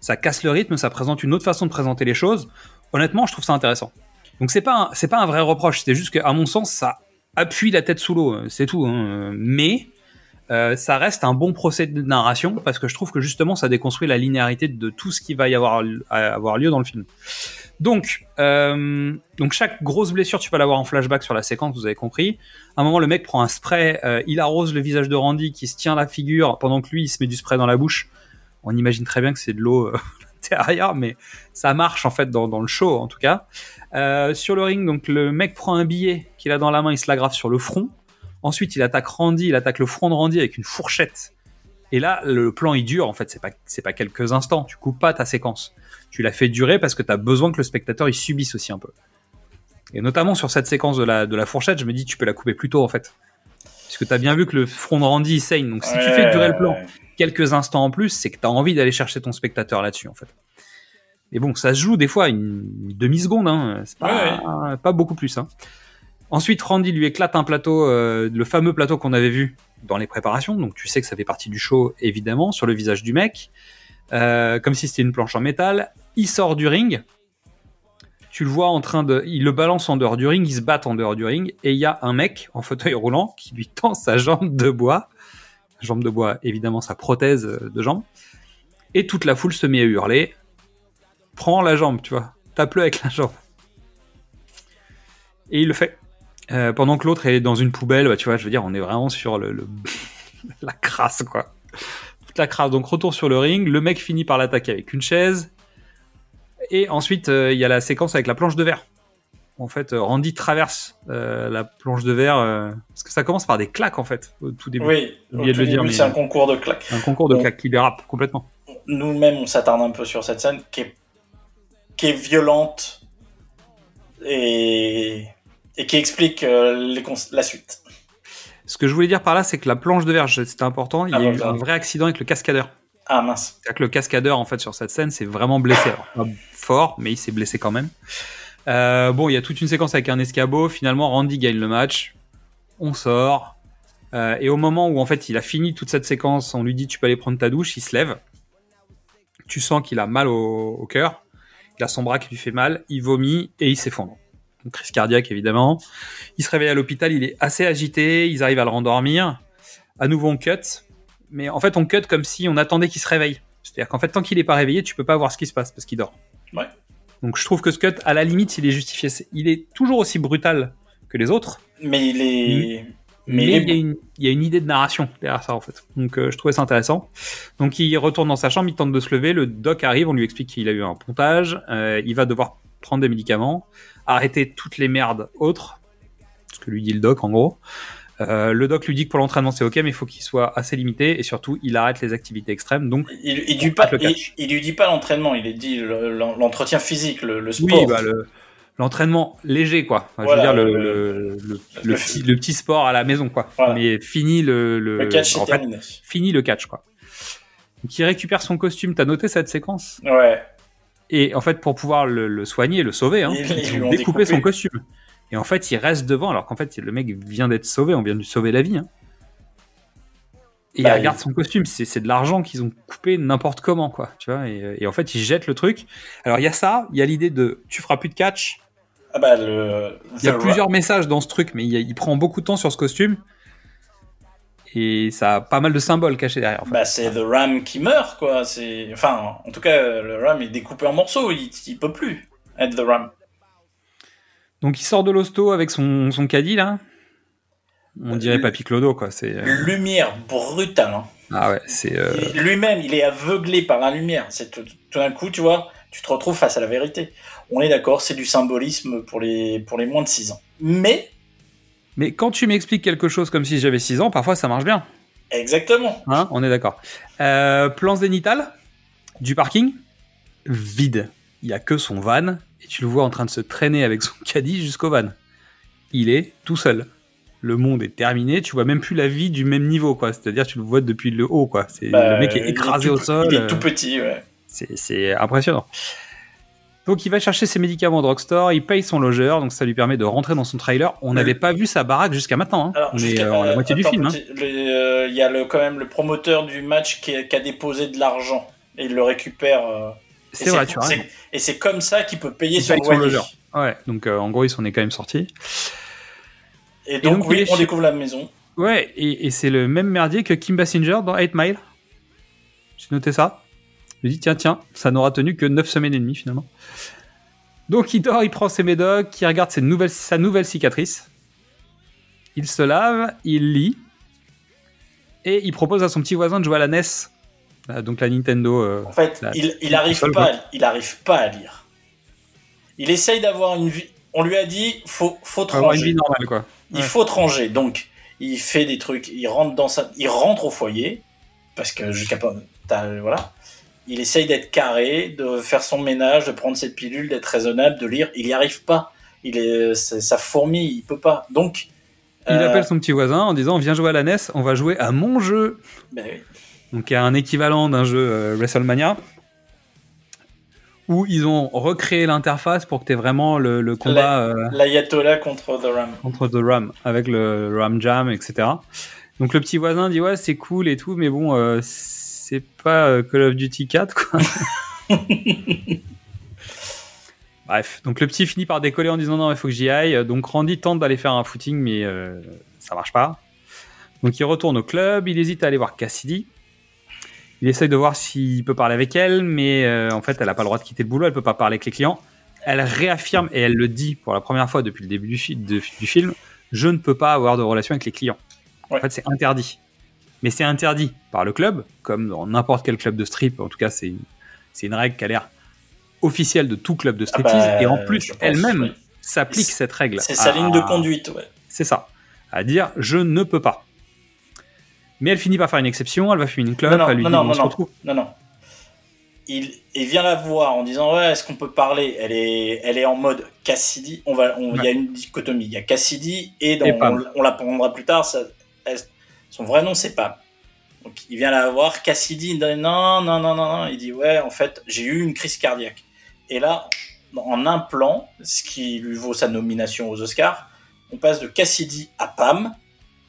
Ça casse le rythme, ça présente une autre façon de présenter les choses. Honnêtement, je trouve ça intéressant. Donc c'est pas un, c'est pas un vrai reproche, c'est juste qu'à mon sens, ça appuie la tête sous l'eau, euh, c'est tout. hein. Mais euh, ça reste un bon procédé de narration parce que je trouve que justement ça déconstruit la linéarité de tout ce qui va y avoir, avoir lieu dans le film. Donc, euh, donc chaque grosse blessure, tu vas l'avoir en flashback sur la séquence, vous avez compris. À un moment, le mec prend un spray, euh, il arrose le visage de Randy qui se tient la figure pendant que lui il se met du spray dans la bouche. On imagine très bien que c'est de l'eau euh, extérieur, mais ça marche en fait dans, le show en tout cas. Sur le ring, donc le mec prend un billet qu'il a dans la main, il se l'aggrave sur le front. Ensuite, il attaque Randy, il attaque le front de Randy avec une fourchette. Et là, le plan il dure. En fait, c'est pas c'est pas quelques instants. Tu coupes pas ta séquence. Tu la fais durer parce que tu as besoin que le spectateur il subisse aussi un peu. Et notamment sur cette séquence de la de la fourchette, je me dis tu peux la couper plus tôt en fait. Parce que tu as bien vu que le front de Randy il saigne. Donc si tu fais durer le plan ouais. quelques instants en plus, c'est que tu as envie d'aller chercher ton spectateur là-dessus en fait. Et bon, ça se joue des fois une demi-seconde, hein. c'est pas, pas beaucoup plus. Hein. Ensuite, Randy lui éclate un plateau, euh, le fameux plateau qu'on avait vu dans les préparations, donc tu sais que ça fait partie du show évidemment, sur le visage du mec, euh, comme si c'était une planche en métal. Il sort du ring, tu le vois en train de, il le balance en dehors du ring, ils se battent en dehors du ring, et il y a un mec en fauteuil roulant qui lui tend sa jambe de bois, jambe de bois, évidemment sa prothèse de jambe, et toute la foule se met à hurler. Prends la jambe, tu vois, tape-le avec la jambe. Et il le fait. Euh, pendant que l'autre est dans une poubelle, bah, tu vois, je veux dire, on est vraiment sur le, le- la crasse, quoi. Toute la crasse. Donc retour sur le ring, le mec finit par l'attaquer avec une chaise. Et ensuite, euh, il y a la séquence avec la planche de verre. En fait, euh, Randy traverse euh, la planche de verre, parce que ça commence par des claques, en fait, au tout début. Oui, au tout début, c'est un concours de claques. Un concours de claques qui dérape complètement. Nous-mêmes, on s'attarde un peu sur cette scène qui est, qui est violente et, et qui explique les cons- la suite. Ce que je voulais dire par là, c'est que la planche de verre, c'était important. Il y Ah, a eu voilà. un vrai accident avec le cascadeur. Ah mince. C'est-à-dire que le cascadeur, en fait, sur cette scène, s'est vraiment blessé. Fort, mais il s'est blessé quand même. Euh, bon, il y a toute une séquence avec un escabeau. Finalement, Randy gagne le match. On sort. Euh, et au moment où, en fait, il a fini toute cette séquence, on lui dit Tu peux aller prendre ta douche. Il se lève. Tu sens qu'il a mal au, au cœur. Il a son bras qui lui fait mal. Il vomit et il s'effondre. Donc, crise cardiaque, évidemment. Il se réveille à l'hôpital. Il est assez agité. Ils arrivent à le rendormir. À nouveau, on cut. Mais en fait, on cut comme si on attendait qu'il se réveille. C'est-à-dire qu'en fait, tant qu'il n'est pas réveillé, tu peux pas voir ce qui se passe parce qu'il dort. Ouais. Donc je trouve que ce cut, à la limite, il est justifié. Il est toujours aussi brutal que les autres, Mais il est. mais, Mais, il, il y a est- une, il y a une idée de narration derrière ça en fait. Donc euh, je trouvais ça intéressant. Donc il retourne dans sa chambre, il tente de se lever, le doc arrive, on lui explique qu'il a eu un pontage, euh, il va devoir prendre des médicaments, arrêter toutes les merdes autres, ce que lui dit le doc en gros. Euh, le doc lui dit que pour l'entraînement c'est ok, mais il faut qu'il soit assez limité et surtout il arrête les activités extrêmes. Donc il, il, lui On pas, il, lui dit pas l'entraînement, il lui dit le- l'en- l'entretien physique, le, le sport. Oui, bah, le- l'entraînement léger, quoi. Voilà, je veux dire, le, petit, le petit sport à la maison, quoi. Voilà. Mais fini le, catch en fait, fini le catch, quoi. Il récupère son costume. T'as noté cette séquence? Ouais. Et en fait, pour pouvoir le, soigner, le sauver, hein, Ils- ils ils lui ont ont découpé découpé. son costume. Et en fait, il reste devant, alors qu'en fait, le mec vient d'être sauvé. On vient de lui sauver la vie. hein. Et Bah, il regarde son costume. C'est de l'argent qu'ils ont coupé n'importe comment, quoi. Tu vois et, et en fait, il jette le truc. Alors, il y a ça. Il y a l'idée de tu feras plus de catch. Ah bah le. Il y a plusieurs messages dans ce truc, mais il, y a- il prend beaucoup de temps sur ce costume. Et ça a pas mal de symboles cachés derrière. en fait. Bah, c'est The Ram qui meurt, quoi. Enfin, en tout cas, le Ram est découpé en morceaux. Il, il peut plus être The Ram. Donc il sort de l'hosto avec son, son caddie là. On dirait Papy Clodo quoi. C'est euh, Lumière brutale. Hein. ah ouais, c'est euh, Lui-même, il est aveuglé par la lumière. C'est tout, tout d'un coup, tu vois, tu te retrouves face à la vérité. On est d'accord, c'est du symbolisme pour les, pour les moins de 6 ans. Mais, Mais quand tu m'expliques quelque chose comme si j'avais 6 ans, parfois ça marche bien. exactement. Hein On est d'accord. Euh, plan zénital du parking vide. Il y a que son van tu le vois en train de se traîner avec son caddie jusqu'au van. Il est tout seul. Le monde est terminé. Tu vois même plus la vie du même niveau quoi. C'est-à-dire tu le vois depuis le haut quoi. C'est Bah, le mec est écrasé tout- au sol. Il est euh, tout petit, ouais. C'est impressionnant. Donc il va chercher ses médicaments au drugstore, il paye son logeur, donc ça lui permet de rentrer dans son trailer. On n'avait pas vu sa baraque jusqu'à maintenant. hein. Alors, On est euh, à la moitié du film. hein. le- euh, Il y a le, quand même le promoteur du match qui, a- qui a déposé de l'argent. Et il le récupère. euh, C'est vrai, tu as c'est- raison. Et c'est comme ça qu'il peut payer son son loyer. logeur. Ouais, donc euh, en gros ils s'en est quand même sortis. Et donc, oui, on chez- découvre la maison. Ouais, et, et c'est le même merdier que Kim Basinger dans 8 Mile. J'ai noté ça. Je me dis, tiens, tiens, ça n'aura tenu que 9 semaines et demie finalement. Donc il dort, il prend ses médocs, il regarde ses nouvelles, sa nouvelle cicatrice. Il se lave, il lit. Et il propose à son petit voisin de jouer à la NES donc la Nintendo. euh, En fait, la- il, il arrive console, pas, il arrive pas à lire. Il essaye d'avoir une vie. On lui a dit, faut, faut te une ranger. vie normale, quoi. Il Ouais. faut te ranger. Donc, il fait des trucs. Il rentre dans sa, il rentre au foyer parce que jusqu'à voilà. Il essaye d'être carré, de faire son ménage, de prendre ses pilules, d'être raisonnable, de lire. Il y arrive pas. Il est, ça fourmille. Il peut pas. Donc, Il euh, appelle son petit voisin en disant Viens jouer à la NES, on va jouer à mon jeu. ben oui. Donc il y a un équivalent d'un jeu euh, WrestleMania où ils ont recréé l'interface pour que tu aies vraiment le, le combat euh, l'ayatollah contre The Ram. contre The Ram avec le, le Ram Jam, etc. Donc le petit voisin dit ouais c'est cool et tout, mais bon euh, c'est pas Call of Duty 4 quoi. Bref, donc le petit finit par décoller en disant non il faut que j'y aille. Donc Randy tente d'aller faire un footing mais ça marche pas. Donc il retourne au club, il hésite à aller voir Cassidy. Il essaye de voir s'il peut parler avec elle, mais euh, en fait elle a pas le droit de quitter le boulot, elle peut pas parler avec les clients. Elle réaffirme et elle le dit pour la première fois depuis le début du, fi- de- du film je ne peux pas avoir de relation avec les clients. Ouais. En fait, c'est interdit. Mais c'est interdit par le club, comme dans n'importe quel club de strip. En tout cas, c'est une, une règle qui a l'air officielle de tout club de striptease. bah, et en plus, elle-même s'applique cette règle. C'est sa ligne de conduite, ouais. C'est ça. À dire je ne peux pas. Mais elle finit par faire une exception, elle va fumer une clope, Non, non, elle lui non, dit non, on non, se non. retrouve. Non, non. Il, il vient la voir en disant ouais est-ce qu'on peut parler? Elle est elle est en mode Cassidy on va on- il y a une dichotomie il y a Cassidy et, dans, Et Pam. on, on l'apprendra plus tard ça, elle- son vrai nom c'est Pam donc il vient la voir Cassidy il dit non non non non non il dit ouais en fait j'ai eu une crise cardiaque et là en un plan ce qui lui vaut sa nomination aux Oscars on passe de Cassidy à Pam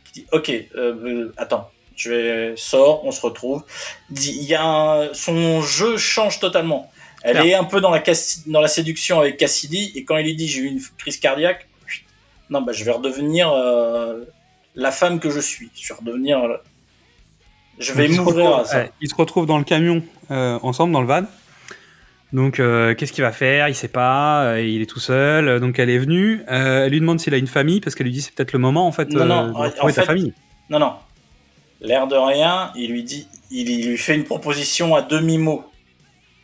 qui dit ok euh, euh, attends je vais sors, on se retrouve. Il y a un- son jeu change totalement. Elle Claire. est un peu dans la, Cassi- dans la séduction avec Cassidy et quand il lui dit j'ai eu une crise cardiaque, non bah je vais redevenir euh, la femme que je suis. Je vais redevenir, euh, je vais Donc, ils se m'ouvrir à ça. ils se retrouvent dans le camion euh, ensemble, dans le van. Donc, qu'est-ce qu'il va faire? Il sait pas. il est tout seul. Donc, elle est venue. elle lui demande s'il a une famille parce qu'elle lui dit c'est peut-être le moment en fait Non, non, de en- ta fait- famille. Non non, l'air de rien, il lui dit, il, il lui fait une proposition à demi mot.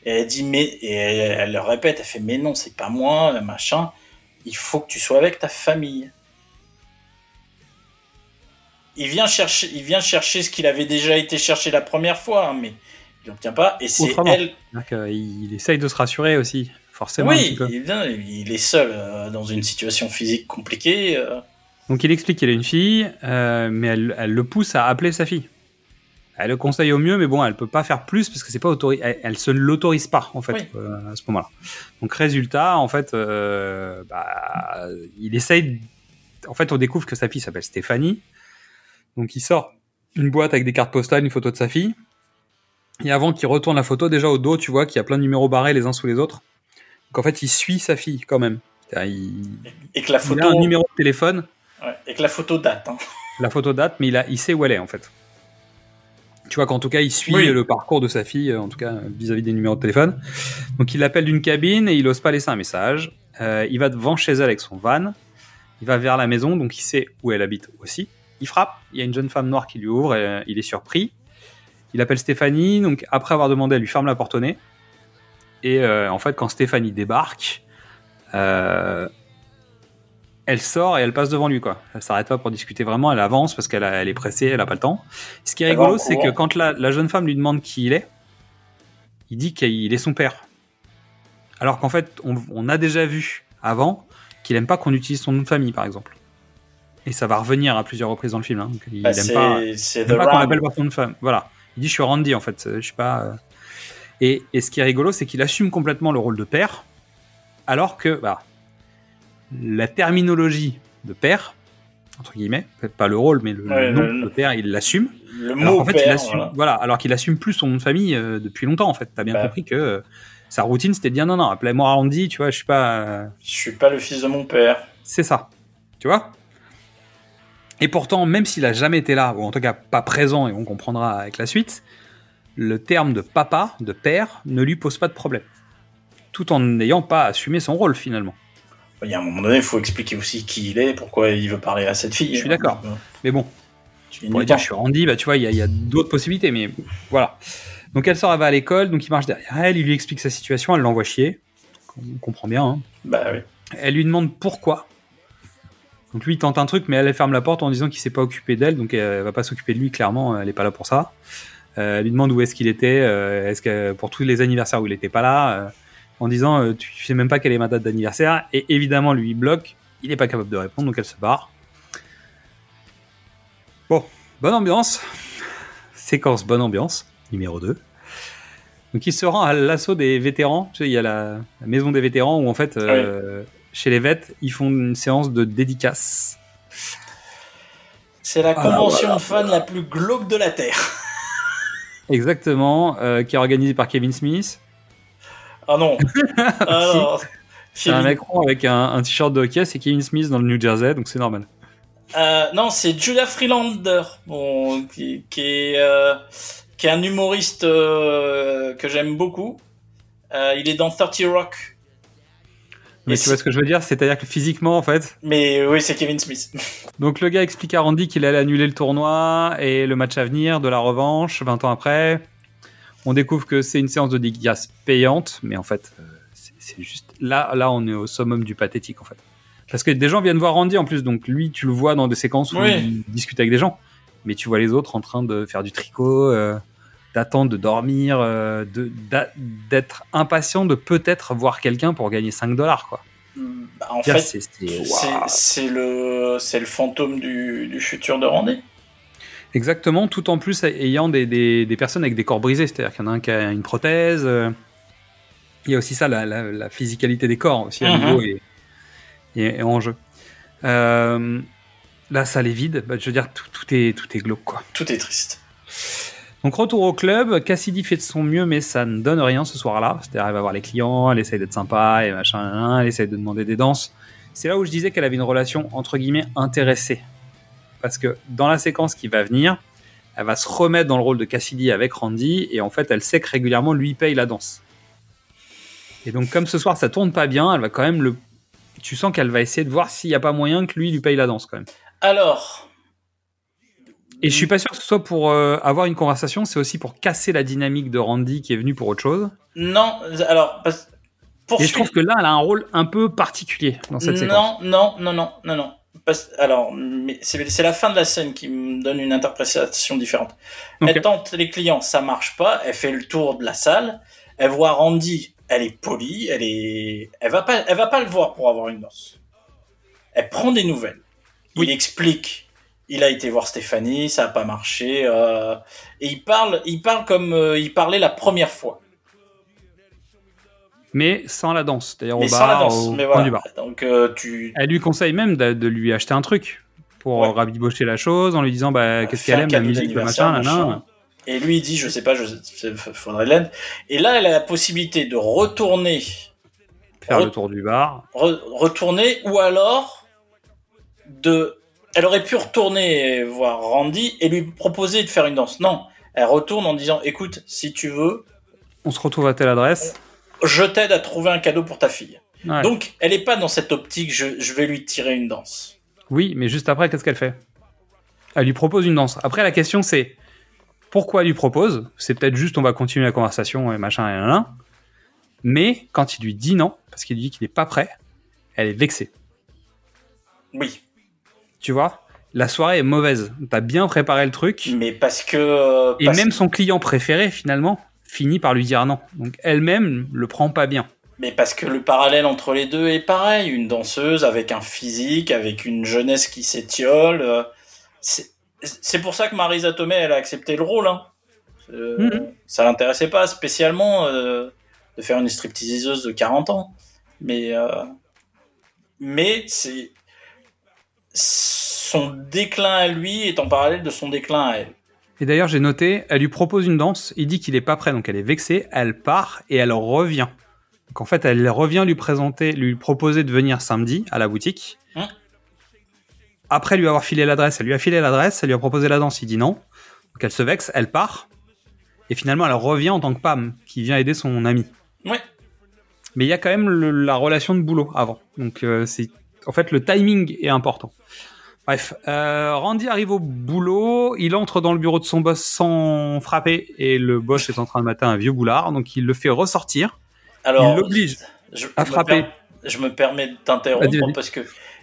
Et elle dit mais et elle, elle le répète, elle fait mais non c'est pas moi machin. Il faut que tu sois avec ta famille. Il vient chercher, il vient chercher ce qu'il avait déjà été chercher la première fois, hein, mais il n'obtient pas. Et c'est elle. Il essaye de se rassurer aussi, forcément. Oui, il est seul euh, dans une situation physique compliquée. euh. Donc il explique qu'il a une fille, euh, mais elle, elle le pousse à appeler sa fille. Elle le conseille au mieux, mais bon, elle peut pas faire plus parce que c'est pas autorisé. Elle, elle se l'autorise pas en fait Oui. euh, à ce moment-là. Donc résultat, en fait, euh, bah, il essaye. En fait, on découvre que sa fille s'appelle Stéphanie. Donc il sort une boîte avec des cartes postales, une photo de sa fille. Et avant qu'il retourne la photo, déjà au dos, tu vois qu'il y a plein de numéros barrés les uns sous les autres. Donc en fait, il suit sa fille quand même. Il, Et que la il photo, a un numéro de téléphone ouais, et que la photo date. hein. la photo date, mais il, a, il sait où elle est en fait. Tu vois qu'en tout cas, il suit Oui. le parcours de sa fille, euh, en tout cas vis-à-vis des numéros de téléphone. Donc il l'appelle d'une cabine et il ose pas laisser un message. Euh, il va devant chez elle avec son van. Il va vers la maison, donc il sait où elle habite aussi. Il frappe. Il y a une jeune femme noire qui lui ouvre. Et, euh, il est surpris. Il appelle Stéphanie. Donc après avoir demandé, elle lui ferme la porte au nez. Et euh, en fait, quand Stéphanie débarque, euh, elle sort et elle passe devant lui quoi. Elle s'arrête pas pour discuter vraiment, elle avance parce qu'elle elle est pressée, elle a pas le temps. Ce qui est rigolo, c'est que quand la, la jeune femme lui demande qui il est, il dit qu'il est son père. Alors qu'en fait, on, on a déjà vu avant qu'il aime pas qu'on utilise son nom de famille par exemple. Et ça va revenir à plusieurs reprises dans le film. hein. Donc, il Bah, aime pas, il qu'on l'appelle par son nom de femme. Voilà. Il dit je suis Randy en fait, je suis pas. euh. Et, et ce qui est rigolo, c'est qu'il assume complètement le rôle de père, alors que bah, la terminologie de père, entre guillemets, peut-être pas le rôle, mais le, Ouais, nom le- de père, il l'assume. Le Alors mot qu'en fait, il assume, voilà. voilà. alors qu'il assume plus son nom de famille euh, depuis longtemps en fait. T'as bien Bah. compris que euh, sa routine c'était de dire non non, appelez-moi Randy, tu vois, je suis pas. euh, Je suis pas le fils de mon père. c'est ça. Tu vois? Et pourtant, même s'il a jamais été là, ou en tout cas pas présent, et on comprendra avec la suite, le terme de papa, de père, ne lui pose pas de problème. Tout en n'ayant pas assumé son rôle finalement. Il y a un moment donné, il faut expliquer aussi qui il est, pourquoi il veut parler à cette fille. Je suis d'accord. Mais bon, Tu on pourrait dire je suis Randy, bah tu vois, il y a, d'autres possibilités, mais voilà. Donc elle sort, elle va à l'école, donc il marche derrière elle, il lui explique sa situation, elle l'envoie chier. On comprend bien. hein. Bah oui. Elle lui demande pourquoi. Donc lui il tente un truc, mais elle, elle ferme la porte en disant qu'il s'est pas occupé d'elle, donc elle va pas s'occuper de lui, clairement, elle est pas là pour ça. Euh, elle lui demande où est-ce qu'il était, euh, est-ce que pour tous les anniversaires où il était pas là, euh, en disant euh, tu sais même pas quelle est ma date d'anniversaire, et évidemment lui il bloque, il est pas capable de répondre, donc elle se barre. Bon, bonne ambiance. Séquence bonne ambiance, numéro 2. Donc il se rend à l'assaut des vétérans. Tu sais, il y a la, la maison des vétérans où en fait, euh, chez les vêtes, ils font une séance de dédicace. C'est la Ah, convention voilà. de fans la plus glauque de la Terre. Exactement, euh, qui est organisée par Kevin Smith. Ah non. Ah. C'est un mec rond avec un, un t-shirt de hockey, c'est Kevin Smith dans le New Jersey, donc c'est normal. Euh, non, c'est Julia Freelander, bon, qui, qui est euh, qui est un humoriste euh, que j'aime beaucoup. Il est dans 30 Rock. Mais Et tu vois ce que je veux dire? C'est-à-dire que physiquement, en fait. Mais oui, c'est Kevin Smith. Donc le gars explique à Randy qu'il allait annuler le tournoi et le match à venir de la revanche 20 ans après. On découvre que c'est une séance de dédicace payante, mais en fait, euh, c'est juste là, là, on est au summum du pathétique, en fait. Parce que des gens viennent voir Randy en plus, donc lui, tu le vois dans des séquences où Oui. il discute avec des gens, mais tu vois les autres en train de faire du tricot, euh, d'attendre, de dormir, euh, d'être impatient de peut-être voir quelqu'un pour gagner 5 dollars, quoi. Bah, en fait, c'est- le c'est le fantôme du, du futur de Randy. Exactement, tout en plus ayant des, des, des personnes avec des corps brisés, c'est-à-dire qu'il y en a un qui a une prothèse. euh, Il y a aussi ça, la, la, la physicalité des corps aussi à Mhm. nouveau et, et- et en jeu. Euh, la salle est vide, bah, je veux dire, tout, tout est, tout est glauque, quoi. Tout est triste. Donc retour au club, Cassidy fait de son mieux, mais ça ne donne rien ce soir-là. C'est-à-dire, elle va voir les clients, elle essaye d'être sympa et machin, elle essaye de demander des danses. C'est là où je disais qu'elle avait une relation entre guillemets intéressée, parce que dans la séquence qui va venir, elle va se remettre dans le rôle de Cassidy avec Randy, et en fait, elle sait que régulièrement lui paye la danse. Et donc, comme ce soir ça tourne pas bien, elle va quand même le. Tu sens qu'elle va essayer de voir s'il n'y a pas moyen que lui lui paye la danse quand même. Alors, Et je suis pas sûr que ce soit pour euh, avoir une conversation, c'est aussi pour casser la dynamique de Randy qui est venu pour autre chose. non, alors parce- Et je trouve que là, elle a un rôle un peu particulier dans cette séquence. Non, non, non, non, non, non. Parce- alors, c'est la fin de la scène qui me donne une interprétation différente. Ok. Elle tente les clients, ça marche pas. Elle fait le tour de la salle. Elle voit Randy, elle est polie, elle est, elle va pas, elle va pas le voir pour avoir une danse. Elle prend des nouvelles. Il explique. Il a été voir Stéphanie, ça a pas marché. euh, et il parle, il parle comme euh, il parlait la première fois. Mais sans la danse, d'ailleurs au bar, danse. au voilà. du bar. Donc euh, tu, Elle lui conseille même de, de lui acheter un truc pour Ouais. rabibocher la chose en lui disant bah, qu'est-ce qu'elle aime, la musique, le machin, machin. Et lui, il dit, je sais pas, je, c'est- faudrait l'aide. Et là, elle a la possibilité de retourner, faire Re- le tour du bar. re- retourner, ou alors de, elle aurait pu retourner voir Randy et lui proposer de faire une danse. Non, elle retourne en disant, écoute, si tu veux, On se retrouve à telle adresse. Je t'aide à trouver un cadeau pour ta fille. Ouais. Donc, elle est pas dans cette optique, je, je vais lui tirer une danse. Oui, mais juste après, qu'est-ce qu'elle fait? Elle lui propose une danse. Après, la question c'est pourquoi elle lui propose? C'est peut-être juste on va continuer la conversation et machin et nanana. Mais quand il lui dit non, parce qu'il lui dit qu'il n'est pas prêt, elle est vexée. Oui, Tu vois? La soirée est mauvaise. T'as bien préparé le truc. mais parce que... euh, Et même son client préféré, finalement, finit par lui dire non. Donc elle-même le prend pas bien. Mais parce que le parallèle entre les deux est pareil. Une danseuse avec un physique, avec une jeunesse qui s'étiole. euh, C'est pour ça que Marisa Tomei, elle a accepté le rôle. Hein. Euh, Mhm. Ça l'intéressait pas spécialement euh, de faire une stripteaseuse de 40 ans. Mais, euh, mais c'est son déclin à lui est en parallèle de son déclin à elle. Et d'ailleurs, j'ai noté, elle lui propose une danse, il dit qu'il est pas prêt, donc elle est vexée, elle part et elle revient. Donc en fait, elle revient lui présenter, lui proposer de venir samedi à la boutique. Hein Après lui avoir filé l'adresse, elle lui a filé l'adresse, elle lui a proposé la danse, il dit non. Donc elle se vexe, elle part. Et finalement, elle revient en tant que Pam, qui vient aider son ami. Ouais. Mais il y a quand même le- la relation de boulot avant. Donc euh, c'est, en fait, le timing est important. Bref, euh, Randy arrive au boulot, il entre dans le bureau de son boss sans frapper, et le boss est en train de mater un vieux boulard, donc il le fait ressortir. Alors, il l'oblige à frapper. per- je me permets de t'interrompre parce que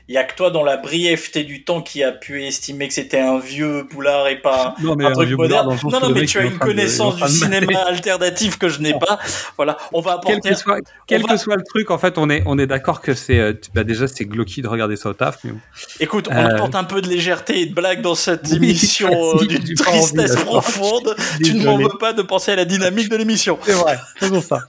il y a que toi dans la brièveté du temps qui a pu estimer que c'était un vieux boulard et pas Non, un un truc moderne. Non, non, mais tu as une de- connaissance du de mater. cinéma alternatif que je n'ai pas. Voilà, on va Quel apporter. que soit, quel que soit le truc, en fait, on est, on est d'accord que c'est, euh, bah déjà, c'est glauqui de regarder ça au taf, mais. Écoute, on Euh, apporte un peu de légèreté et de blague dans cette Oui, émission euh, d'une envie, tristesse profonde. Tu ne m'en veux pas de penser à la dynamique de l'émission. C'est vrai, faisons ça.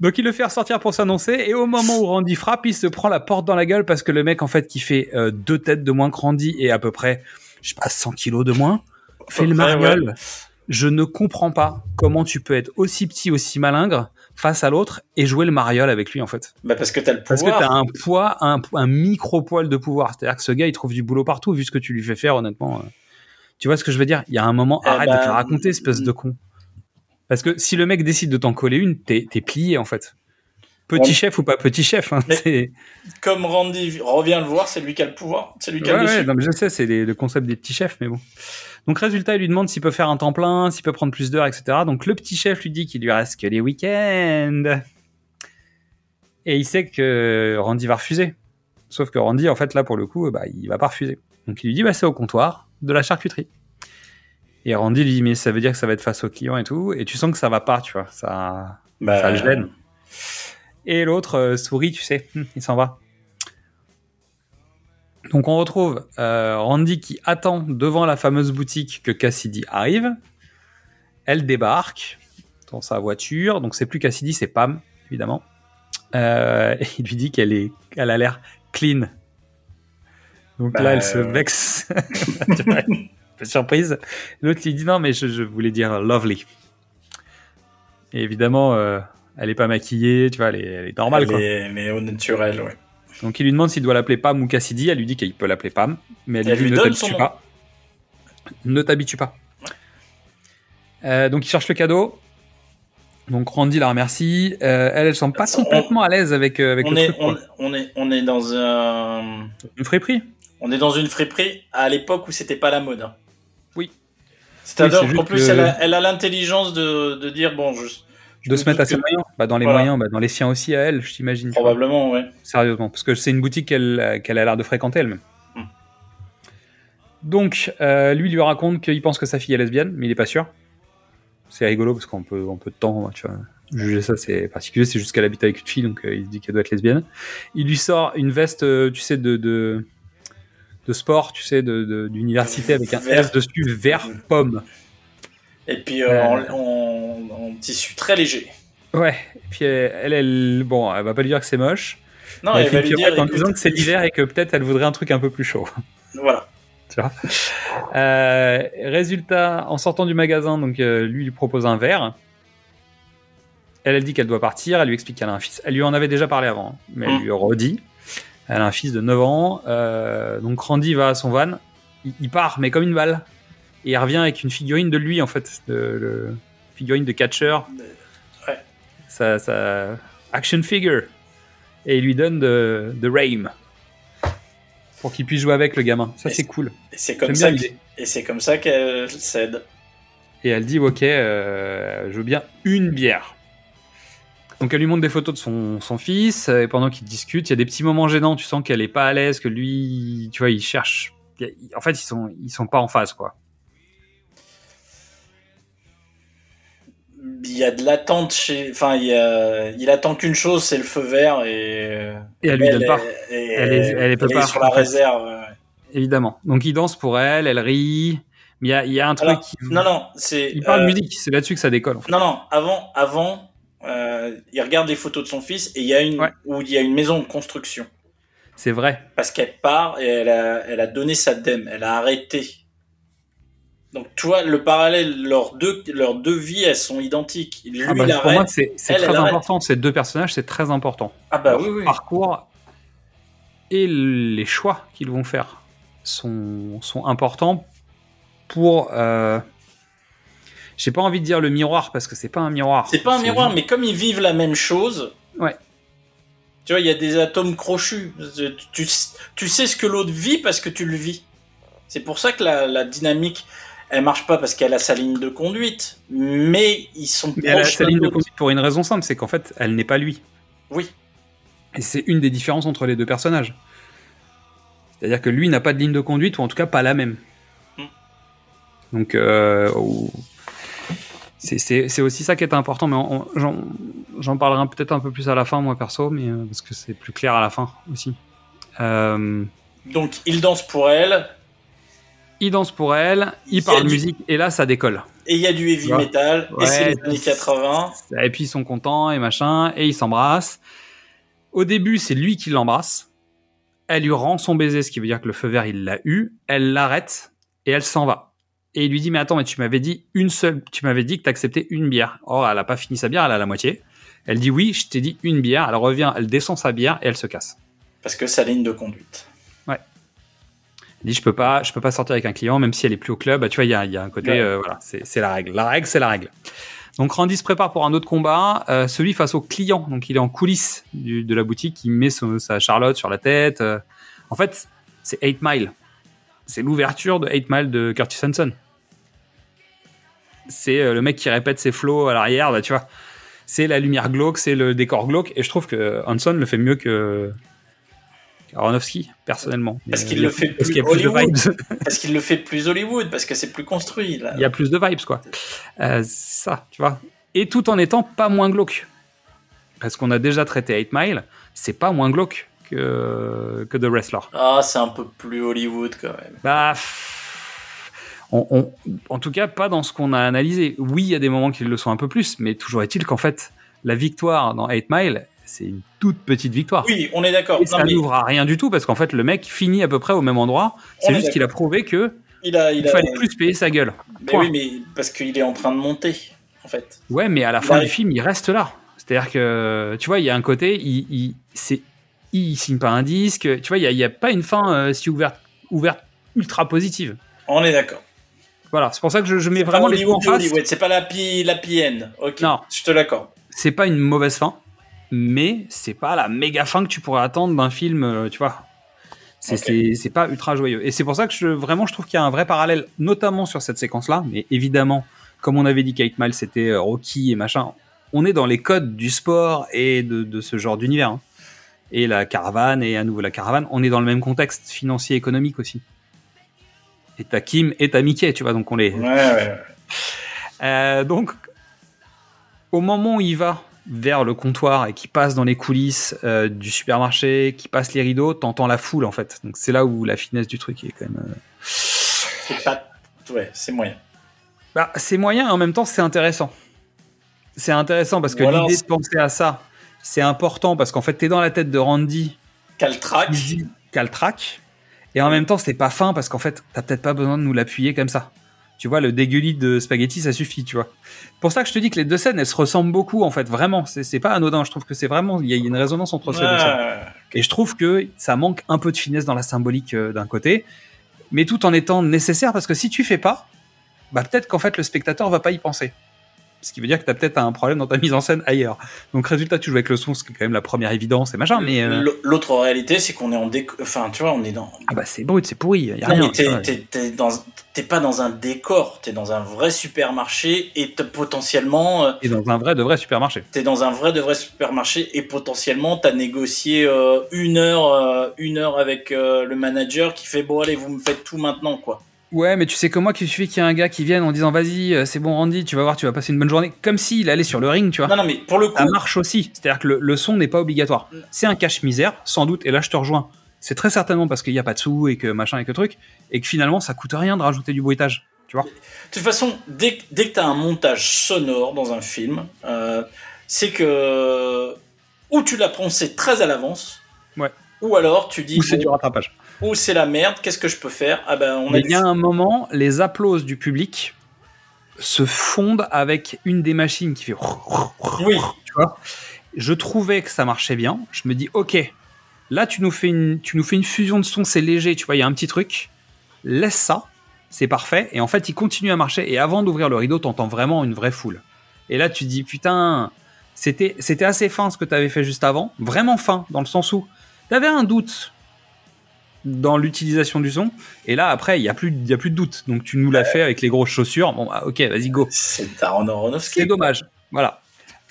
Donc il le fait ressortir pour s'annoncer et au moment où Randy frappe, il se prend la porte dans la gueule parce que le mec en fait qui fait euh, deux têtes de moins que Randy et à peu près, je sais pas, 100 kilos de moins, fait le mariole. Je ne comprends pas comment tu peux être aussi petit, aussi malingre face à l'autre et jouer le mariole avec lui en fait. Bah parce que t'as le Parce que pouvoir. t'as un poids, un, un micro poil de pouvoir. C'est-à-dire que ce gars, il trouve du boulot partout vu ce que tu lui fais faire, honnêtement. euh. Tu vois ce que je veux dire? Il y a un moment, Eh arrête de ben, te la raconter, espèce de con. Parce que si le mec décide de t'en coller une, t'es t'es plié en fait. Petit chef ou pas petit chef, hein, Comme Randy revient le voir, c'est lui qui a le pouvoir. C'est lui qui a Ouais, le ouais, non, mais je sais, c'est le concept des petits chefs, mais bon. Donc résultat, il lui demande s'il peut faire un temps plein, s'il peut prendre plus d'heures, etc. Donc le petit chef lui dit qu'il lui reste que les week-ends. Et il sait que Randy va refuser. Sauf que Randy, en fait, là, pour le coup, bah, il va pas refuser. Donc il lui dit, bah, c'est au comptoir de la charcuterie. Et Randy lui dit, mais ça veut dire que ça va être face au client et tout. Et tu sens que ça va pas, tu vois. Ça, Bah, ça le gêne. Et l'autre euh, sourit, tu sais, hum, il s'en va. Donc on retrouve euh, Randy qui attend devant la fameuse boutique que Cassidy arrive. Elle débarque dans sa voiture. Donc c'est plus Cassidy, c'est Pam, évidemment. Euh, et il lui dit qu'elle est, qu'elle a l'air clean. Donc Bah, là, elle se euh, vexe. Surprise. L'autre lui dit non, mais je, je voulais dire lovely. Et évidemment, euh, elle est pas maquillée, tu vois, elle est, elle est normale, elle quoi. est- mais au naturel, ouais. Donc il lui demande s'il doit l'appeler Pam ou Cassidy. Elle lui dit qu'il peut l'appeler Pam, mais elle, Elle lui dit lui ne t'habitue pas. Ne t'habitue pas. Euh, donc il cherche le cadeau. Donc Randy la remercie. Euh, elle, elle semble pas On- complètement à l'aise avec, euh, avec On le est, truc. on, est, on est dans un, Une friperie. on est dans une friperie à l'époque où c'était pas la mode. hein. Oui. C'est-à-dire Oui, qu'en plus, que- elle a, l'intelligence de, de dire bon, je De se mettre à ses que- moyens. Bah, dans les Voilà. moyens, bah, dans les siens aussi à elle, je t'imagine. Probablement, ouais. Sérieusement, parce que c'est une boutique qu'elle qu'elle a l'air de fréquenter elle-même. Hmm. Donc, euh, lui lui raconte qu'il pense que sa fille est lesbienne, mais il est pas sûr. C'est rigolo parce qu'en peu, en peu de temps, tu vois, juger ça c'est particulier. C'est juste qu'elle habite avec une fille, donc euh, il se dit qu'elle doit être lesbienne. Il lui sort une veste, euh, tu sais, de, de, de sport, tu sais, de- de- d'université avec un Vert. S dessus, vert pomme. Et puis euh, Euh. en, en- en tissu très léger. Ouais. Et puis elle, elle, elle- bon, elle va pas lui dire que c'est moche. Non, elle va lui dire, en disant que c'est l'hiver et que peut-être elle voudrait un truc un peu plus chaud. Voilà. tu vois? Euh, résultat, en sortant du magasin, donc euh, lui lui propose un verre. Elle, elle dit qu'elle doit partir. Elle lui explique qu'elle a un fils. Elle lui en avait déjà parlé avant, hein, mais elle Mm. lui redit. Elle a un fils de 9 ans. euh, donc Randy va à son van. Il, il part, mais comme une balle. Et il revient avec une figurine de lui, en fait. De, le- figurine de catcher. Ouais. Sa, sa action figure. Et il lui donne de, de Rame. Pour qu'il puisse jouer avec le gamin. Ça, c'est cool. Et c'est comme ça que- et c'est comme ça qu'elle cède. Et elle dit ok, euh, je veux bien une bière. Donc elle lui montre des photos de son, son fils euh, et pendant qu'ils discutent, il y a des petits moments gênants. Tu sens qu'elle est pas à l'aise, que lui, tu vois, il cherche. En fait, ils sont ils sont pas en phase quoi. Il y a de l'attente chez. Enfin, il, y a... il attend qu'une chose, c'est le feu vert et. Et elle lui donne pas. est- est- Elle est- elle est pas, sur la réserve. ouais. Évidemment. Donc il danse pour elle, elle rit. Mais il y a, il y a un truc. Alors, qui... Non, non, c'est. Il parle euh, de musique. C'est là-dessus que ça décolle. En fait. Non, non, avant, avant, euh, il regarde les photos de son fils et il y a une Ouais. où il y a une maison de construction C'est vrai. parce qu'elle part et elle a, elle a donné sa dème, elle a arrêté. Donc, tu vois, le parallèle, leurs deux, leurs deux vies, elles sont identiques. Lui, Ah bah, il pour moi, c'est elle, très arrête. important. Ces deux personnages, c'est très important. Ah bah leur oui, oui. parcours et les choix qu'ils vont faire sont, sont importants pour. Euh, J'ai pas envie de dire le miroir parce que c'est pas un miroir. C'est pas un miroir, mais comme ils vivent la même chose. Ouais. Tu vois, il y a des atomes crochus. Tu, tu sais ce que l'autre vit parce que tu le vis. C'est pour ça que la, la dynamique, elle marche pas parce qu'elle a sa ligne de conduite, mais ils sont Mais elle a sa ligne de conduite pour une raison simple, c'est qu'en fait, elle n'est pas lui. Oui. Et c'est une des différences entre les deux personnages. C'est-à-dire que lui n'a pas de ligne de conduite, ou en tout cas pas la même. Mm. Donc, euh, c'est- aussi ça qui est important, mais j'en parlerai peut-être un peu plus à la fin, moi perso, mais euh, parce que c'est plus clair à la fin aussi. Euh, Donc il danse pour elle, il danse pour elle, Il parle du- musique, et là ça décolle. et il y a du heavy Ouais. metal, et c'est les années 80. Et puis ils sont contents et machin, et ils s'embrassent. Au début, c'est lui qui l'embrasse. Elle lui rend son baiser, ce qui veut dire que le feu vert, il l'a eu. Elle l'arrête et elle s'en va. Et il lui dit, mais attends, mais tu m'avais dit une seule, tu m'avais dit que t'acceptais une bière. Or, elle a pas fini sa bière, elle a la moitié. Elle dit oui, je t'ai dit une bière. Elle revient, elle descend sa bière et elle se casse. Parce que sa ligne de conduite. Dit, je peux pas, je peux pas sortir avec un client, même si elle est plus au club. Bah, tu vois, il y a, y a un côté, Ouais. euh, voilà, c'est la règle. La règle, c'est la règle. Donc Randy se prépare pour un autre combat, euh, celui face au client. Donc il est en coulisses du- de la boutique, il met son- sa Charlotte sur la tête. euh. En fait, c'est 8 Mile. C'est l'ouverture de 8 Mile de Curtis Hanson. C'est le mec qui répète ses flows à l'arrière, bah, tu vois. C'est la lumière glauque, c'est le décor glauque, et je trouve que Hanson le fait mieux que Aronofsky, personnellement. Parce qu'il le fait plus Hollywood. Parce qu'il le fait plus Hollywood, parce que c'est plus construit. Là. Il y a plus de vibes, quoi. Euh, ça, tu vois. Et tout en étant pas moins glauque. Parce qu'on a déjà traité 8 Mile, c'est pas moins glauque que, que The Wrestler. Ah, c'est un peu plus Hollywood quand même. Bah. pff, on- on- en tout cas, pas dans ce qu'on a analysé. Oui, il y a des moments qui le sont un peu plus, mais toujours est-il qu'en fait, la victoire dans 8 Mile, c'est une toute petite victoire. Oui, on est d'accord. Ça mais n'ouvre à rien du tout parce qu'en fait, le mec finit à peu près au même endroit. C'est est juste qu'il a prouvé que il a, il il a... fallait plus payer sa gueule. Mais Point. oui, mais parce qu'il est en train de monter, en fait. Ouais, mais à la Il fin arrive. du film, il reste là. C'est-à-dire que, tu vois, il y a un côté, il, il, c'est, il signe pas un disque. Tu vois, il y a, pas une fin euh, si ouverte, ouverte ultra positive. On est d'accord. Voilà, c'est pour ça que je, je mets vraiment les deux en face. C'est pas la pi, la. Ok. Non. Je te l'accorde. C'est pas une mauvaise fin, mais c'est pas la méga fin que tu pourrais attendre d'un film, euh, tu vois. C'est, Ok. c'est, c'est pas ultra joyeux. Et c'est pour ça que je, vraiment, je trouve qu'il y a un vrai parallèle, notamment sur cette séquence-là. Mais évidemment, comme on avait dit qu'Eight Mile, c'était euh, Rocky et machin, on est dans les codes du sport et de, de ce genre d'univers. hein. Et la caravane, et à nouveau la caravane, on est dans le même contexte financier économique aussi. Et t'as Kim et t'as Mickey, tu vois, donc on les, ouais, ouais. euh, donc, au moment où il va vers le comptoir et qui passe dans les coulisses euh, du supermarché, qui passe les rideaux, t'entends la foule en fait. Donc c'est là où la finesse du truc est quand même. euh, C'est pas. Ouais, c'est moyen. Bah, c'est moyen et en même temps c'est intéressant. C'est intéressant parce que l'idée de penser à ça, c'est important parce qu'en fait t'es dans la tête de Randy Caltrac. Caltrac et en même temps c'est pas fin parce qu'en fait t'as peut-être pas besoin de nous l'appuyer comme ça. Tu vois, le dégueulis de spaghetti, ça suffit, tu vois. Pour ça que je te dis que les deux scènes, elles se ressemblent beaucoup, en fait, vraiment. C'est pas anodin. Je trouve que c'est vraiment, il y a une résonance entre ces deux scènes. Et je trouve que ça manque un peu de finesse dans la symbolique euh, d'un côté, mais tout en étant nécessaire parce que si tu fais pas, bah peut-être qu'en fait le spectateur va pas y penser. Ce qui veut dire que tu as peut-être un problème dans ta mise en scène ailleurs. Donc résultat, tu joues avec le son, ce qui est quand même la première évidence et machin, mais euh, L'autre réalité, c'est qu'on est en décor. Enfin, tu vois, on est dans. ah bah c'est brut, c'est pourri, y a Non, rien. t'es- t'es- dans- pas dans un décor, t'es dans un vrai supermarché et potentiellement. euh, Et dans un vrai de vrai supermarché. T'es dans un vrai de vrai supermarché et potentiellement t'as négocié euh, une heure, euh, une heure avec euh, le manager qui fait bon allez vous me faites tout maintenant quoi. Ouais, mais tu sais que moi, qu'il suffit qu'il y ait un gars qui vienne en disant vas-y, euh, c'est bon Randy, tu vas voir, tu vas passer une bonne journée, comme s'il allait sur le ring, tu vois. Non non mais pour le coup, Ça marche aussi. C'est-à-dire que le, le son n'est pas obligatoire. C'est un cache-misère, sans doute, et là je te rejoins. C'est très certainement parce qu'il n'y a pas de sous et que machin et que truc, et que finalement ça coûte rien de rajouter du bruitage. Tu vois de toute façon dès, que- dès que t'as un montage sonore dans un film, euh, c'est que ou tu l'as pensé très à l'avance, Ouais. Ou alors tu dis Ou c'est du rattrapage. ou c'est la merde, qu'est-ce que je peux faire? Ah ben on a il y a un moment, les applauses du public se fondent avec une des machines qui fait. Oui. Tu vois? Je trouvais que ça marchait bien. Je me dis, ok, là tu nous fais une, tu nous fais une fusion de son, c'est léger, tu vois, il y a un petit truc. Laisse ça, c'est parfait. Et en fait, il continue à marcher. Et avant d'ouvrir le rideau, t'entends vraiment une vraie foule. Et là, tu dis, putain, c'était, c'était assez fin ce que t'avais fait juste avant. Vraiment fin, dans le sens où t'avais un doute dans l'utilisation du son. Et là, après, il n'y a, plus- il y a plus de doute. Donc, tu nous l'as fait avec les grosses chaussures. Bon, bah, ok, vas-y, go. C'est Aronofsky. C'est dommage. Voilà.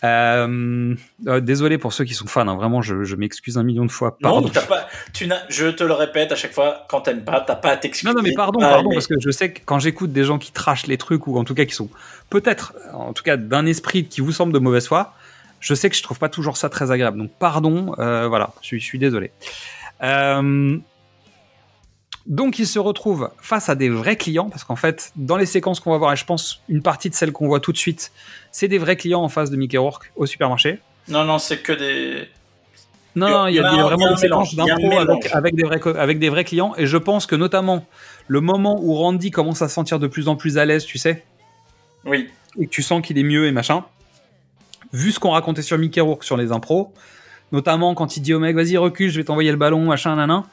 Euh, euh, désolé pour ceux qui sont fans. hein. Vraiment, je, je m'excuse un million de fois. Non, Pardon. t'as pas, tu n'as, je te le répète à chaque fois, quand t'aimes pas, t'as pas à t'excuser. Non, non, mais pardon, Ah, pardon, parce que je sais que quand j'écoute des gens qui trashent les trucs, ou en tout cas qui sont peut-être, en tout cas d'un esprit qui vous semble de mauvaise foi, je sais que je trouve pas toujours ça très agréable. Donc, pardon, euh, voilà, je suis, je suis désolé. Euh, donc, il se retrouve face à des vrais clients, parce qu'en fait, dans les séquences qu'on va voir, et je pense une partie de celles qu'on voit tout de suite, c'est des vrais clients en face de Mickey Rourke au supermarché. Non, non, c'est que des. Non, Il y a- non, il y a, vraiment y a des séquences mélange, d'impro avec, des vrais, avec des vrais clients. Et je pense que notamment le moment où Randy commence à se sentir de plus en plus à l'aise, tu sais, Oui. et que tu sens qu'il est mieux et machin, vu ce qu'on racontait sur Mickey Rourke sur les impros, notamment quand il dit au mec, vas-y, recule, je vais t'envoyer le ballon, machin, nanan,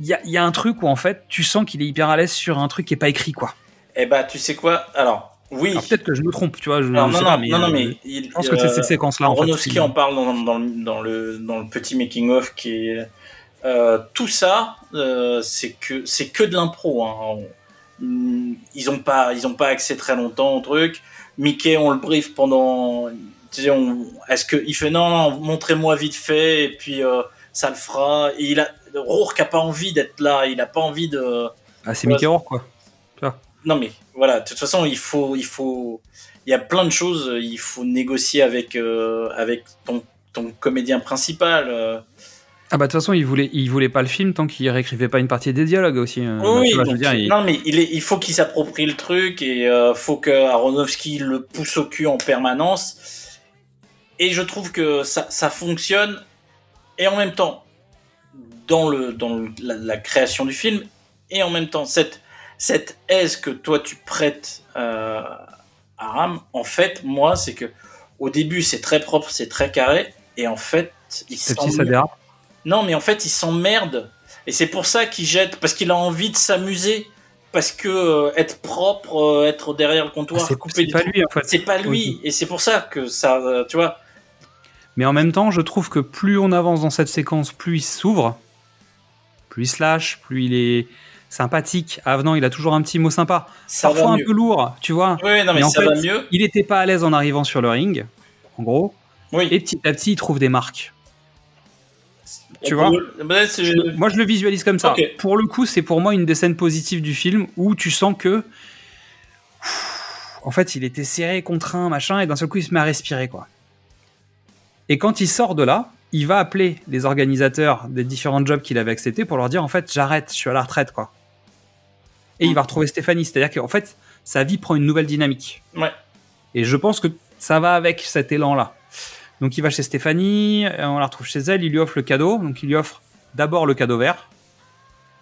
il y a, y a un truc où en fait, tu sens qu'il est hyper à l'aise sur un truc qui est pas écrit, quoi. Eh bah, tu sais quoi? Alors, oui. Peut-être que je me trompe, tu vois, je, Alors, je non, sais non, pas, mais, non, non, euh, mais il- je pense que c'est euh, ces séquences-là, en fait. Aronofsky qui- en parle dans, dans, le- dans le, dans le petit making-of qui est. euh, tout ça, euh, c'est que, c'est que de l'impro. Hein. Ils ont pas, ils ont pas accès très longtemps au truc. Mickey, on le brief pendant. Est-ce que il fait non, non montrez-moi vite fait et puis euh, ça le fera. Et il a Rourke a pas envie d'être là. Il a pas envie de. Ah, c'est Mickey Rourke, quoi. Non mais voilà, de toute façon, il faut, il faut, il y a plein de choses. Il faut négocier avec, euh, avec ton, ton comédien principal. euh. Ah bah de toute façon, il voulait, il voulait pas le film tant qu'il réécrivait pas une partie des dialogues aussi. euh, oui, veux dire, il- non mais il, est, il faut qu'il s'approprie le truc et euh, faut que Aronofsky le pousse au cul en permanence. Et je trouve que ça, ça fonctionne. Et en même temps, dans le, dans le- la, la création du film, et en même temps cette, cette aise que toi tu prêtes euh, à Ram, en fait, moi, c'est que au début c'est très propre, c'est très carré, et en fait, il s'emmerde. Non, mais en fait, il s'emmerde. Et c'est pour ça qu'il jette, parce qu'il a envie de s'amuser. Parce que euh, être propre, euh, être derrière le comptoir, Ah, c'est- pas lui, en fait. C'est pas lui. Oui. Et c'est pour ça que ça, euh, tu vois. Mais en même temps, je trouve que plus on avance dans cette séquence, plus il s'ouvre, plus il se lâche, plus il est sympathique, avenant, il a toujours un petit mot sympa. Ça Parfois un mieux. peu lourd, tu vois. Oui, non, mais, en ça fait, va mieux. il était pas à l'aise en arrivant sur le ring, en gros. Oui. Et petit à petit, il trouve des marques. tu vois bah, Je- moi, je le visualise comme ça. Pour le coup, c'est pour moi une des scènes positives du film où tu sens que. En fait, il était serré, contraint, machin, et d'un seul coup, il se met à respirer, quoi. Et quand il sort de là, il va appeler les organisateurs des différents jobs qu'il avait acceptés pour leur dire en fait, j'arrête, je suis à la retraite, quoi. Et il va retrouver Stéphanie. C'est-à-dire qu'en fait, sa vie prend une nouvelle dynamique. Ouais. Et je pense que ça va avec cet élan-là. Donc il va chez Stéphanie, euh, on la retrouve chez elle, il lui offre le cadeau. Donc il lui offre d'abord le cadeau vert.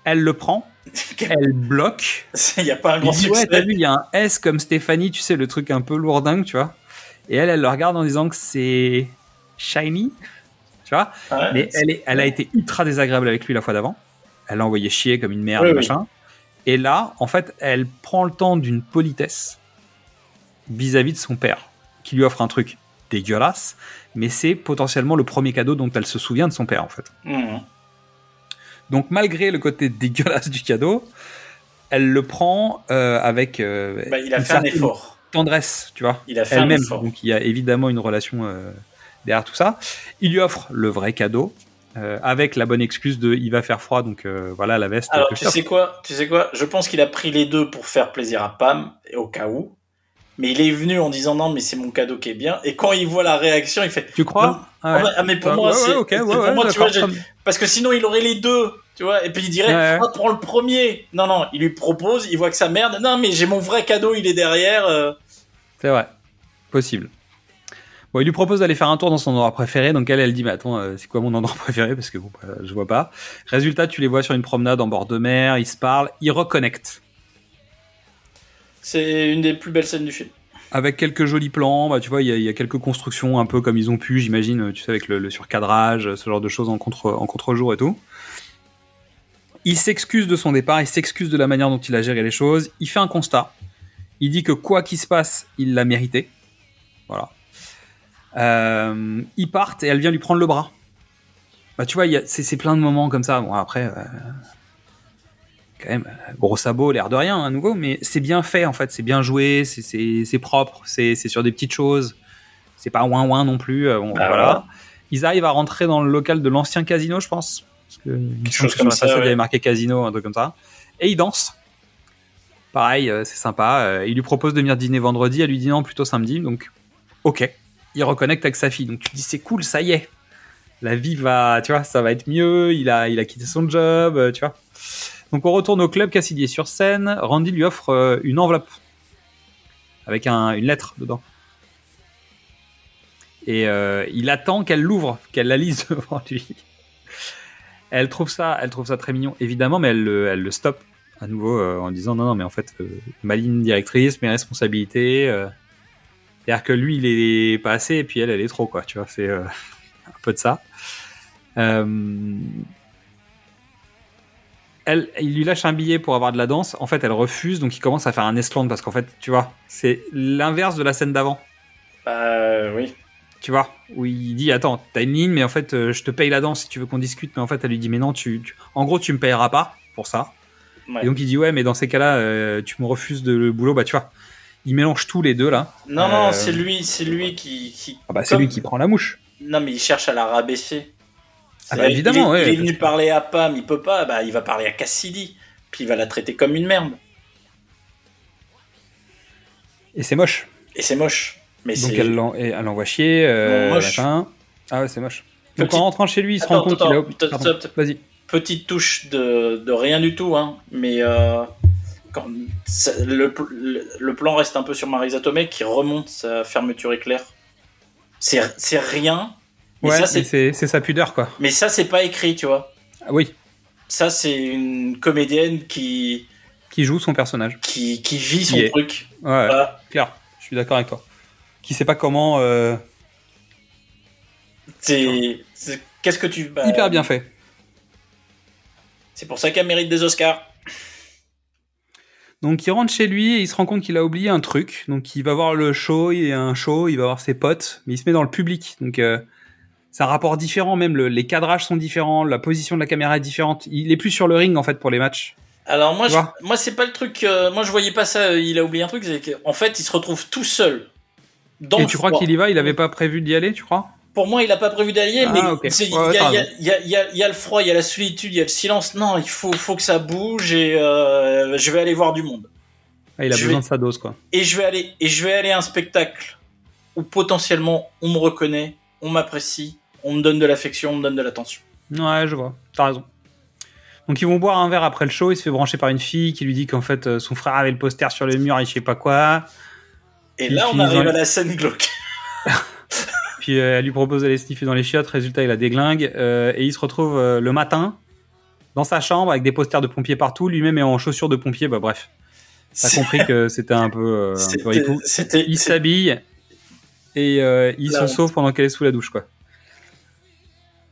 Elle le prend, elle bloque. Il n'y a pas un Il grand ouais, succès. t'as vu, il y a un S comme Stéphanie, tu sais, le truc un peu lourdingue, tu vois. Et elle, elle le regarde en disant que c'est shiny, tu vois. Mais elle, est, elle a été ultra désagréable avec lui la fois d'avant. Elle l'a envoyé chier comme une merde, Oui, oui. machin. Et là, en fait, elle prend le temps d'une politesse vis-à-vis de son père, qui lui offre un truc dégueulasse, mais c'est potentiellement le premier cadeau dont elle se souvient de son père, en fait. Mhm. Donc, malgré le côté dégueulasse du cadeau, elle le prend euh, avec euh, Bah, il a fait un effort. tendresse, tu vois Il a fait un elle-même. effort. Donc il y a évidemment une relation euh, derrière tout ça. Il lui offre le vrai cadeau euh, avec la bonne excuse de il va faire froid, donc euh, voilà la veste. Alors, tu sais quoi Tu sais quoi Je pense qu'il a pris les deux pour faire plaisir à Pam, au cas où. Mais il est venu en disant non, mais c'est mon cadeau qui est bien. Et quand il voit la réaction, il fait. Tu crois Non. Ah ouais. Ah, mais pour Ah, moi, ouais, c'est. ouais, pour moi, tu vois, comme- Parce que sinon, il aurait les deux. Tu vois, et puis il dirait, ah, prends le premier. Non, non, il lui propose, il voit que ça merde. Non, mais j'ai mon vrai cadeau, il est derrière. euh. C'est vrai, possible. Bon, il lui propose d'aller faire un tour dans son endroit préféré, donc elle, elle dit, mais attends, euh, c'est quoi mon endroit préféré? Parce que bon, bah, je vois pas. Résultat, tu les vois sur une promenade en bord de mer, ils se parlent, ils reconnectent. C'est une des plus belles scènes du film. avec quelques jolis plans, bah, tu vois, il y, a- il y a quelques constructions un peu comme ils ont pu, j'imagine, tu sais, avec le, le surcadrage, ce genre de choses en contre-jour et tout. Il s'excuse de son départ, il s'excuse de la manière dont il a géré les choses, il fait un constat. Il dit que quoi qu'il se passe, il l'a mérité. Voilà. Euh, ils partent et elle vient lui prendre le bras. Bah, tu vois, c'est plein de moments comme ça. Bon, après, euh, quand même, euh, gros sabot, l'air de rien, à nouveau, mais c'est bien fait, en fait. C'est bien joué, c'est- propre, c'est sur des petites choses. C'est pas ouin ouin non plus. bon, Ah, voilà. voilà. Ils arrivent à rentrer dans le local de l'ancien casino, je pense. Parce que, chose que comme la ça, façade, il y avait marqué casino, un truc comme ça. Et ils dansent. Pareil, c'est sympa. il lui propose de venir dîner vendredi. Elle lui dit non, plutôt samedi. Donc, ok. Il reconnecte avec sa fille. Donc, tu dis, c'est cool, ça y est. La vie va, tu vois, ça va être mieux. Il a, il a quitté son job, euh, tu vois. Donc, on retourne au club Cassidy est sur scène. Randy lui offre euh, une enveloppe avec un- une lettre dedans. Et euh, il attend qu'elle l'ouvre, qu'elle la lise devant lui. Elle trouve ça, elle trouve ça très mignon, évidemment, mais elle, le- stoppe à nouveau en disant non, non, mais en fait, ma ligne directrice, mes responsabilités. C'est-à-dire que lui, il est pas assez, et puis elle, elle est trop, quoi. Tu vois, c'est euh, un peu de ça. Euh, elle, il lui lâche un billet pour avoir de la danse. En fait, elle refuse, donc il commence à faire un esclandre parce qu'en fait, tu vois, c'est l'inverse de la scène d'avant Bah oui. tu vois, où il dit attends, t'as une ligne, mais en fait, euh, je te paye la danse si tu veux qu'on discute, mais en fait, elle lui dit mais non, tu, tu- en gros, tu me payeras pas pour ça. Ouais. Et donc il dit ouais, mais dans ces cas-là, euh, tu me refuses de le boulot, bah tu vois, il mélange tous les deux là. Non, non, Euh, c'est lui, c'est lui qui. qui- Ah bah c'est comme- lui qui prend la mouche. Non, mais il cherche à la rabaisser. Ah bah, évidemment, il est, ouais. il est venu parler à Pam, il peut pas, bah il va parler à Cassidy, puis il va la traiter comme une merde. Et c'est moche. Et c'est moche. Mais donc c'est. elle l'envoie chier. euh, moche. machin. Ah ouais, c'est moche. Donc Petite- en rentrant chez lui, il se Attends, rend compte qu'il a. Vas-y. Petite touche de, de rien du tout, hein. Mais euh, quand le, pl- le, le plan reste un peu sur Marisa Tomei qui remonte sa fermeture éclair. C'est rien. Mais Ouais, c'est sa pudeur quoi. mais ça, c'est pas écrit, tu vois. Ah oui, Ça, c'est une comédienne qui, qui joue son personnage. qui, qui vit son Qui truc. Ouais. Voilà. clair. Je suis d'accord avec toi. Qui sait pas comment. euh, c'est- Qu'est-ce que tu. bah, Hyper bien fait. C'est pour ça qu'elle mérite des Oscars. Donc il rentre chez lui et il se rend compte qu'il a oublié un truc. Donc il va voir le show, il y a un show, il va voir ses potes, mais il se met dans le public. Donc euh, c'est un rapport différent même. le- les cadrages sont différents, la position de la caméra est différente. Il est plus sur le ring en fait pour les matchs. Alors moi, je- moi c'est pas le truc. euh, moi, je voyais pas ça. euh, Il a oublié un truc. C'est qu'en fait, il se retrouve tout seul. Dans et le tu crois qu'il y va? Il avait pas prévu d'y aller, tu crois? Pour moi, il a pas prévu d'allier, Ah, mais il Ouais, y, a- y y y le froid, il y a la solitude, il y a le silence. Non, il faut, faut que ça bouge et euh, je vais aller voir du monde. Ah, Il a Je besoin vais- de sa dose quoi. Et je vais aller et je vais aller à un spectacle où potentiellement on me reconnaît, on m'apprécie, on me donne de l'affection, on me donne de l'attention. Ouais, je vois. T'as raison. Donc ils vont boire un verre après le show. Il se fait brancher par une fille qui lui dit qu'en fait euh, son frère avait le poster sur le mur et je sais pas quoi. Et Ils là, on arrive à la scène glauque. Puis euh, elle lui propose d'aller sniffer dans les chiottes. Résultat, il a déglingue. Euh, et il se retrouve euh, le matin dans sa chambre avec des posters de pompiers partout. Lui-même est en chaussures de pompier. Bah bref, t'as compris que c'était un peu, euh, C'était, Il s'habille et euh, il La se sauve pendant qu'elle est sous la douche. quoi.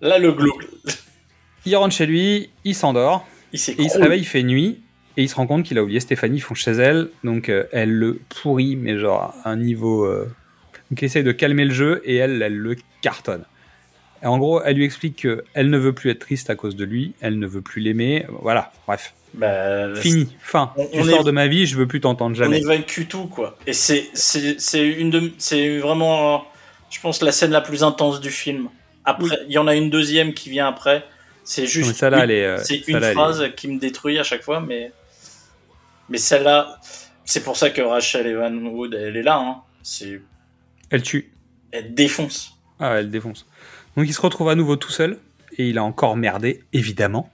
là le glauque. Il rentre chez lui, il s'endort. Il s'est Et il se réveille, il fait nuit, et il se rend compte qu'il a oublié Stéphanie, ils font chez elle, donc euh, elle le pourrit, mais genre à un niveau... Donc il essaye de calmer le jeu, et elle, elle le cartonne. Et en gros, elle lui explique qu'elle ne veut plus être triste à cause de lui, elle ne veut plus l'aimer, voilà, bref. Bah, Fini, fin. on- tu on sors est- de ma vie, je veux plus t'entendre On jamais. évacue tout, quoi. Et c'est, une de, c'est vraiment, je pense, la scène la plus intense du film. Après, il y en a une deuxième qui vient après. C'est juste. mais celle-là, une- est... euh, c'est une est- phrase qui me détruit à chaque fois, mais. Mais celle-là, c'est pour ça que Rachel Evan Wood, elle est là, hein. C'est, Elle tue. elle défonce. Ah, elle défonce. Donc il se retrouve à nouveau tout seul et il a encore merdé, évidemment.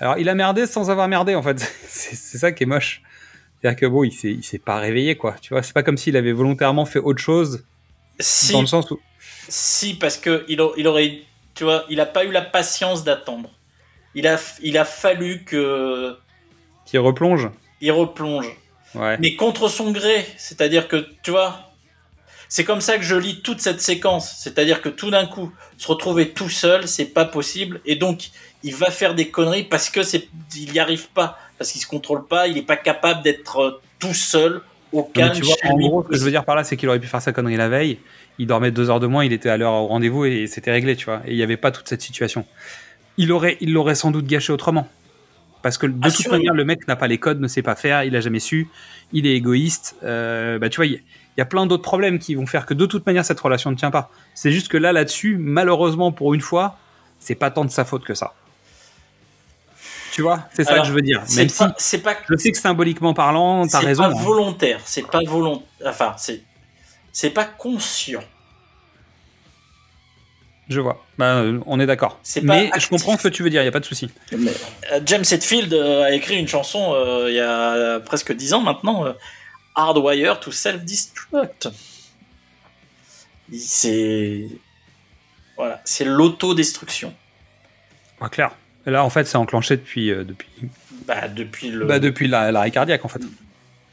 Alors il a merdé sans avoir merdé en fait. C'est ça qui est moche. C'est-à-dire que bon, il s'est pas réveillé quoi. Tu vois, c'est pas comme s'il avait volontairement fait autre chose Si, dans le sens où si, parce que il, a- il aurait, tu vois, il a pas eu la patience d'attendre. Il a, il a fallu que qui replonge. il replonge. Ouais. mais contre son gré. C'est-à-dire que, tu vois, c'est comme ça que je lis toute cette séquence. C'est-à-dire que tout d'un coup, se retrouver tout seul, c'est pas possible. Et donc, il va faire des conneries parce que c'est, il y arrive pas. Parce qu'il se contrôle pas, il est pas capable d'être euh, tout seul au calme tu vois, en gros, ce que je veux dire par là, c'est qu'il aurait pu faire sa connerie la veille. Il dormait deux heures de moins, il était à l'heure au rendez-vous et c'était réglé, tu vois. Et il n'y avait pas toute cette situation. Il aurait, il l'aurait sans doute gâché autrement. Parce que de toute manière, le mec n'a pas les codes, ne sait pas faire, il a jamais su, il est égoïste. Euh, bah, tu vois, il il y a plein d'autres problèmes qui vont faire que de toute manière, cette relation ne tient pas. C'est juste que là, là-dessus, malheureusement, pour une fois, c'est pas tant de sa faute que ça. Tu vois, c'est ça que je veux dire. C'est Même si pas, c'est pas, je sais que symboliquement parlant, t'as c'est raison. pas hein. volontaire. C'est pas volontaire. Enfin, c'est, c'est pas conscient. Je vois. Euh, on est d'accord. C'est Mais je comprends ce que tu veux dire, il n'y a pas de souci. Euh, James Hetfield euh, a écrit une chanson euh, il y a presque dix ans maintenant, euh, Hardwire to Self-Destruct. C'est voilà, c'est l'autodestruction. Ouais, clair. Et là, en fait, c'est enclenché depuis, euh, depuis, Bah depuis le. bah, depuis la- l'arrêt cardiaque, en fait.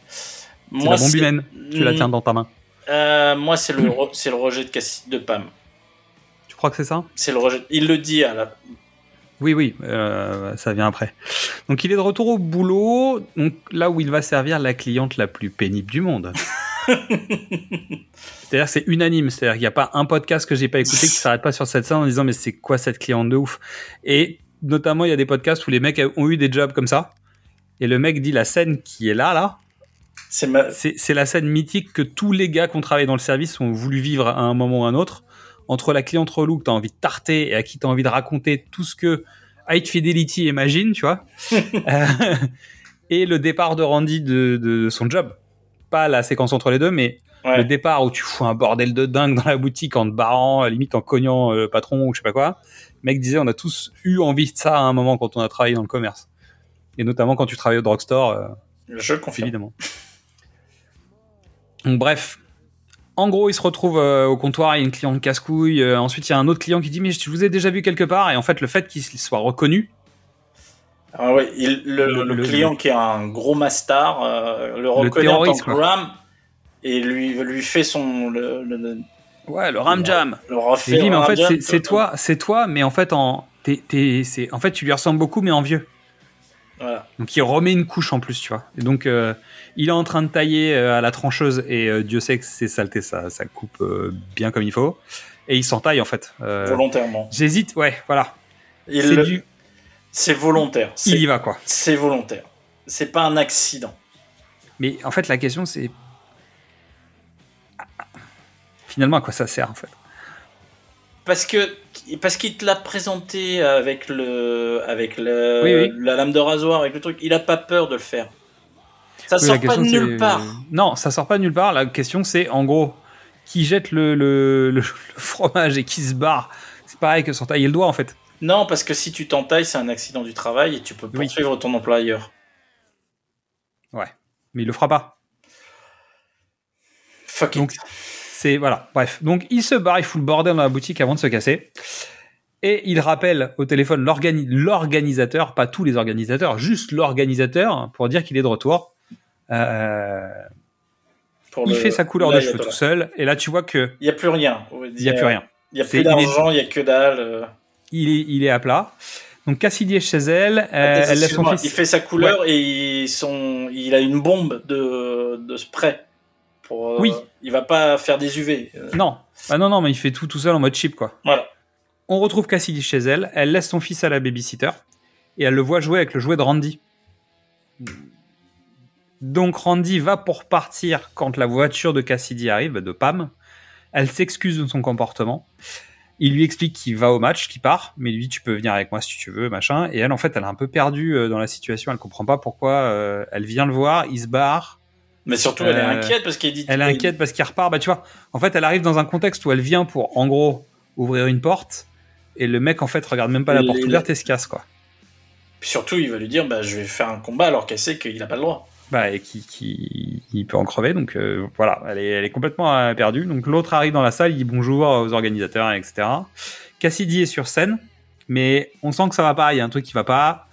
C'est moi, la bombe humaine. Tu la tiens dans ta main. euh, moi, c'est le re- c'est le rejet de, Cassi- de Pam. Tu crois que c'est ça? C'est le rejet. Il le dit à la. Oui, oui, euh, ça vient après. Donc, il est de retour au boulot, donc là où il va servir la cliente la plus pénible du monde. C'est-à-dire que c'est unanime, c'est-à-dire qu'il n'y a pas un podcast que j'ai pas écouté qui s'arrête pas sur cette scène en disant mais c'est quoi cette cliente de ouf? Et notamment il y a des podcasts où les mecs ont eu des jobs comme ça et le mec dit la scène qui est là là, C'est ma... c'est c'est la scène mythique que tous les gars qui ont travaillé dans le service ont voulu vivre à un moment ou à un autre entre la cliente relou que t'as envie de tarter et à qui t'as envie de raconter tout ce que High Fidelity imagine, tu vois, Euh, et le départ de Randy de, de son job. Pas la séquence entre les deux, mais Ouais. le départ où tu fous un bordel de dingue dans la boutique en te barrant, limite en cognant euh, le patron ou je sais pas quoi. Le mec disait, on a tous eu envie de ça à un moment quand on a travaillé dans le commerce. Et notamment quand tu travailles au drugstore, euh, Je confirme. évidemment. Donc, bref. En gros, il se retrouve euh, au comptoir, il y a une cliente casse-couille. euh, ensuite, il y a un autre client qui dit Mais je vous ai déjà vu quelque part. Et en fait, le fait qu'il soit reconnu, Ah ouais, il- le, le- le Le- client qui est un gros mastar euh, le reconnaît en tant que. Ram et lui lui fait son le, ouais, le ramjam. le refait Il dit Mais en fait, c'est- toi, c'est toi, mais en fait, en, en fait, tu lui ressembles beaucoup, mais en vieux. Voilà. Donc, il remet une couche en plus, tu vois. Et donc, euh, il est en train de tailler euh, à la trancheuse, et euh, Dieu sait que c'est saleté, ça, ça coupe bien comme il faut. Et il s'entaille, en fait. Volontairement. J'hésite, ouais, voilà. Il C'est le- du. volontaire. Il y va, quoi. c'est volontaire. C'est pas un accident. Mais en fait, la question, c'est. Finalement, à quoi ça sert, en fait? Parce que parce qu'il te l'a présenté avec le avec le Oui, oui. la lame de rasoir avec le truc, il a pas peur de le faire. Ça Oui, sort pas de nulle part. Non, ça sort pas de nulle part. La question, c'est, en gros, qui jette le, le, le- le fromage et qui se barre. C'est pareil que sans tailler le doigt, en fait. Non, parce que si tu t'entailles, c'est un accident du travail et tu peux poursuivre ton employeur. Ouais. Mais il le fera pas. Fuck Donc, it. C'est voilà. Bref, donc il se barre, il fout le bordel dans la boutique avant de se casser. Et il rappelle au téléphone l'organi- l'organisateur, pas tous les organisateurs, juste l'organisateur, pour dire qu'il est de retour. Euh, Pour il le- fait sa couleur de cheveux tout seul. Et là, tu vois que Il n'y a plus rien. il y a plus rien. Il n'y a plus d'argent, il n'y a que dalle. euh. Il est, il est à plat. Donc Cassidy est chez elle. euh, elle laisse son Excuse-moi, fils. Il fait sa couleur et il, son, il a une bombe de, de spray. Pour, euh, Oui. Il va pas faire des UV. euh, Non, ah non, non, mais il fait tout tout seul en mode chip quoi. Voilà. On retrouve Cassidy chez elle. Elle laisse son fils à la babysitter et elle le voit jouer avec le jouet de Randy. Donc Randy va pour partir quand la voiture de Cassidy arrive, de Pam. Elle s'excuse de son comportement. Il lui explique qu'il va au match, qu'il part, mais lui tu peux venir avec moi si tu veux, machin. Et elle en fait, elle est un peu perdue euh, dans la situation. Elle comprend pas pourquoi. elle vient le voir, il se barre. Mais surtout, elle est Euh, inquiète parce qu'il dit. Elle est inquiète parce qu'il repart. Bah, tu vois, en fait, elle arrive dans un contexte où elle vient pour, en gros, ouvrir une porte. Et le mec, en fait, regarde même pas la porte ouverte et se casse, quoi. Puis surtout, il va lui dire bah, Je vais faire un combat alors qu'elle sait qu'il n'a pas le droit. Bah, et qui, qui, il peut en crever. Donc, euh, voilà, elle est, elle est complètement euh, perdue. Donc, l'autre arrive dans la salle, il dit bonjour aux organisateurs, etc. Cassidy est sur scène, mais on sent que ça va pas. Il y a un truc qui va pas.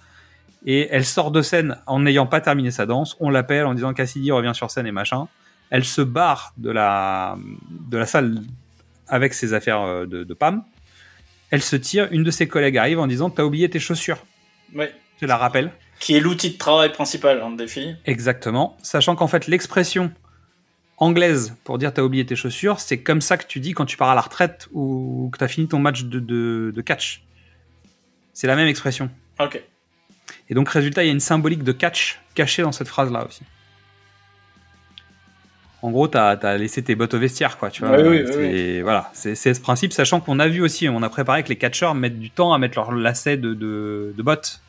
Et elle sort de scène en n'ayant pas terminé sa danse. On l'appelle en disant Cassidy revient sur scène et machin. Elle se barre de la, de la salle avec ses affaires euh, de, de Pam. Elle se tire. Une de ses collègues arrive en disant T'as oublié tes chaussures. Ouais. Je la rappelle. Qui est l'outil de travail principal hein, des filles. Exactement. Sachant qu'en fait, l'expression anglaise pour dire t'as oublié tes chaussures, c'est comme ça que tu dis quand tu pars à la retraite ou que t'as fini ton match de, de, de catch. C'est la même expression. Ok. Et donc, résultat, il y a une symbolique de catch cachée dans cette phrase-là aussi. En gros, t'as as laissé tes bottes au vestiaire, quoi. Tu vois. Oui, oui, oui, Voilà, c'est c'est ce principe, sachant qu'on a vu aussi, on a préparé que les catcheurs mettent du temps à mettre leur lacet de, de, de bottes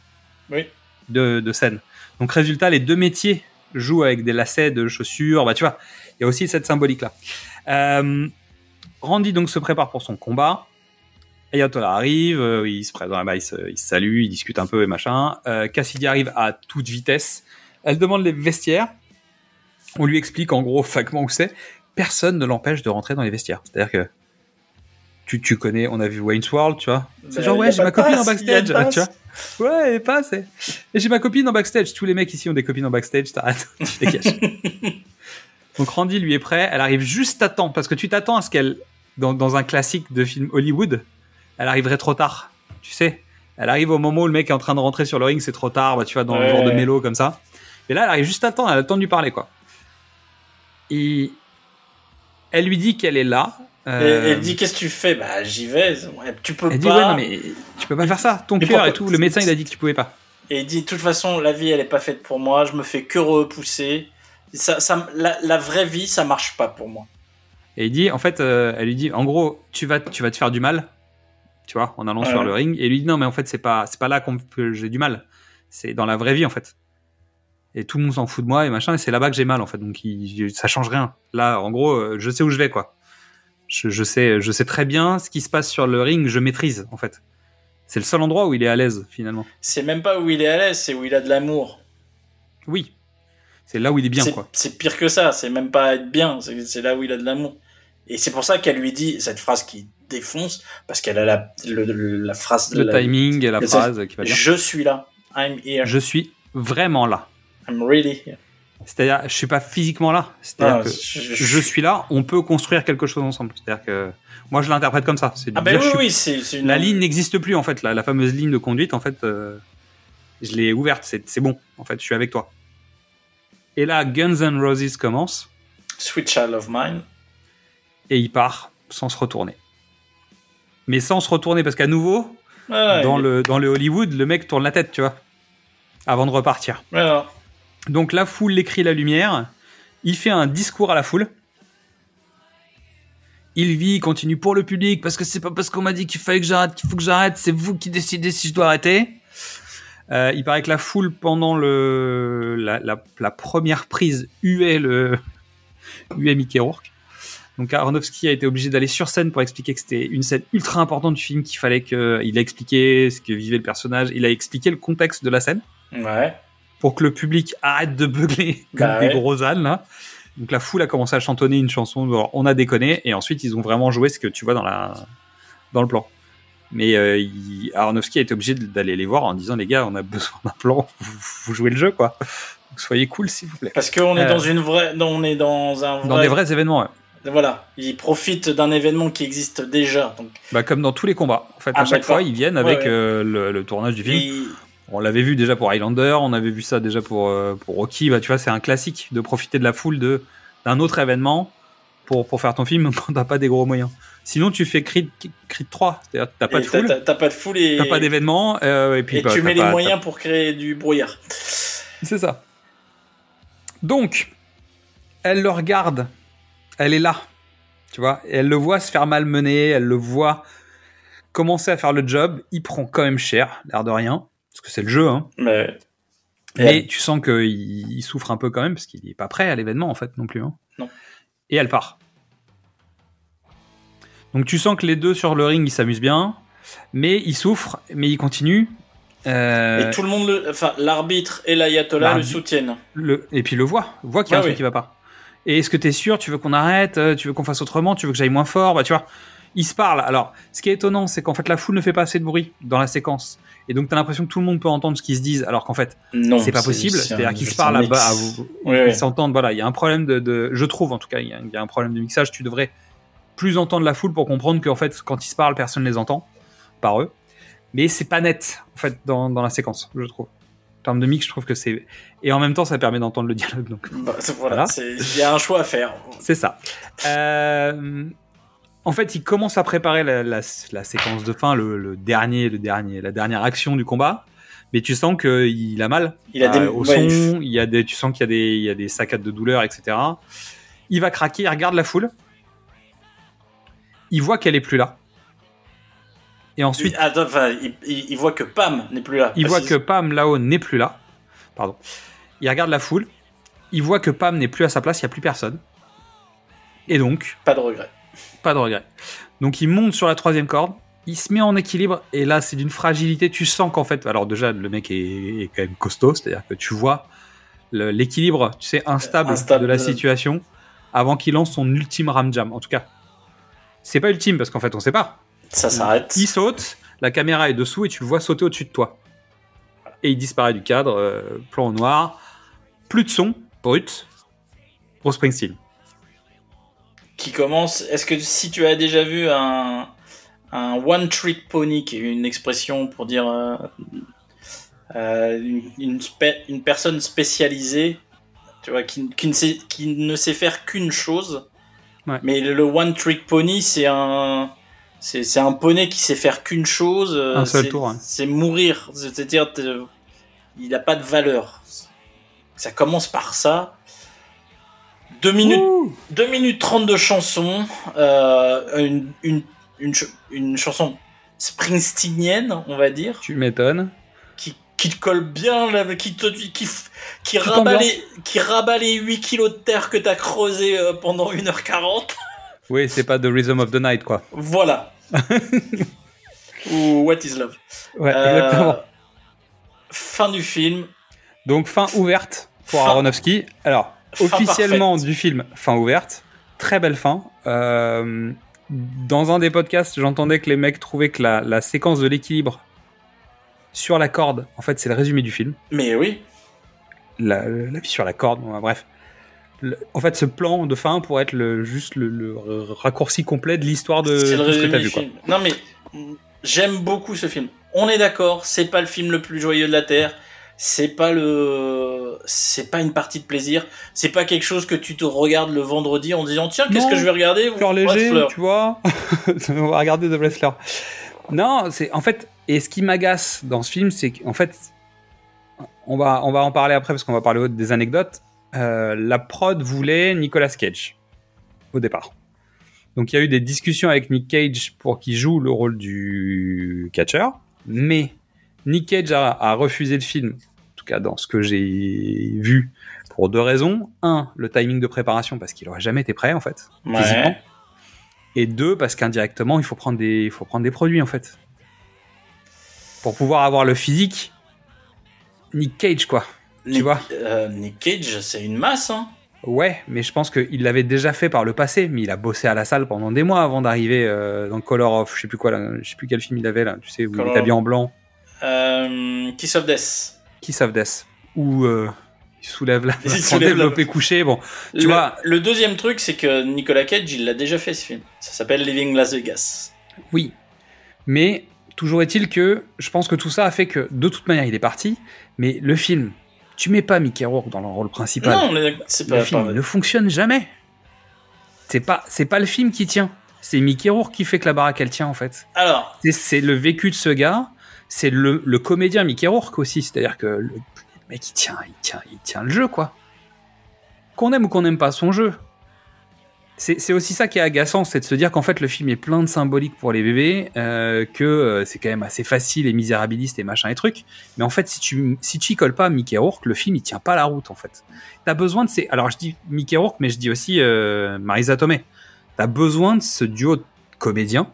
Oui. de, de scène. Donc, résultat, les deux métiers jouent avec des lacets de chaussures. Bah, tu vois, il y a aussi cette symbolique-là. Euh, Randy donc se prépare pour son combat. Ayatollah arrive, euh, il se présente, bah, il, se, il se salue, il discute un peu et machin. Euh, Cassidy arrive à toute vitesse. Elle demande les vestiaires. On lui explique en gros vaguement où c'est. Personne ne l'empêche de rentrer dans les vestiaires. C'est-à-dire que tu, tu connais, on a vu Wayne's World, tu vois. C'est genre, ouais, j'ai ma copine en passe, a backstage, tu vois. Ouais, elle passe. Et et j'ai ma copine en backstage. Tous les mecs ici ont des copines en backstage, t'arrêtes, tu dégages. Donc Randy lui est prêt, elle arrive juste à temps, parce que tu t'attends à ce qu'elle, dans, dans un classique de film Hollywood, elle arriverait trop tard, tu sais. Elle arrive au moment où le mec est en train de rentrer sur le ring, c'est trop tard, bah, tu vois, dans le genre de mélo comme ça. Et là, elle arrive juste à temps, elle a le temps de lui parler, quoi. Et elle lui dit qu'elle est là. Et euh, elle dit qu'est-ce que tu fais? Bah j'y vais. Tu peux elle dit, pas. ouais, non, mais tu peux pas faire ça, ton cœur et tout. Le médecin, il a dit que tu pouvais pas. Et il dit de toute façon la vie elle est pas faite pour moi. Je me fais que repousser. Ça, ça, la, la vraie vie ça marche pas pour moi. Et il dit, en fait, euh, elle lui dit, en gros, tu vas, tu vas te faire du mal, tu vois, en allant Ouais. sur le ring. Et lui dit, non, mais en fait, c'est pas, c'est pas là qu'on que j'ai du mal. C'est dans la vraie vie, en fait. Et tout le monde s'en fout de moi et machin. Et c'est là-bas que j'ai mal, en fait. Donc, il- ça change rien. Là, en gros, euh, je sais où je vais, quoi. Je, je sais, je sais très bien ce qui se passe sur le ring. Je maîtrise, en fait. C'est le seul endroit où il est à l'aise, finalement. C'est même pas où il est à l'aise, c'est où il a de l'amour. Oui. C'est là où il est bien, C'est- quoi. C'est pire que ça. C'est même pas être bien. C'est là où il a de l'amour. Et c'est pour ça qu'elle lui dit cette phrase qui défonce parce qu'elle a la, le- la phrase. Le la- timing et la phrase qui va bien. Je suis là. I'm here. Je suis vraiment là. I'm really here. C'est-à-dire, je suis pas physiquement là. C'est-à-dire Ah, que je- je suis là, on peut construire quelque chose ensemble. C'est-à-dire que moi, je l'interprète comme ça. C'est Ah ben dire, oui, je suis- oui, c'est une. La ligne n'existe plus en fait. La, la fameuse ligne de conduite, en fait, euh, je l'ai ouverte. C'est c'est bon. En fait, je suis avec toi. Et là, Guns N' Roses commence Sweet Child of Mine. et il part sans se retourner. Mais sans se retourner parce qu'à nouveau, Ah, dans le dans le Hollywood, le mec tourne la tête, tu vois, avant de repartir. Donc la foule l'écrit la lumière. Il fait un discours à la foule. Il vit, il continue pour le public parce que c'est pas parce qu'on m'a dit qu'il fallait que j'arrête qu'il faut que j'arrête. C'est vous qui décidez si je dois arrêter. Euh, il paraît que la foule pendant le la, la, la première prise huait le huait Mickey Rourke. Donc Aronofsky a été obligé d'aller sur scène pour expliquer que c'était une scène ultra importante du film qu'il fallait que il a expliqué ce que vivait le personnage. Il a expliqué le contexte de la scène Ouais. pour que le public arrête de beugler comme Bah des ouais. gros ânes là. Donc la foule a commencé à chantonner une chanson, genre, on a déconné, et ensuite ils ont vraiment joué ce que tu vois dans la dans le plan. Mais euh, il- Aronofsky a été obligé d'aller les voir en disant les gars, on a besoin d'un plan, vous, vous jouez le jeu quoi. Donc soyez cool s'il vous plaît. Parce qu'on est Euh. dans une vraie, on est dans un vrai. Dans des vrais événements, ouais. Voilà. Ils profitent d'un événement qui existe déjà. Donc, bah, comme dans tous les combats. En fait, à chaque fois ils viennent avec ouais. euh, le, le tournage du film. On l'avait vu déjà pour Highlander, on avait vu ça déjà pour, euh, pour Rocky. Bah, tu vois, c'est un classique de profiter de la foule de d'un autre événement pour, pour faire ton film quand t'as pas des gros moyens. Sinon, tu fais Creed, Creed 3, c'est-à-dire t'as pas et de foule, T'as t'as pas de foule et. t'as pas d'événement, euh, et puis Et bah, tu mets les pas- moyens pour créer du brouillard. C'est ça. Donc, elle le regarde, elle est là, tu vois, et elle le voit se faire malmener, elle le voit commencer à faire le job. Il prend quand même cher, l'air de rien, parce que c'est le jeu, hein. Mais. Et tu sens qu'il il souffre un peu quand même parce qu'il n'est pas prêt à l'événement en fait non plus. hein. Non. Et elle part. Donc tu sens que les deux sur le ring ils s'amusent bien, mais ils souffrent, mais ils continuent. Euh, Et tout le monde, le... enfin, l'arbitre et l'ayatollah le soutiennent. le, et puis le voit, voit qu'il y a Ah un truc oui. qui va pas. Et est-ce que tu es sûr? Tu veux qu'on arrête? Euh, Tu veux qu'on fasse autrement? Tu veux que j'aille moins fort? Bah tu vois, ils se parlent. Alors, ce qui est étonnant, c'est qu'en fait la foule ne fait pas assez de bruit dans la séquence. Et donc tu as l'impression que tout le monde peut entendre ce qu'ils se disent, alors qu'en fait c'est pas possible. C'est-à-dire qu'ils se parlent un à bas, à mix. vous, Oui, ils oui. s'entendent. Voilà, il y a un problème de, de- je trouve en tout cas, il y, a, il y a un problème de mixage. Tu devrais plus entendre la foule pour comprendre qu'en fait, quand ils se parlent, personne ne les entend par eux. Mais c'est pas net en fait dans, dans la séquence, je trouve. En termes de mix, je trouve que c'est. Et en même temps, ça permet d'entendre le dialogue. Donc, Bah, voilà, il y a un choix à faire. c'est ça. Euh, En fait, il commence à préparer la, la- la séquence de fin, le, le dernier, le dernier, la dernière action du combat. Mais tu sens qu'il a mal. Il a des- Euh, au ouais, son, il y a des, tu sens qu'il y a des, il y a des saccades de douleur, etc. Il va craquer, il regarde la foule. Il voit qu'elle est plus là. Et ensuite, Attends, enfin, il, voit que Pam n'est plus là. il voit que Pam là-haut n'est plus là. Pardon. Il regarde la foule. Il voit que Pam n'est plus à sa place, il n'y a plus personne. Et donc, Pas de regret. pas de regret. Donc il monte sur la troisième corde, il se met en équilibre, et là c'est d'une fragilité, tu sens qu'en fait, alors déjà le mec est, est quand même costaud, c'est-à-dire que tu vois l'équilibre, tu sais, instable, Instable, de la situation, avant qu'il lance son ultime ramjam. En tout cas, c'est pas ultime, parce qu'en fait on sait pas. Ça s'arrête. Il saute, la caméra est dessous, et tu le vois sauter au-dessus de toi. Et il disparaît du cadre, euh, plan au noir, plus de son, brut, Bruce Springsteen. Qui commence. Est-ce que si tu as déjà vu un, un one trick pony, qui est une expression pour dire euh, euh, une, une, spé- une personne spécialisée, tu vois, qui, qui ne, sait, qui ne sait faire qu'une chose. Ouais. Mais le one trick pony, c'est un. C'est c'est un poney qui sait faire qu'une chose. euh, Un seul c'est- tour. C'est mourir. C'est-à-dire, t'es- il n'a pas de valeur. Ça commence par ça. Deux minutes, deux minutes 30 de chanson, euh, une, une, une, ch- une chanson springsteenienne, on va dire, Tu m'étonnes. qui, qui te colle bien, là, qui, te, qui, qui, rabat les, qui rabat les 8 kilos de terre que t'as creusé euh, pendant 1h40. Oui, c'est pas The Rhythm of the Night, quoi. Voilà. Ou What is Love. Ouais, Euh, exactement. Fin du film. Donc, fin ouverte pour Fin- Aronofsky. Alors, Fin officiellement parfaite. du film, fin ouverte. Très belle fin. Euh, dans un des podcasts, j'entendais que les mecs trouvaient que la, la séquence de l'équilibre sur la corde, en fait, c'est le résumé du film. Mais oui. La, la vie sur la corde, bon, bref. Le- en fait, ce plan de fin pourrait être le, juste le, le raccourci complet de l'histoire de tout ce que t'as vu. Quoi. Non mais j'aime beaucoup ce film. On est d'accord, c'est pas le film le plus joyeux de la terre. C'est pas le, c'est pas une partie de plaisir. C'est pas quelque chose que tu te regardes le vendredi en disant tiens qu'est-ce que je vais regarder? Cœur léger, tu vois. On va regarder The Wrestler. Non, c'est en fait, et ce qui m'agace dans ce film, c'est qu'en fait, on va, on va en parler après parce qu'on va parler des anecdotes. Euh, la prod voulait Nicolas Cage au départ. Donc il y a eu des discussions avec Nick Cage pour qu'il joue le rôle du catcher, mais Nick Cage a, a refusé le film, en tout cas dans ce que j'ai vu, pour deux raisons. Un, le timing de préparation parce qu'il aurait jamais été prêt en fait, Ouais. Et deux, parce qu'indirectement, il faut prendre des, il faut prendre des produits en fait. Pour pouvoir avoir le physique, Nick Cage quoi. Nick, vois euh, Nick Cage, c'est une masse. Hein. Ouais, mais je pense qu'il l'avait déjà fait par le passé, mais il a bossé à la salle pendant des mois avant d'arriver euh, dans Color of, je sais plus quoi, là, je sais plus quel film il avait là, tu sais, où il est habillé en blanc, Euh, Kiss of Death. Kiss of Death, où euh, il soulève la Il soulève la- développé couché, bon, Tu le, vois- le deuxième truc, c'est que Nicolas Cage, il l'a déjà fait ce film. Ça s'appelle Living Las Vegas. oui. Mais toujours est-il que je pense que tout ça a fait que de toute manière il est parti, mais le film, tu mets pas Mickey Rourke dans le rôle principal. Non, on est d'accord, c'est le pas, film pas- ne fonctionne jamais. C'est pas, c'est pas le film qui tient. C'est Mickey Rourke qui fait que la baraque elle tient en fait. Alors, C'est- C'est le vécu de ce gars. C'est le, le comédien Mickey Rourke aussi. C'est-à-dire que le, le mec il tient, il tient, il tient le jeu quoi. Qu'on aime ou qu'on n'aime pas son jeu. C'est aussi ça qui est agaçant, c'est de se dire qu'en fait le film est plein de symboliques pour les bébés, euh, que euh, c'est quand même assez facile et misérabiliste et machin et truc. Mais en fait, si tu si tu y colles pas Mickey Rourke, le film il tient pas la route en fait. T'as besoin de ces. Alors je dis Mickey Rourke, mais je dis aussi euh, Marisa Tomei. T'as besoin de ce duo de comédiens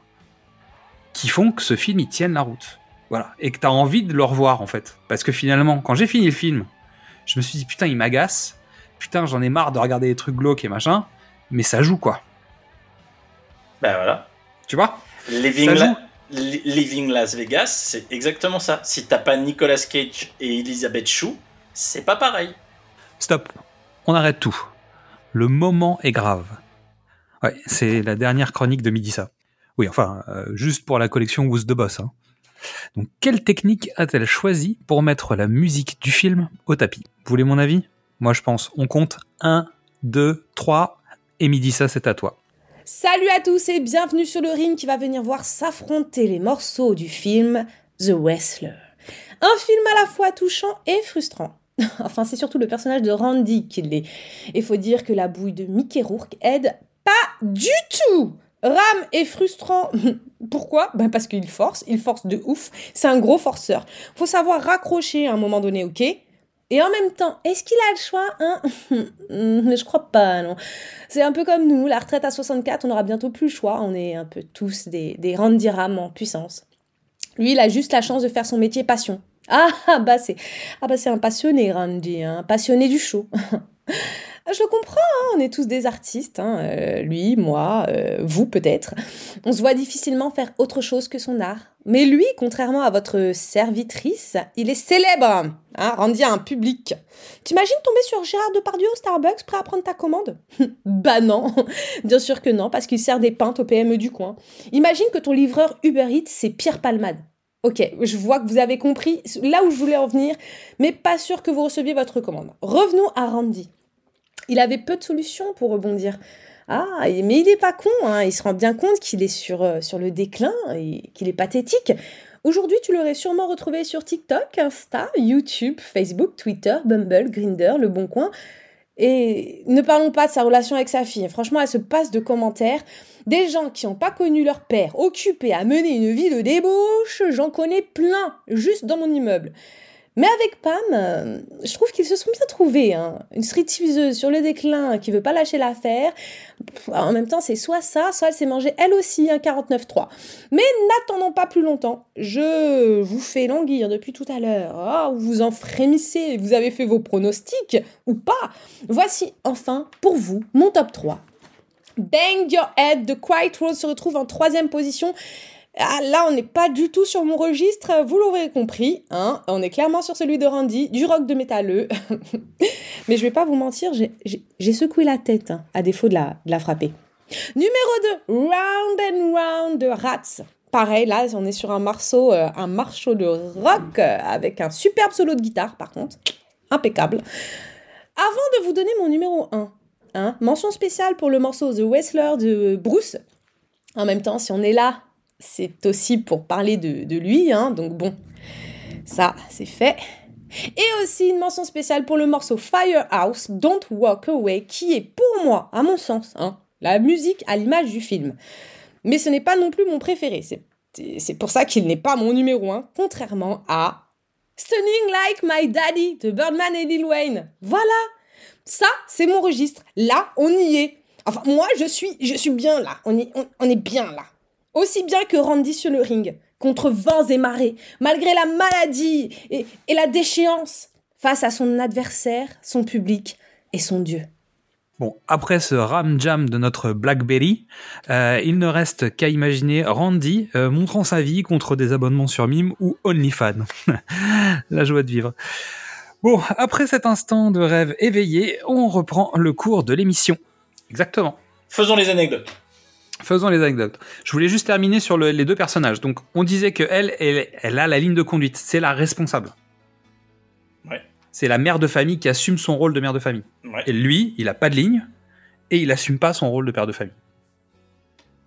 qui font que ce film il tienne la route. Voilà. Et que t'as envie de le revoir en fait. Parce que finalement, quand j'ai fini le film, je me suis dit putain, il m'agace. Putain, j'en ai marre de regarder des trucs glauques et machin. Mais ça joue quoi. ben voilà. Tu vois? Living, Ça La- joue. Li- Living Las Vegas, c'est exactement ça. Si t'as pas Nicolas Cage et Elizabeth Shue, c'est pas pareil. Stop. On arrête tout. Le moment est grave. Ouais, c'est la dernière chronique de Midi ça. Oui, enfin, euh, juste pour la collection Who's the Boss. hein. Donc, quelle technique a-t-elle choisi pour mettre la musique du film au tapis? Vous voulez mon avis? Moi, je pense, on compte 1, 2, 3, et ça, c'est à toi. Salut à tous et bienvenue sur le ring qui va venir voir s'affronter les morceaux du film The Wrestler. Un film à la fois touchant et frustrant. enfin, c'est surtout le personnage de Randy qui l'est. Il faut dire que la bouille de Mickey Rourke aide pas du tout. Ram est frustrant. Pourquoi? Ben Parce qu'il force, il force de ouf. C'est un gros forceur. Faut savoir raccrocher à un moment donné, ok? Et en même temps, est-ce qu'il a le choix hein Je crois pas, non. C'est un peu comme nous, la retraite à 64, on aura bientôt plus le choix. On est un peu tous des, Randy Ram en puissance. Lui, il a juste la chance de faire son métier passion. Ah, bah c'est ah bah c'est un passionné, Randy, un passionné du show. Je le comprends, hein, on est tous des artistes, hein, euh, lui, moi, euh, vous peut-être. On se voit difficilement faire autre chose que son art. Mais lui, contrairement à votre servitrice, il est célèbre, hein, Randy a un public. T'imagines tomber sur Gérard Depardieu au Starbucks prêt à prendre ta commande? Bah non, bien sûr que non, parce qu'il sert des pintes au PME du coin. Imagine que ton livreur Uber Eats, c'est Pierre Palmade. Ok, je vois que vous avez compris là où je voulais en venir, mais pas sûr que vous receviez votre commande. Revenons à Randy. Il avait peu de solutions pour rebondir. Ah, mais il n'est pas con, hein. il se rend bien compte qu'il est sur, euh, sur le déclin et qu'il est pathétique. Aujourd'hui, tu l'aurais sûrement retrouvé sur TikTok, Insta, YouTube, Facebook, Twitter, Bumble, Grinder, Le Bon Coin. Et ne parlons pas de sa relation avec sa fille. Franchement, elle se passe de commentaires. Des gens qui n'ont pas connu leur père, occupés à mener une vie de débauche, j'en connais plein, juste dans mon immeuble. Mais avec Pam, euh, je trouve qu'ils se sont bien trouvés. Hein. Une stripteaseuse sur le déclin qui veut pas lâcher l'affaire. En même temps, c'est soit ça, soit elle s'est mangée elle aussi un 49-3. Mais n'attendons pas plus longtemps. Je vous fais languir depuis tout à l'heure. Oh, vous en frémissez, vous avez fait vos pronostics ou pas? Voici enfin pour vous mon top 3. Bang Your Head de Quiet Rose se retrouve en troisième position. Ah, là, on n'est pas du tout sur mon registre, vous l'aurez compris. Hein on est clairement sur celui de Randy, du rock de métalleux. Mais je vais pas vous mentir, j'ai secoué la tête, hein, à défaut de la, de la frapper. Numéro 2, Round and Round de Rats. Pareil, là, on est sur un morceau, euh, un marceau de rock euh, avec un superbe solo de guitare, par contre. Impeccable. Avant de vous donner mon numéro 1, hein, mention spéciale pour le morceau The Wrestler de Bruce. En même temps, si on est là c'est aussi pour parler de, lui, hein, donc bon, ça c'est fait. Et aussi une mention spéciale pour le morceau Firehouse, Don't Walk Away, qui est pour moi, à mon sens, hein, la musique à l'image du film. Mais ce n'est pas non plus mon préféré, c'est pour ça qu'il n'est pas mon numéro 1, contrairement à Stunning Like My Daddy de Birdman et Lil Wayne. Voilà, ça c'est mon registre. Là, on y est. Enfin, moi, je suis, je suis bien là. On on est bien là aussi bien que Randy sur le ring, contre vents et marées, malgré la maladie et, la déchéance, face à son adversaire, son public et son Dieu. Bon, après ce ram jam de notre Blackberry, euh, il ne reste qu'à imaginer Randy euh, montrant sa vie contre des abonnements sur Mime ou OnlyFans. La joie de vivre. Bon, après cet instant de rêve éveillé, on reprend le cours de l'émission. Exactement. Faisons les anecdotes. Faisons les anecdotes. Je voulais juste terminer sur les deux personnages. Donc, on disait que elle, elle, a la ligne de conduite. C'est la responsable. Ouais. C'est la mère de famille qui assume son rôle de mère de famille. Et lui, il a pas de ligne et il assume pas son rôle de père de famille.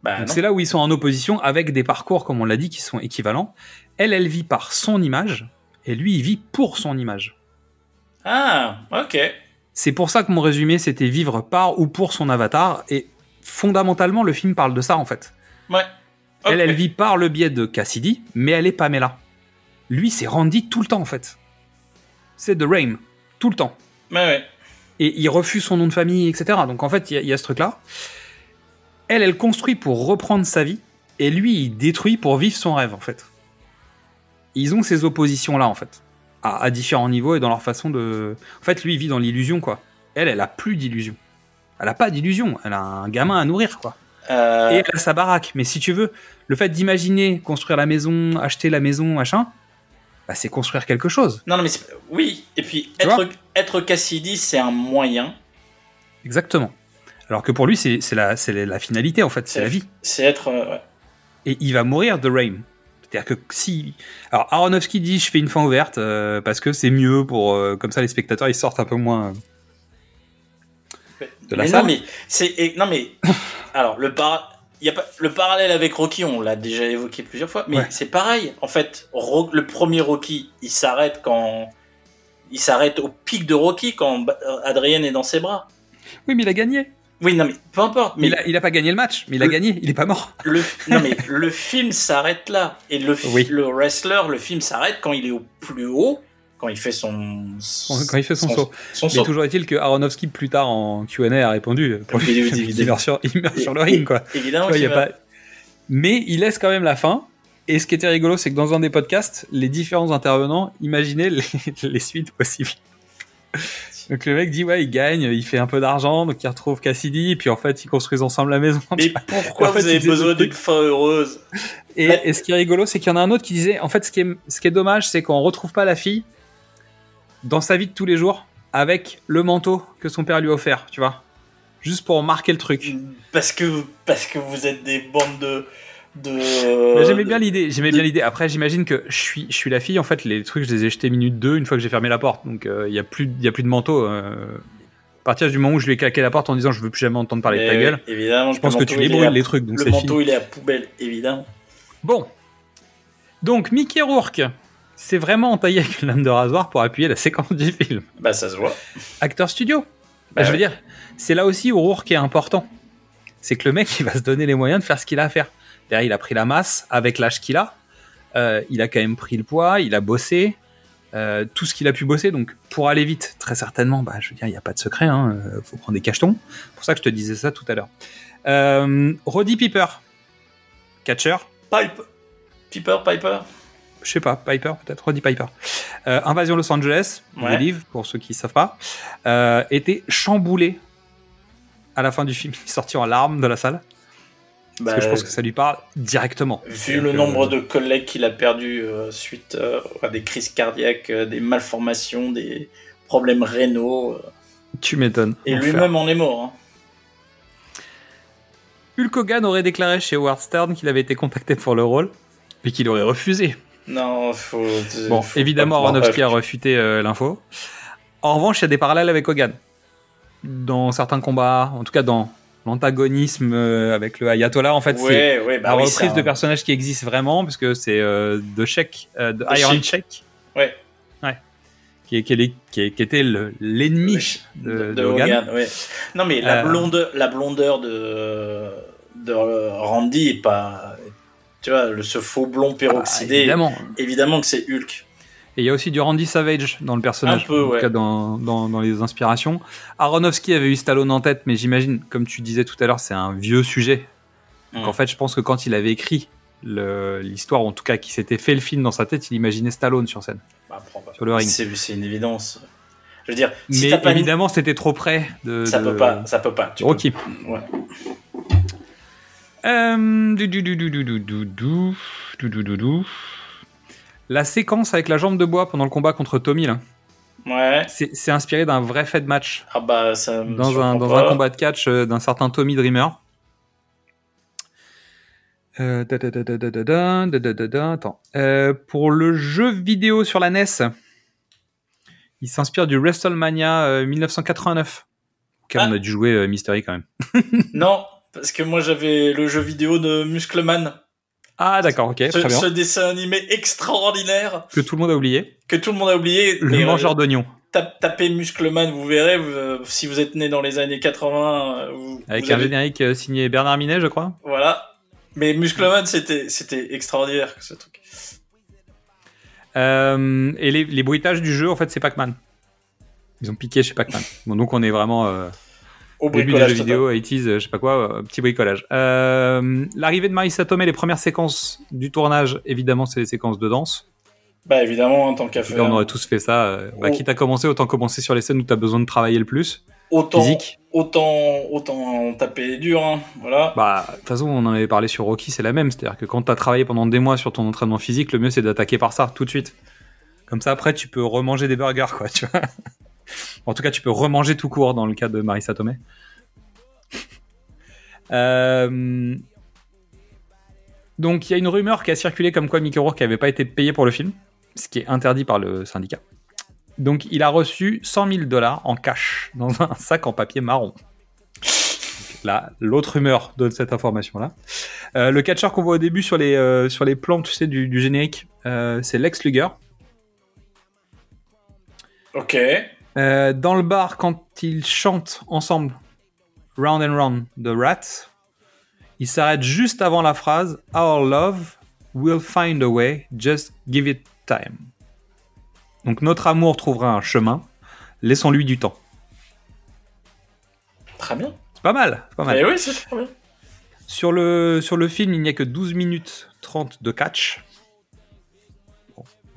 Bah, c'est là où ils sont en opposition avec des parcours, comme on l'a dit, qui sont équivalents. Elle, elle vit par son image et lui, il vit pour son image. Ah, ok. C'est pour ça que mon résumé, c'était vivre par ou pour son avatar. Et fondamentalement, le film parle de ça en fait. Ouais. Elle, elle vit par le biais de Cassidy, mais elle est Pamela. Lui, c'est Randy tout le temps en fait. C'est The Rain, tout le temps. Ouais, ouais. Et il refuse son nom de famille, etc. Donc en fait, il y, a ce truc-là. Elle, elle construit pour reprendre sa vie, et lui, il détruit pour vivre son rêve en fait. Ils ont ces oppositions-là en fait, à, à différents niveaux et dans leur façon de. En fait, lui, il vit dans l'illusion quoi. Elle, elle a plus d'illusion. Elle a pas d'illusion. Elle a un gamin à nourrir, quoi. Euh, Et elle a sa baraque. Mais si tu veux, le fait d'imaginer construire la maison, acheter la maison, machin, bah, c'est construire quelque chose. Non, non, mais oui. Et puis, être, être Cassidy, c'est un moyen. Exactement. Alors que pour lui, c'est la, la finalité, en fait. C'est la vie. C'est être. Euh, Et il va mourir de Rain. C'est-à-dire que si. Alors, Aronofsky dit je fais une fin ouverte euh, parce que c'est mieux pour. euh, comme ça, les spectateurs ils sortent un peu moins. De la mais salle non, mais c'est et- non mais alors le par y a pas le parallèle avec Rocky, on l'a déjà évoqué plusieurs fois, mais Ouais. c'est pareil. En fait, Ro- le premier Rocky, il s'arrête quand il s'arrête au pic de Rocky quand Adrien est dans ses bras. Oui, mais il a gagné. Oui, non mais peu importe. Mais il a, il a pas gagné le match, mais il a Le- gagné. Il est pas mort. le non mais le film s'arrête là et le Oui. le wrestler, le film s'arrête quand il est au plus haut, quand il fait son, Quand il fait son saut. son Mais toujours est-il que Aronofsky plus tard en Q&A a répondu. Pour il meurt sur, il meurt sur le ring quoi. Évidemment, vois, il y a qu'il va- pas- Mais il laisse quand même la fin. Et ce qui était rigolo, c'est que dans un des podcasts, les différents intervenants imaginaient les, les suites possibles. Donc le mec dit ouais, il gagne, il fait un peu d'argent, donc il retrouve Cassidy, et puis en fait ils construisent ensemble la maison. Mais pourquoi En fait, vous avez besoin d'une fin heureuse? Et, et ce qui est rigolo, c'est qu'il y en a un autre qui disait, en fait, ce qui est, ce qui est dommage, c'est qu'on retrouve pas la fille dans sa vie de tous les jours avec le manteau que son père lui a offert, tu vois. Juste pour marquer le truc. Parce que, parce que vous êtes des bandes de. de Mais J'aimais bien l'idée, j'aimais bien l'idée. Après, j'imagine que je suis, je suis la fille. En fait, les trucs, je les ai jetés minute 2 une fois que j'ai fermé la porte. Donc, euh, il y a plus, il y a plus de manteau. euh. à partir du moment où je lui ai claqué la porte en disant je veux plus jamais entendre parler de ta gueule, évidemment, je pense que tu les brûles les trucs. Donc Le manteau, fini. il est à poubelle, évidemment. Bon. Donc, Mickey Rourke, c'est vraiment entaillé avec une lame de rasoir pour appuyer la séquence du film. Bah, ça se voit. Acteur studio. Bah je veux ouais. dire, c'est là aussi où Rourke est important. C'est que le mec, il va se donner les moyens de faire ce qu'il a à faire. Derrière, il a pris la masse avec l'âge qu'il a. Euh, il a quand même pris le poids, il a bossé. euh, tout ce qu'il a pu bosser, donc pour aller vite, très certainement, bah, je veux dire, il n'y a pas de secret, hein, euh, faut prendre des cachetons. C'est pour ça que je te disais ça tout à l'heure. Euh, Roddy Piper, catcher, Pipe. Piper, Piper. Je sais pas, Piper peut-être, Roddy Piper. Euh, Invasion Los Angeles, Ouais. le livre, pour ceux qui ne savent pas, euh, était chamboulé à la fin du film. Il est sorti en larmes de la salle. Parce que je Bah, pense que ça lui parle directement. Vu le Donc, nombre euh, de collègues qu'il a perdus euh, suite euh, à des crises cardiaques, euh, des malformations, des problèmes rénaux. euh, Tu m'étonnes. et lui-même en est mort. hein. Hulk Hogan aurait déclaré chez Howard Stern qu'il avait été contacté pour le rôle, mais qu'il aurait refusé. Non, faut. Bon, faut évidemment, Aronofsky a refuté euh, l'info. En revanche, il y a des parallèles avec Hogan. Dans certains combats, en tout cas dans l'antagonisme euh, avec le Ayatollah, en fait, c'est Ouais, ouais, bah la oui, reprise un- de personnages qui existent vraiment, parce que c'est euh, de Sheik, euh, de Iron Sheik. Sheik, Ouais. qui, était le- l'ennemi de, de, de de Hogan. Hogan, ouais. Non, mais la, blondeur, la blondeur de, de Randy est pas. Tu vois, le, ce faux blond Ah, peroxydé. évidemment. évidemment que c'est Hulk. Et il y a aussi du Randy Savage dans le personnage, Un peu, en tout ouais. cas dans, dans, dans les inspirations. Aronofsky avait eu Stallone en tête, mais j'imagine, comme tu disais tout à l'heure, c'est un vieux sujet. Donc en fait, je pense que quand il avait écrit l'histoire, en tout cas qui s'était fait le film dans sa tête, il imaginait Stallone sur scène, Bah, sur le ring. C'est une évidence. Je veux dire, si mais une- évidemment, c'était trop près de, ça de- peut pas, ça peut pas. Tu Rocky. peux- ouais. La séquence avec la jambe de bois pendant le combat contre Tommy, là. Ouais. C'est inspiré d'un vrai fait de match. Ah bah, ça me dans, un, dans un, combat de catch d'un certain Tommy Dreamer. Attends. Pour le jeu vidéo sur la NES, il s'inspire du WrestleMania 1989. Car on a dû jouer Mystery quand même. non, parce que moi j'avais le jeu vidéo de Muscleman. Ah d'accord, ok, ce, très bien. ce dessin animé extraordinaire Que tout le monde a oublié. que tout le monde a oublié. Le euh, mangeur d'oignons. Tap- tapez Muscleman, vous verrez. vous, euh, si vous êtes né dans les années 80, euh, vous, Avec vous un avez- générique signé Bernard Minet, je crois. Voilà. Mais Muscleman, c'était c'était extraordinaire ce truc. Euh, et les, les bruitages du jeu, en fait, c'est Pac-Man. Ils ont piqué chez Pac-Man. Bon, donc on est vraiment... euh, Au Début bricolage total. vidéo, 80s, euh, je sais pas quoi, euh, petit bricolage. Euh, L'arrivée de Marissa Tomei, les premières séquences du tournage, évidemment, c'est les séquences de danse. Bah évidemment, en tant qu'à Là, faire. on aurait tous fait ça. bah, Oh. Quitte à commencer, autant commencer sur les scènes où tu as besoin de travailler le plus. autant, Physique. autant, autant taper dur, hein. Voilà. Bah, de toute façon, on en avait parlé sur Rocky, c'est la même. C'est-à-dire que quand tu as travaillé pendant des mois sur ton entraînement physique, le mieux c'est d'attaquer par ça, tout de suite. Comme ça, après, tu peux remanger des burgers, quoi, tu vois. En tout cas, tu peux remanger tout court dans le cas de Marissa Tomei. Euh, Donc il y a une rumeur qui a circulé comme quoi Mickey Rourke n'avait pas été payé pour le film, ce qui est interdit par le syndicat. Donc il a reçu 100 000 dollars en cash dans un sac en papier marron. Là, l'autre rumeur donne cette information-là. Euh, le catcheur qu'on voit au début sur les, euh, plans, tu sais, du, générique, c'est Lex Luger. Ok. Euh, dans le bar, quand ils chantent ensemble Round and Round de Rats, ils s'arrêtent juste avant la phrase Our love will find a way, just give it time. Donc notre amour trouvera un chemin, laissons-lui du temps. Très bien. C'est pas mal, pas mal. Mais oui, c'est très bien. Sur le, sur le film, il n'y a que 12 minutes 30 de catch.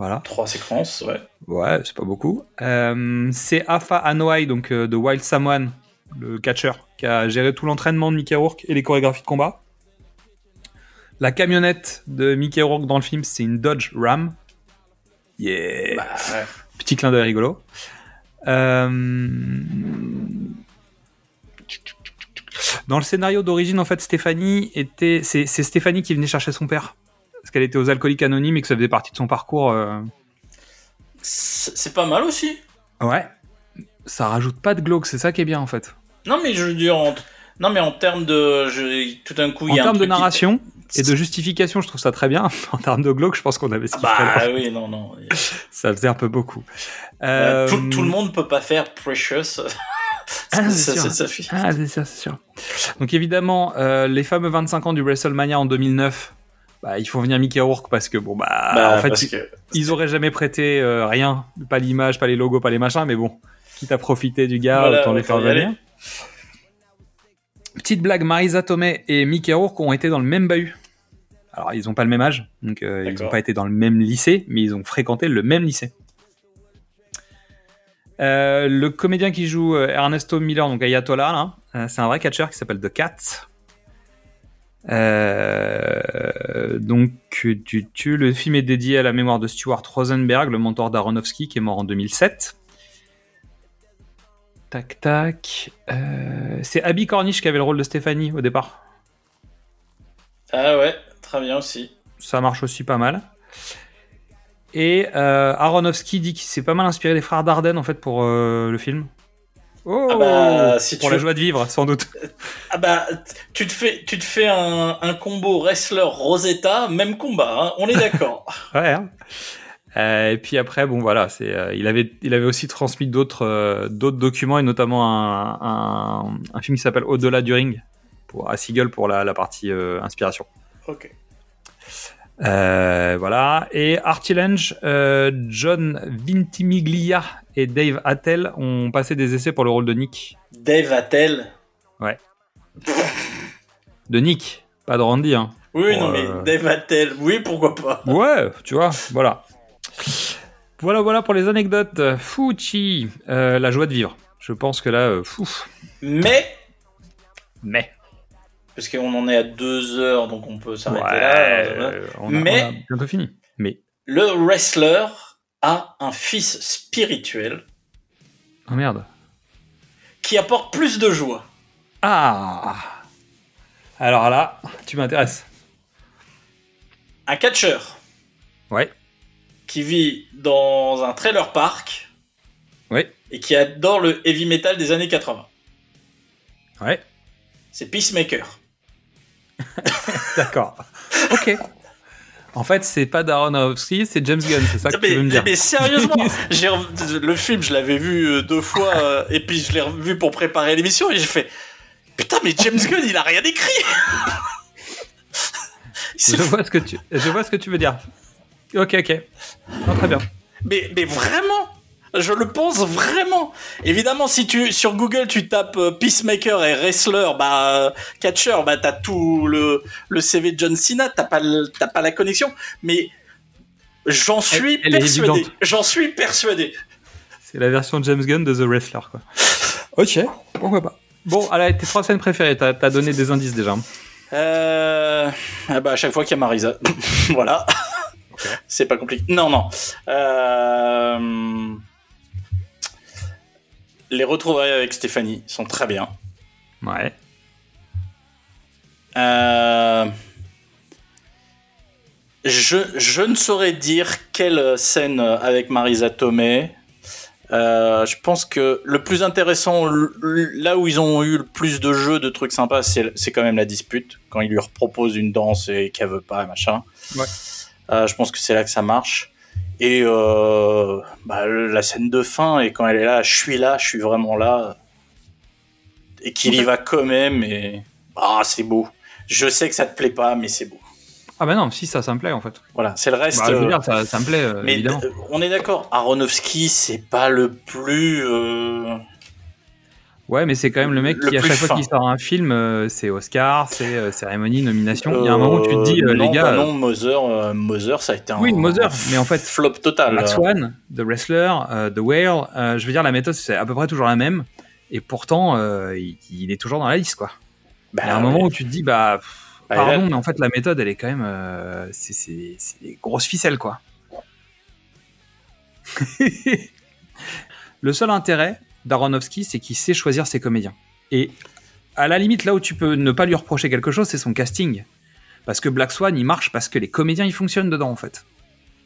Voilà. Trois séquences, ouais. Ouais, c'est pas beaucoup. Euh, c'est Afa Anoa'i, donc euh, de Wild Samoan, le catcher, qui a géré tout l'entraînement de Mickey Rourke et les chorégraphies de combat. La camionnette de Mickey Rourke dans le film, c'est une Dodge Ram. Yeah Bah, ouais. Petit clin d'œil rigolo. Euh, Dans le scénario d'origine, en fait, Stéphanie était. C'est Stéphanie qui venait chercher son père. Parce qu'elle était aux alcooliques anonymes et que ça faisait partie de son parcours. euh, C'est pas mal aussi. Ouais. Ça rajoute pas de glauque, c'est ça qui est bien en fait. Non, mais je veux dire, en... non, mais en termes de. Je... Tout d'un coup, il En y a un termes de truc qui- narration et de justification, je trouve ça très bien. En termes de glauque, je pense qu'on avait ce qu'il fallait. bah oui, non, non. Ça faisait un peu beaucoup. Euh, Euh, tout, tout le monde peut pas faire Precious. Ah, ça, c'est sûr. ça, ça fait- Ah, c'est sûr, c'est sûr. Donc évidemment, euh, les fameux 25 ans du WrestleMania en 2009, bah, il faut venir Mickey Rourke parce que bon bah, Bah, en fait ils, que- ils auraient jamais prêté euh, rien, pas l'image, pas les logos, pas les machins, mais bon, quitte à profiter du gars, Voilà, autant les faire venir. Petite blague, Marisa Tomei et Mickey Rourke ont été dans le même bahut. Alors ils ont pas le même âge, donc euh, ils D'accord. ont pas été dans le même lycée, mais ils ont fréquenté le même lycée. Euh, le comédien qui joue Ernesto Miller, donc Ayatollah, c'est un vrai catcheur qui s'appelle The Cat. Euh, donc, tu, tu- le film est dédié à la mémoire de Stuart Rosenberg, le mentor d'Aronofsky, qui est mort en 2007. Tac, tac. Euh, c'est Abby Cornish qui avait le rôle de Stéphanie au départ. Ah ouais, très bien aussi. Ça marche aussi pas mal. Et euh, Aronofsky dit qu'il s'est pas mal inspiré des frères Dardenne en fait pour euh, le film. Oh, Ah bah, si pour tu la joie de vivre, sans doute. Ah bah, tu te fais, tu te fais un, un combo wrestler Rosetta, même combat, hein, on est d'accord. Ouais. hein. Euh, et puis après, bon voilà, c'est, euh, il avait, il avait aussi transmis d'autres, euh, d'autres documents et notamment un, un, un film qui s'appelle Au-delà du ring pour à Seagull pour la, la partie inspiration. ok. Voilà. Et Artie Lange, John Vintimiglia et Dave Attell ont passé des essais pour le rôle de Nick. Dave Attell. De Nick, pas de Randy. Hein. Oui, Pour, non mais euh, Dave Attell, oui, pourquoi pas. Ouais, tu vois, voilà. Voilà, voilà pour les anecdotes. Fouchi, euh, la joie de vivre. Je pense que là, euh, fou. Mais, Mais. parce qu'on en est à deux heures, donc on peut s'arrêter Ouais, là. on a- Mais- on a bientôt fini. Mais. Le wrestler a un fils spirituel Oh merde. qui apporte plus de joie. Ah Alors là, tu m'intéresses. Un catcheur Ouais. qui vit dans un trailer park Ouais. et qui adore le heavy metal des années 80. Ouais. C'est Peacemaker. D'accord. ok. En fait, c'est pas Darren Aronofsky, c'est James Gunn, c'est ça que tu mais, veux me dire. mais sérieusement, le film, je l'avais vu euh, deux fois euh, et puis je l'ai revu pour préparer l'émission et j'ai fait putain mais James Gunn il a rien écrit. Je vois ce que tu, je vois ce que tu veux dire. Ok, ok. Non, très bien. mais, mais vraiment, je le pense vraiment. Évidemment, si tu sur Google tu tapes euh, Peacemaker et wrestler, bah euh, catcher, bah t'as tout le le CV de John Cena, t'as pas t'as pas la connexion, mais j'en suis elle persuadé. J'en suis persuadé. C'est la version James Gunn de The Wrestler, quoi. Ok, pourquoi pas. Bon, allez, tes trois scènes préférées, t'as as donné des indices déjà. Euh... Ah bah à chaque fois qu'il y a Marisa. voilà. C'est pas compliqué. Non, non. Euh... Les retrouvailles avec Stéphanie sont très bien. Ouais. Euh... Je, je ne saurais dire quelle scène avec Marisa Tomei. Euh, je pense que le plus intéressant, là où ils ont eu le plus de jeux, de trucs sympas, c'est c'est quand même la dispute. Quand il lui propose une danse et qu'elle veut pas, machin. Ouais. Euh, je pense que c'est là que ça marche. Et euh, bah, la scène de fin, et quand elle est là, je suis là, je suis vraiment là. Et qu'il y va quand même, et ah, c'est beau. Je sais que ça te plaît pas, mais c'est beau. Ah bah non, si ça, ça me plaît en fait. Voilà, c'est le reste. Bah, je veux euh, dire, ça, ça me plaît, euh, mais évidemment. on est d'accord, Aronofsky, c'est pas le plus. euh, Ouais, mais c'est quand même le mec le qui, à chaque fois qu'il sort un film, euh, c'est Oscar, c'est euh, cérémonie, nomination. Il y a un moment où tu te dis, euh, non, les gars. bah non, Mother, Mother, ça a été un. Oui, Mother, mais en fait, flop total. Black Swan, The Wrestler, The Whale, je veux dire, la méthode, c'est à peu près toujours la même. Et pourtant, il, il est toujours dans la liste, quoi. Bah, Il y a un moment où tu te dis, bah, pff, Bah, pardon, là- mais en fait, la méthode, elle est quand même. c'est des grosses ficelles, quoi. Le seul intérêt d'Aronofsky, c'est qu'il sait choisir ses comédiens. Et à la limite, là où tu peux ne pas lui reprocher quelque chose, c'est son casting. Parce que Black Swan, il marche parce que les comédiens, ils fonctionnent dedans, en fait.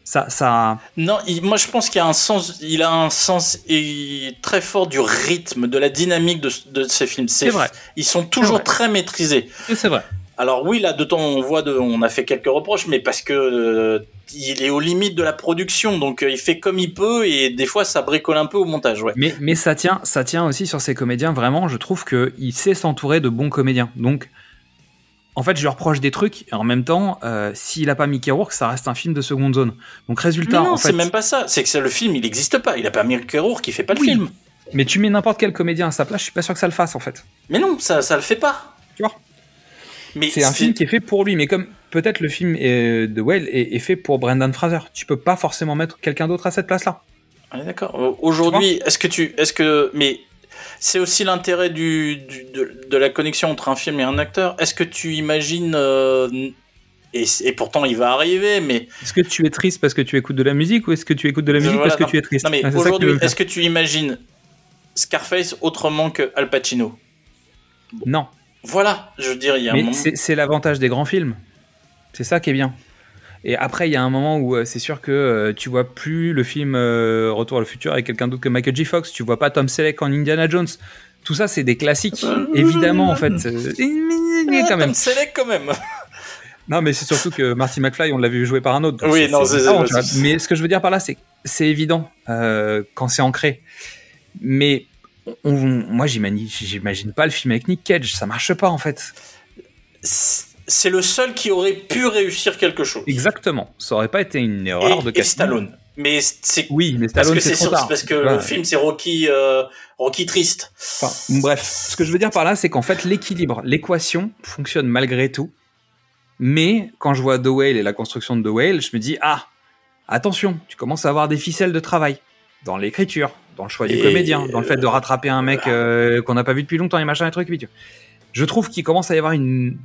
Ça, ça, Non, il- moi je pense qu'il a un sens, il a un sens et très fort du rythme, de la dynamique de, de ces films. C'est vrai. Ils sont toujours très maîtrisés. c'est vrai. Alors oui, là de temps on voit, de, on a fait quelques reproches, mais parce que euh, il est aux limites de la production, donc euh, il fait comme il peut et des fois ça bricole un peu au montage. Ouais. Mais, mais ça tient, ça tient aussi sur ses comédiens. Vraiment, je trouve qu'il sait s'entourer de bons comédiens. Donc, en fait, je lui reproche des trucs. Et en même temps, euh, s'il a pas Mickey Rourke, ça reste un film de seconde zone. Donc, Mais résultat, non, en fait. c'est même pas ça. C'est que ça, le film, il n'existe pas. Il a pas Mickey Rourke qui fait pas le Oui. film. Mais tu mets n'importe quel comédien à sa place, je suis pas sûr que ça le fasse, en fait. Mais non, ça, ça le fait pas. Tu vois? Mais C'est un film qui est fait pour lui. Mais comme peut-être le film euh, de Well est, est fait pour Brendan Fraser, tu peux pas forcément mettre quelqu'un d'autre à cette place-là. D'accord. Aujourd'hui, est-ce que tu, est-ce que, mais c'est aussi l'intérêt du, du- de, de la connexion entre un film et un acteur. Est-ce que tu imagines euh, et, et pourtant il va arriver, mais Est-ce que tu es triste parce que tu écoutes de la musique ou est-ce que tu écoutes de la musique Voilà, parce que tu es triste non mais Ah, aujourd'hui, est-ce que tu imagines Scarface autrement que Al Pacino? Non. Voilà, je veux dire, il y a un Mais moment. c'est l'avantage des grands films. C'est ça qui est bien. Et après, il y a un moment où euh, c'est sûr que euh, tu vois plus le film euh, Retour à le futur avec quelqu'un d'autre que Michael J. Fox. Tu vois pas Tom Selleck en Indiana Jones. Tout ça, c'est des classiques. Évidemment, en fait. mais quand même. Tom Selleck quand même. Non, mais c'est surtout que Marty McFly, on l'a vu jouer par un autre. Oui, non, c'est- Mais ce que je veux dire par là, c'est que c'est évident quand c'est ancré. Mais on- moi, j'imagine, pas le film avec Nick Cage. Ça marche pas, en fait. C'est le seul qui aurait pu réussir quelque chose. Exactement. Ça aurait pas été une erreur et, de et casting. Stallone. Mais c'est Oui, mais parce Stallone, que c'est c'est trop tard. parce que Ouais. le film c'est Rocky euh, Rocky triste. Enfin, bref, ce que je veux dire par là, c'est qu'en fait, l'équilibre, l'équation fonctionne malgré tout. Mais quand je vois The Whale et la construction de The Whale, je me dis ah, attention, tu commences à avoir des ficelles de travail dans l'écriture, dans le choix du comédien, dans le fait de rattraper un mec euh, qu'on n'a pas vu depuis longtemps et machin, et trucs. et Je trouve qu'il commence à y avoir une,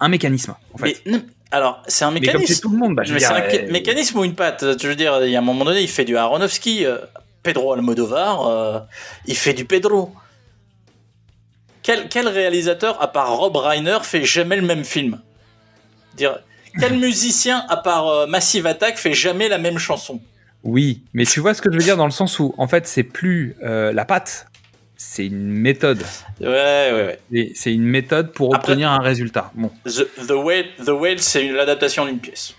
un mécanisme. En fait. Mais non, alors c'est un Mais comme mécanisme. tout le monde, bah, je c'est un euh, mécanisme ou une patte Je veux dire, il y a un moment donné, il fait du Aronofsky, euh, Pedro Almodovar, euh, il fait du Pedro. Quel, quel réalisateur, à part Rob Reiner, fait jamais le même film? Dire, Quel musicien, à part euh, Massive Attack, fait jamais la même chanson? Oui, mais tu vois ce que je veux dire dans le sens où, en fait, c'est plus euh, la patte, c'est une méthode. Ouais, ouais, ouais. C'est une méthode pour Après- obtenir un résultat. Bon, The, The Whale, The Whale c'est l'adaptation d'une pièce.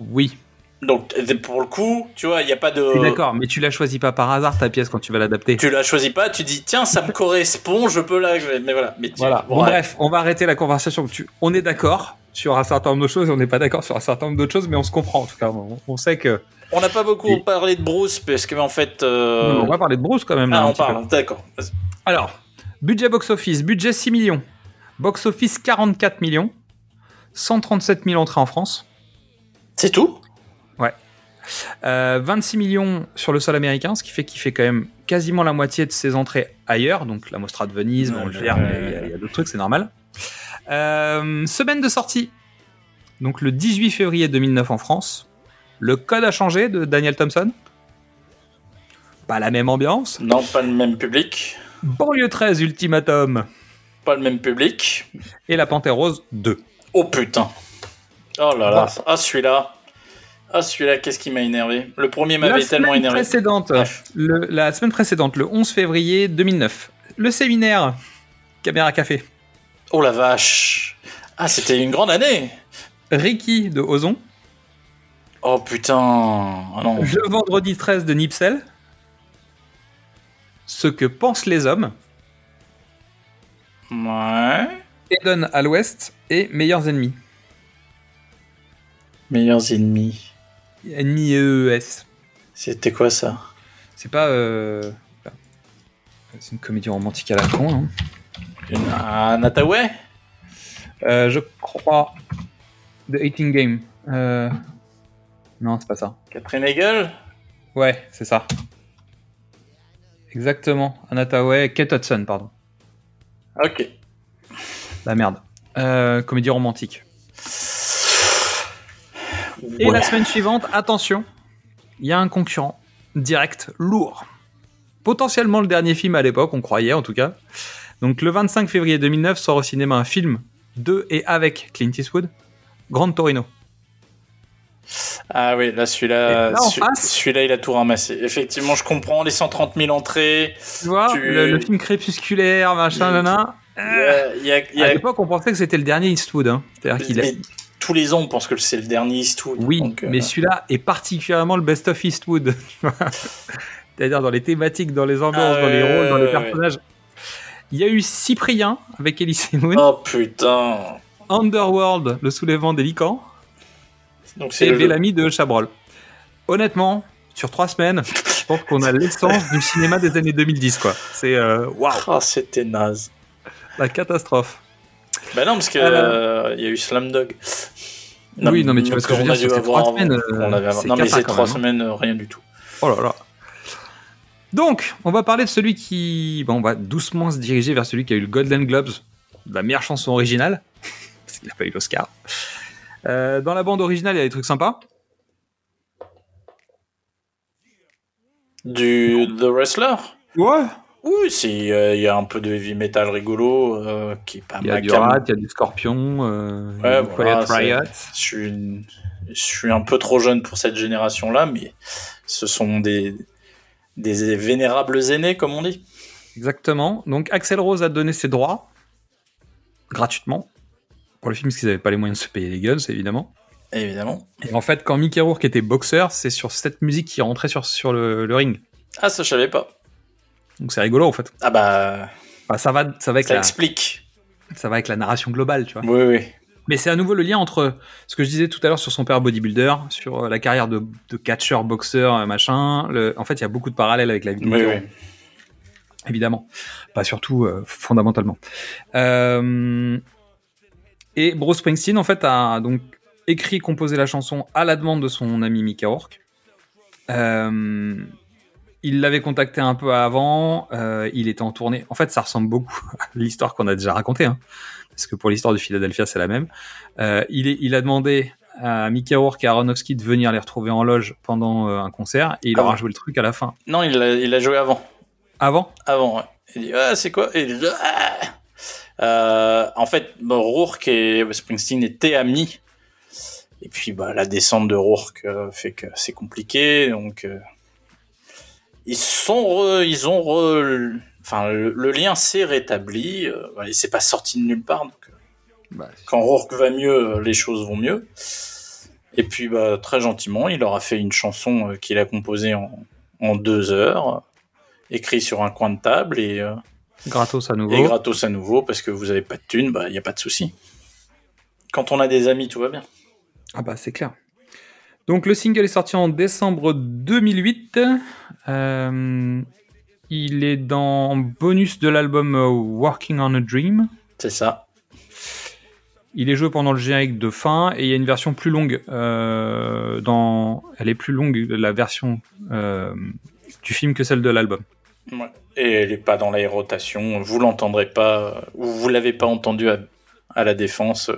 oui, Donc, pour le coup, tu vois, il n'y a pas de. d'accord, mais tu la choisis pas par hasard ta pièce quand tu vas l'adapter. Tu la choisis pas, tu dis, tiens, ça me correspond, je peux la. Mais voilà. Mais tu- Voilà. bon, ouais. bref, on va arrêter la conversation. Tu- On est d'accord sur un certain nombre de choses on n'est pas d'accord sur un certain nombre d'autres choses, mais on se comprend en tout cas. On, on sait que. On n'a pas beaucoup Et- parlé de Bruce parce que en fait. euh, On va parler de Bruce quand même. Là, Ah, on parle. D'accord. Alors, budget box-office, budget 6 millions. Box-office 44 millions. 137 000 entrées en France. C'est tout? Euh, 26 millions sur le sol américain, ce qui fait qu'il fait quand même quasiment la moitié de ses entrées ailleurs, donc la Mostra de Venise, bon, y a- il y a, d'autres trucs, c'est normal. Euh, semaine de sortie, donc le 18 février 2009 en France. Le code a changé de Daniel Thompson? Pas la même ambiance? Non, pas le même public. Banlieue 13 Ultimatum Pas le même public. et La Panthère Rose 2. Oh putain. Oh là là. Ah, celui-là. Ah, celui-là, qu'est-ce qui m'a énervé Le premier m'avait tellement énervé. précédente, le- la semaine précédente, le 11 février 2009, le séminaire Caméra Café. Oh la vache. Ah, c'était une grande année. Ricky de Ozon, Oh putain. Ah non. le vendredi 13 de Nipsel, Ce que pensent les hommes, Ouais. Eden à l'ouest et Meilleurs ennemis. Meilleurs ennemis. Ennemis EES. C'était quoi ça? C'est pas. euh, C'est une comédie romantique à la con. hein. Une- Un Attaway Euh, je crois. The Hating Game. Euh, Non, c'est pas ça. Catherine Hegel? Ouais, c'est ça. Exactement. Anataway, Kate Hudson, pardon. Ok. La merde. Euh, comédie romantique. Et Ouais. la semaine suivante, attention, il y a un concurrent direct lourd. Potentiellement le dernier film à l'époque, on croyait en tout cas. Donc le 25 février 2009 sort au cinéma un film de et avec Clint Eastwood, Grand Torino. Ah oui, là celui-là, celui-là il a tout ramassé. Effectivement, je comprends les 130 000 entrées. Tu vois, Tu- le, le film crépusculaire, machin, nana. A- À l'époque, on pensait que c'était le dernier Eastwood. Hein. C'est-à-dire qu'il a- tous les ans, on pense que c'est le dernier Eastwood. Oui, donc, euh, mais celui-là est particulièrement le best of Eastwood. C'est-à-dire dans les thématiques, dans les ambiances, Ah dans les rôles, dans les ouais. personnages. Il y a eu Cyprien avec Elise Moon, Oh putain. Underworld, le soulèvement des licans, Donc c'est Bellamy de Chabrol. Honnêtement, sur trois semaines, je pense qu'on a l'essence du cinéma des années 2010, quoi. C'est euh, waouh, Ah, c'était naze. la catastrophe. Bah non, parce que Euh, euh, il y a eu Slamdog. Oui, non, mais tu vois ce que je veux dire, sur avoir trois semaines, euh, On avait avant. c'est Non, mais cata ces quand trois hein. semaines, rien du tout. Oh là là. Donc, on va parler de celui qui. Bon, on va doucement se diriger vers celui qui a eu le Golden Globes la meilleure chanson originale, parce qu'il n'a pas eu l'Oscar. Euh, dans la bande originale, il y a des trucs sympas. Du The Wrestler? Ouais. Oui, euh, il y a un peu de heavy metal rigolo euh, qui est pas Il y a du rat, il y a du scorpion, euh, Ouais, voilà, Riot. Je suis, une- je suis un peu trop jeune pour cette génération-là, mais ce sont des, des vénérables aînés, comme on dit. Exactement. Donc, Axel Rose a donné ses droits gratuitement pour le film, parce qu'ils n'avaient pas les moyens de se payer les guns, évidemment. Évidemment. Et en fait, quand Mickey Rourke était boxeur, c'est sur cette musique qui rentrait sur, sur le, le ring. Ah, ça, je savais pas. Donc, c'est rigolo, en fait. Ah bah, ça, va, ça, va avec ça la, explique. ça va avec la narration globale, tu vois. Oui, oui. Mais c'est à nouveau le lien entre ce que je disais tout à l'heure sur son père bodybuilder, sur euh, la carrière de, de catcheur, boxeur, euh, machin. Le- en fait, il y a beaucoup de parallèles avec la vie de Oui, oui. Évidemment. Pas surtout, euh, fondamentalement. Euh, et Bruce Springsteen, en fait, a donc écrit composé la chanson à la demande de son ami Mickey Rourke. Euh, il l'avait contacté un peu avant, euh, il était en tournée. En fait, ça ressemble beaucoup à l'histoire qu'on a déjà racontée, hein, parce que pour l'histoire de Philadelphia, c'est la même. Euh, il, est- il a demandé à Mickey Rourke et à Aronofsky de venir les retrouver en loge pendant un concert, et il Ah leur a joué le truc à la fin. Non, il a, il a joué avant. Avant? Avant, ouais. Il dit, ah, c'est quoi? Et il dit, ah Euh, En fait, bon, Rourke et Springsteen étaient amis. Et puis, bah, la descente de Rourke euh, fait que c'est compliqué. Donc, euh, ils sont, re- ils ont, re- enfin, le, le lien s'est rétabli. Euh, voilà, il s'est pas sorti de nulle part. Donc, Bah, quand Rourke va mieux, les choses vont mieux. Et puis, bah, très gentiment, il leur a fait une chanson qu'il a composée en, en deux heures, écrite sur un coin de table et, Gratos à nouveau. et gratos à nouveau parce que vous avez pas de thunes, bah, il n'y a pas de souci. Quand on a des amis, tout va bien. Ah bah c'est clair. Donc le single est sorti en décembre 2008. Euh, il est dans bonus de l'album euh, Working on a Dream. C'est ça. Il est joué pendant le générique de fin et il y a une version plus longue. euh, dans... Elle est plus longue la version euh, du film que celle de l'album. Ouais. Et elle n'est pas dans la rotation. Vous l'entendrez pas, ou vous l'avez pas entendu à, à la défense, euh,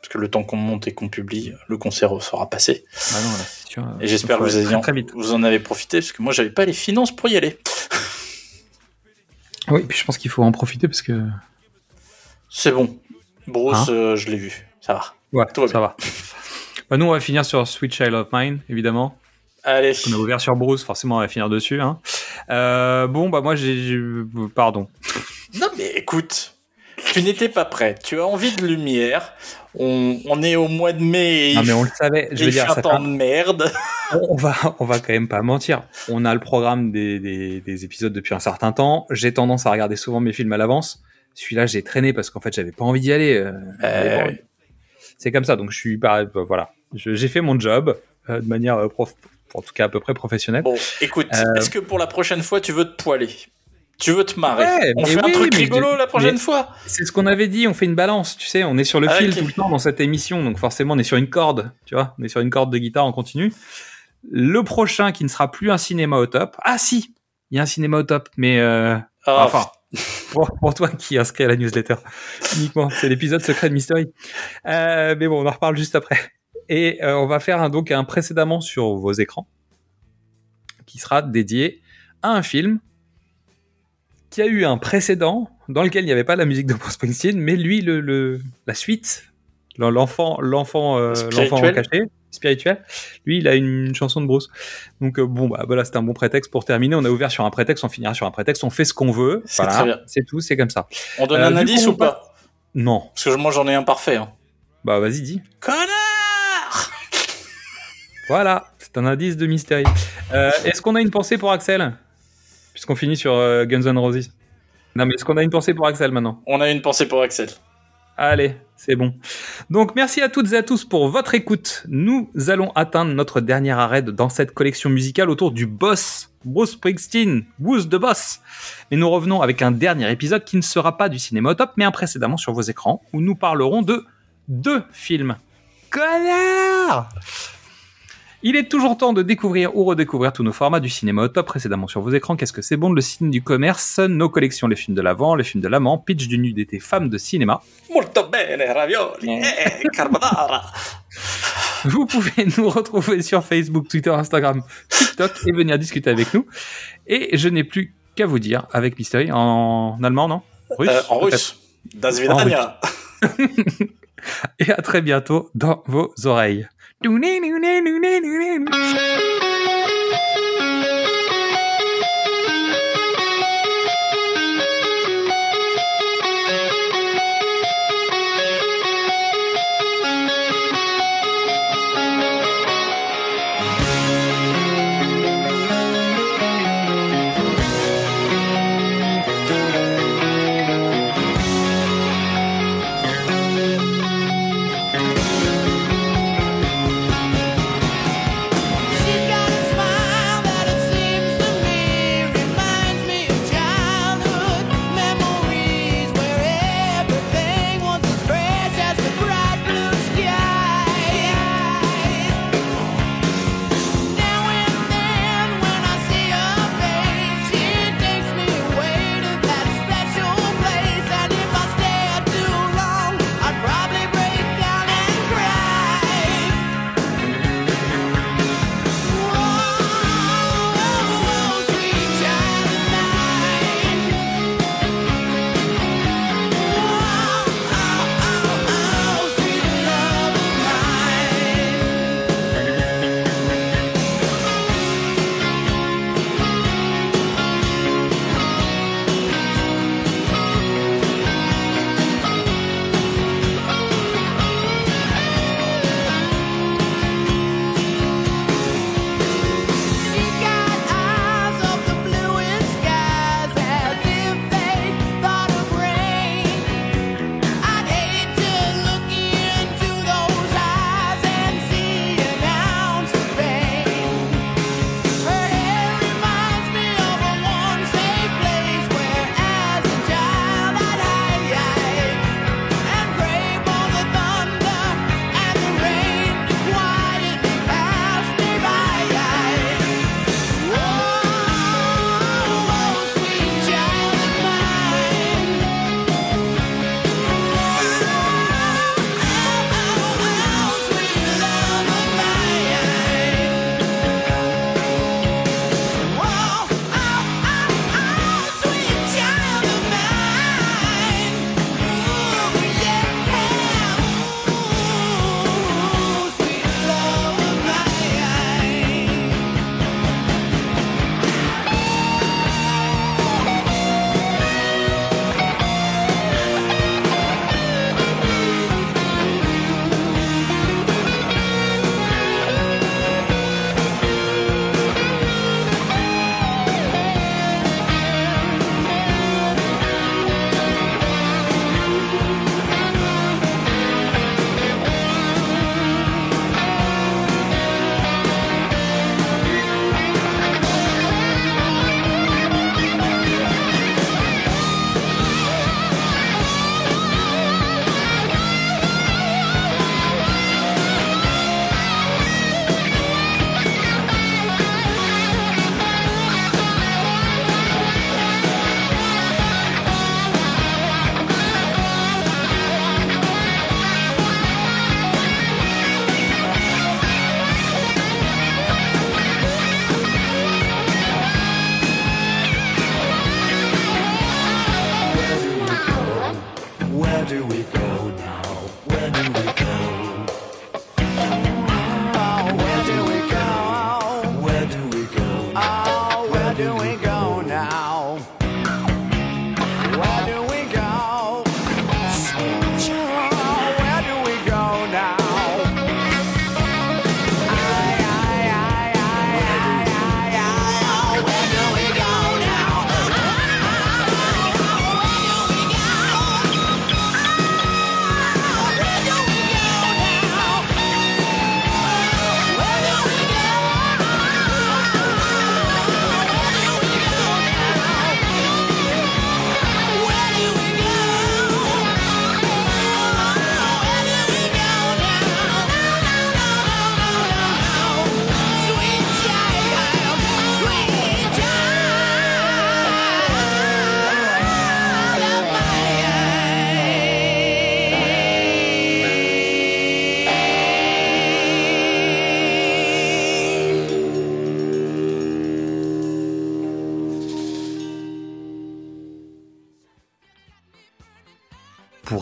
parce que le temps qu'on monte et qu'on publie, le concert sera passé. Ah non, là, c'est sûr, Et j'espère que vous, en, vous avez profité, parce que moi, j'avais pas les finances pour y aller. Oui, puis je pense qu'il faut en profiter parce que C'est bon. Bruce, Hein euh, je l'ai vu. Ça va. ouais, Tout va ça va. Bah, nous, on va finir sur Sweet Child of Mine, évidemment. Allez. On a ouvert sur Bruce, forcément, on va finir dessus. Hein. Euh, bon, bah moi, j'ai... Pardon. Non, mais écoute, tu n'étais pas prêt. Tu as envie de lumière. On, on est au mois de mai et Non, mais on le savait. Je veux dire, fait un ça fait temps un- de merde. on va, on va quand même pas mentir. On a le programme des, des, des épisodes depuis un certain temps. J'ai tendance à regarder souvent mes films à l'avance. Celui-là, j'ai traîné parce qu'en fait, j'avais pas envie d'y aller. euh, Euh, envie. C'est comme ça. Donc, je suis pas. euh, Voilà. J'ai fait mon job euh, de manière euh, prof, en tout cas à peu près professionnelle. Bon, écoute, Euh, est-ce que pour la prochaine fois, tu veux te poiler? Tu veux te marrer? Ouais, On fait un truc rigolo la prochaine fois C'est ce qu'on avait dit. On fait une balance. Tu sais, on est sur le Ah, fil tout le temps dans cette émission. Donc, forcément, on est sur une corde. Tu vois, on est sur une corde de guitare en continu. Le prochain qui ne sera plus un cinéma au top. Ah si, il y a un cinéma au top, mais euh, Ah, Enfin, pour, pour toi qui inscrit à la newsletter, uniquement, c'est l'épisode secret de Mystery. Euh, mais bon, on en reparle juste après. Et euh, on va faire un, donc un précédemment sur vos écrans, qui sera dédié à un film qui a eu un précédent dans lequel il n'y avait pas la musique de Bruce Springsteen, mais lui, le, le- la suite, l'enfant, l'enfant, euh, l'enfant caché, spirituel, lui, il a une chanson de Bruce. Donc euh, bon, bah voilà, c'était un bon prétexte pour terminer. On a ouvert sur un prétexte, on finira sur un prétexte, on fait ce qu'on veut. C'est Voilà, tout, c'est comme ça. On donne Euh, un indice ou pas? Non, Parce que moi j'en ai un parfait. hein. bah vas-y, dis. Connard Voilà, c'est un indice de Mystery. Euh, est-ce qu'on a une pensée pour Axel? Puisqu'on finit sur euh, Guns N' Roses. Non, mais est-ce qu'on a une pensée pour Axel maintenant? On a une pensée pour Axel. Allez, c'est bon. Donc merci à toutes et à tous pour votre écoute. Nous allons atteindre notre dernier arrêt dans cette collection musicale autour du boss, Bruce Springsteen, Who's the Boss? Mais nous revenons avec un dernier épisode qui ne sera pas du cinéma au top, mais un précédemment sur vos écrans, où nous parlerons de deux films. Connard il est toujours temps de découvrir ou redécouvrir tous nos formats du cinéma au top précédemment sur vos écrans. Qu'est-ce que c'est bon Le signe du commerce, nos collections, les films de l'avant, les films de l'amant, pitch du nu d'été, femmes de cinéma. Molto bene, ravioli, eh, carbonara. Vous pouvez nous retrouver sur Facebook, Twitter, Instagram, TikTok et venir discuter avec nous. Et je n'ai plus qu'à vous dire avec Mystery en allemand, non? Russe Euh, en peut-être. russe. Das Vidania. Et à très bientôt dans vos oreilles. Do nee nee nee nee nee nee.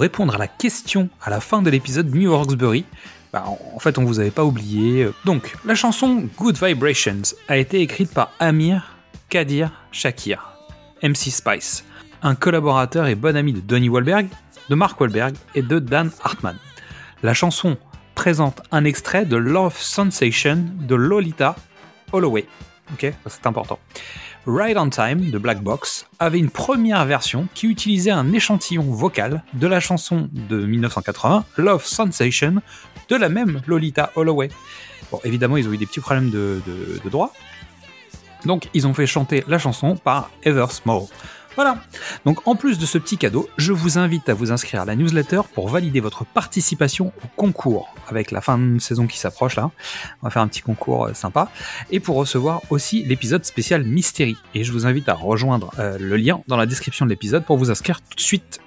Répondre à la question à la fin de l'épisode New Roxbury, bah, en fait on vous avait pas oublié. Donc, la chanson Good Vibrations a été écrite par Amir Kadir Shakir, MC Spice, un collaborateur et bon ami de Donnie Wahlberg, de Mark Wahlberg et de Dan Hartman. La chanson présente un extrait de Love Sensation de Lolita Holloway. Ok, c'est important. Ride on Time de Black Box avait une première version qui utilisait un échantillon vocal de la chanson de 1980 Love Sensation de la même Lolita Holloway. Bon, évidemment, ils ont eu des petits problèmes de, droit. Donc, ils ont fait chanter la chanson par Small. Voilà. Donc, en plus de ce petit cadeau, je vous invite à vous inscrire à la newsletter pour valider votre participation au concours avec la fin de saison qui s'approche là. On va faire un petit concours euh, sympa et pour recevoir aussi l'épisode spécial Mystérie. Et je vous invite à rejoindre euh, le lien dans la description de l'épisode pour vous inscrire tout de suite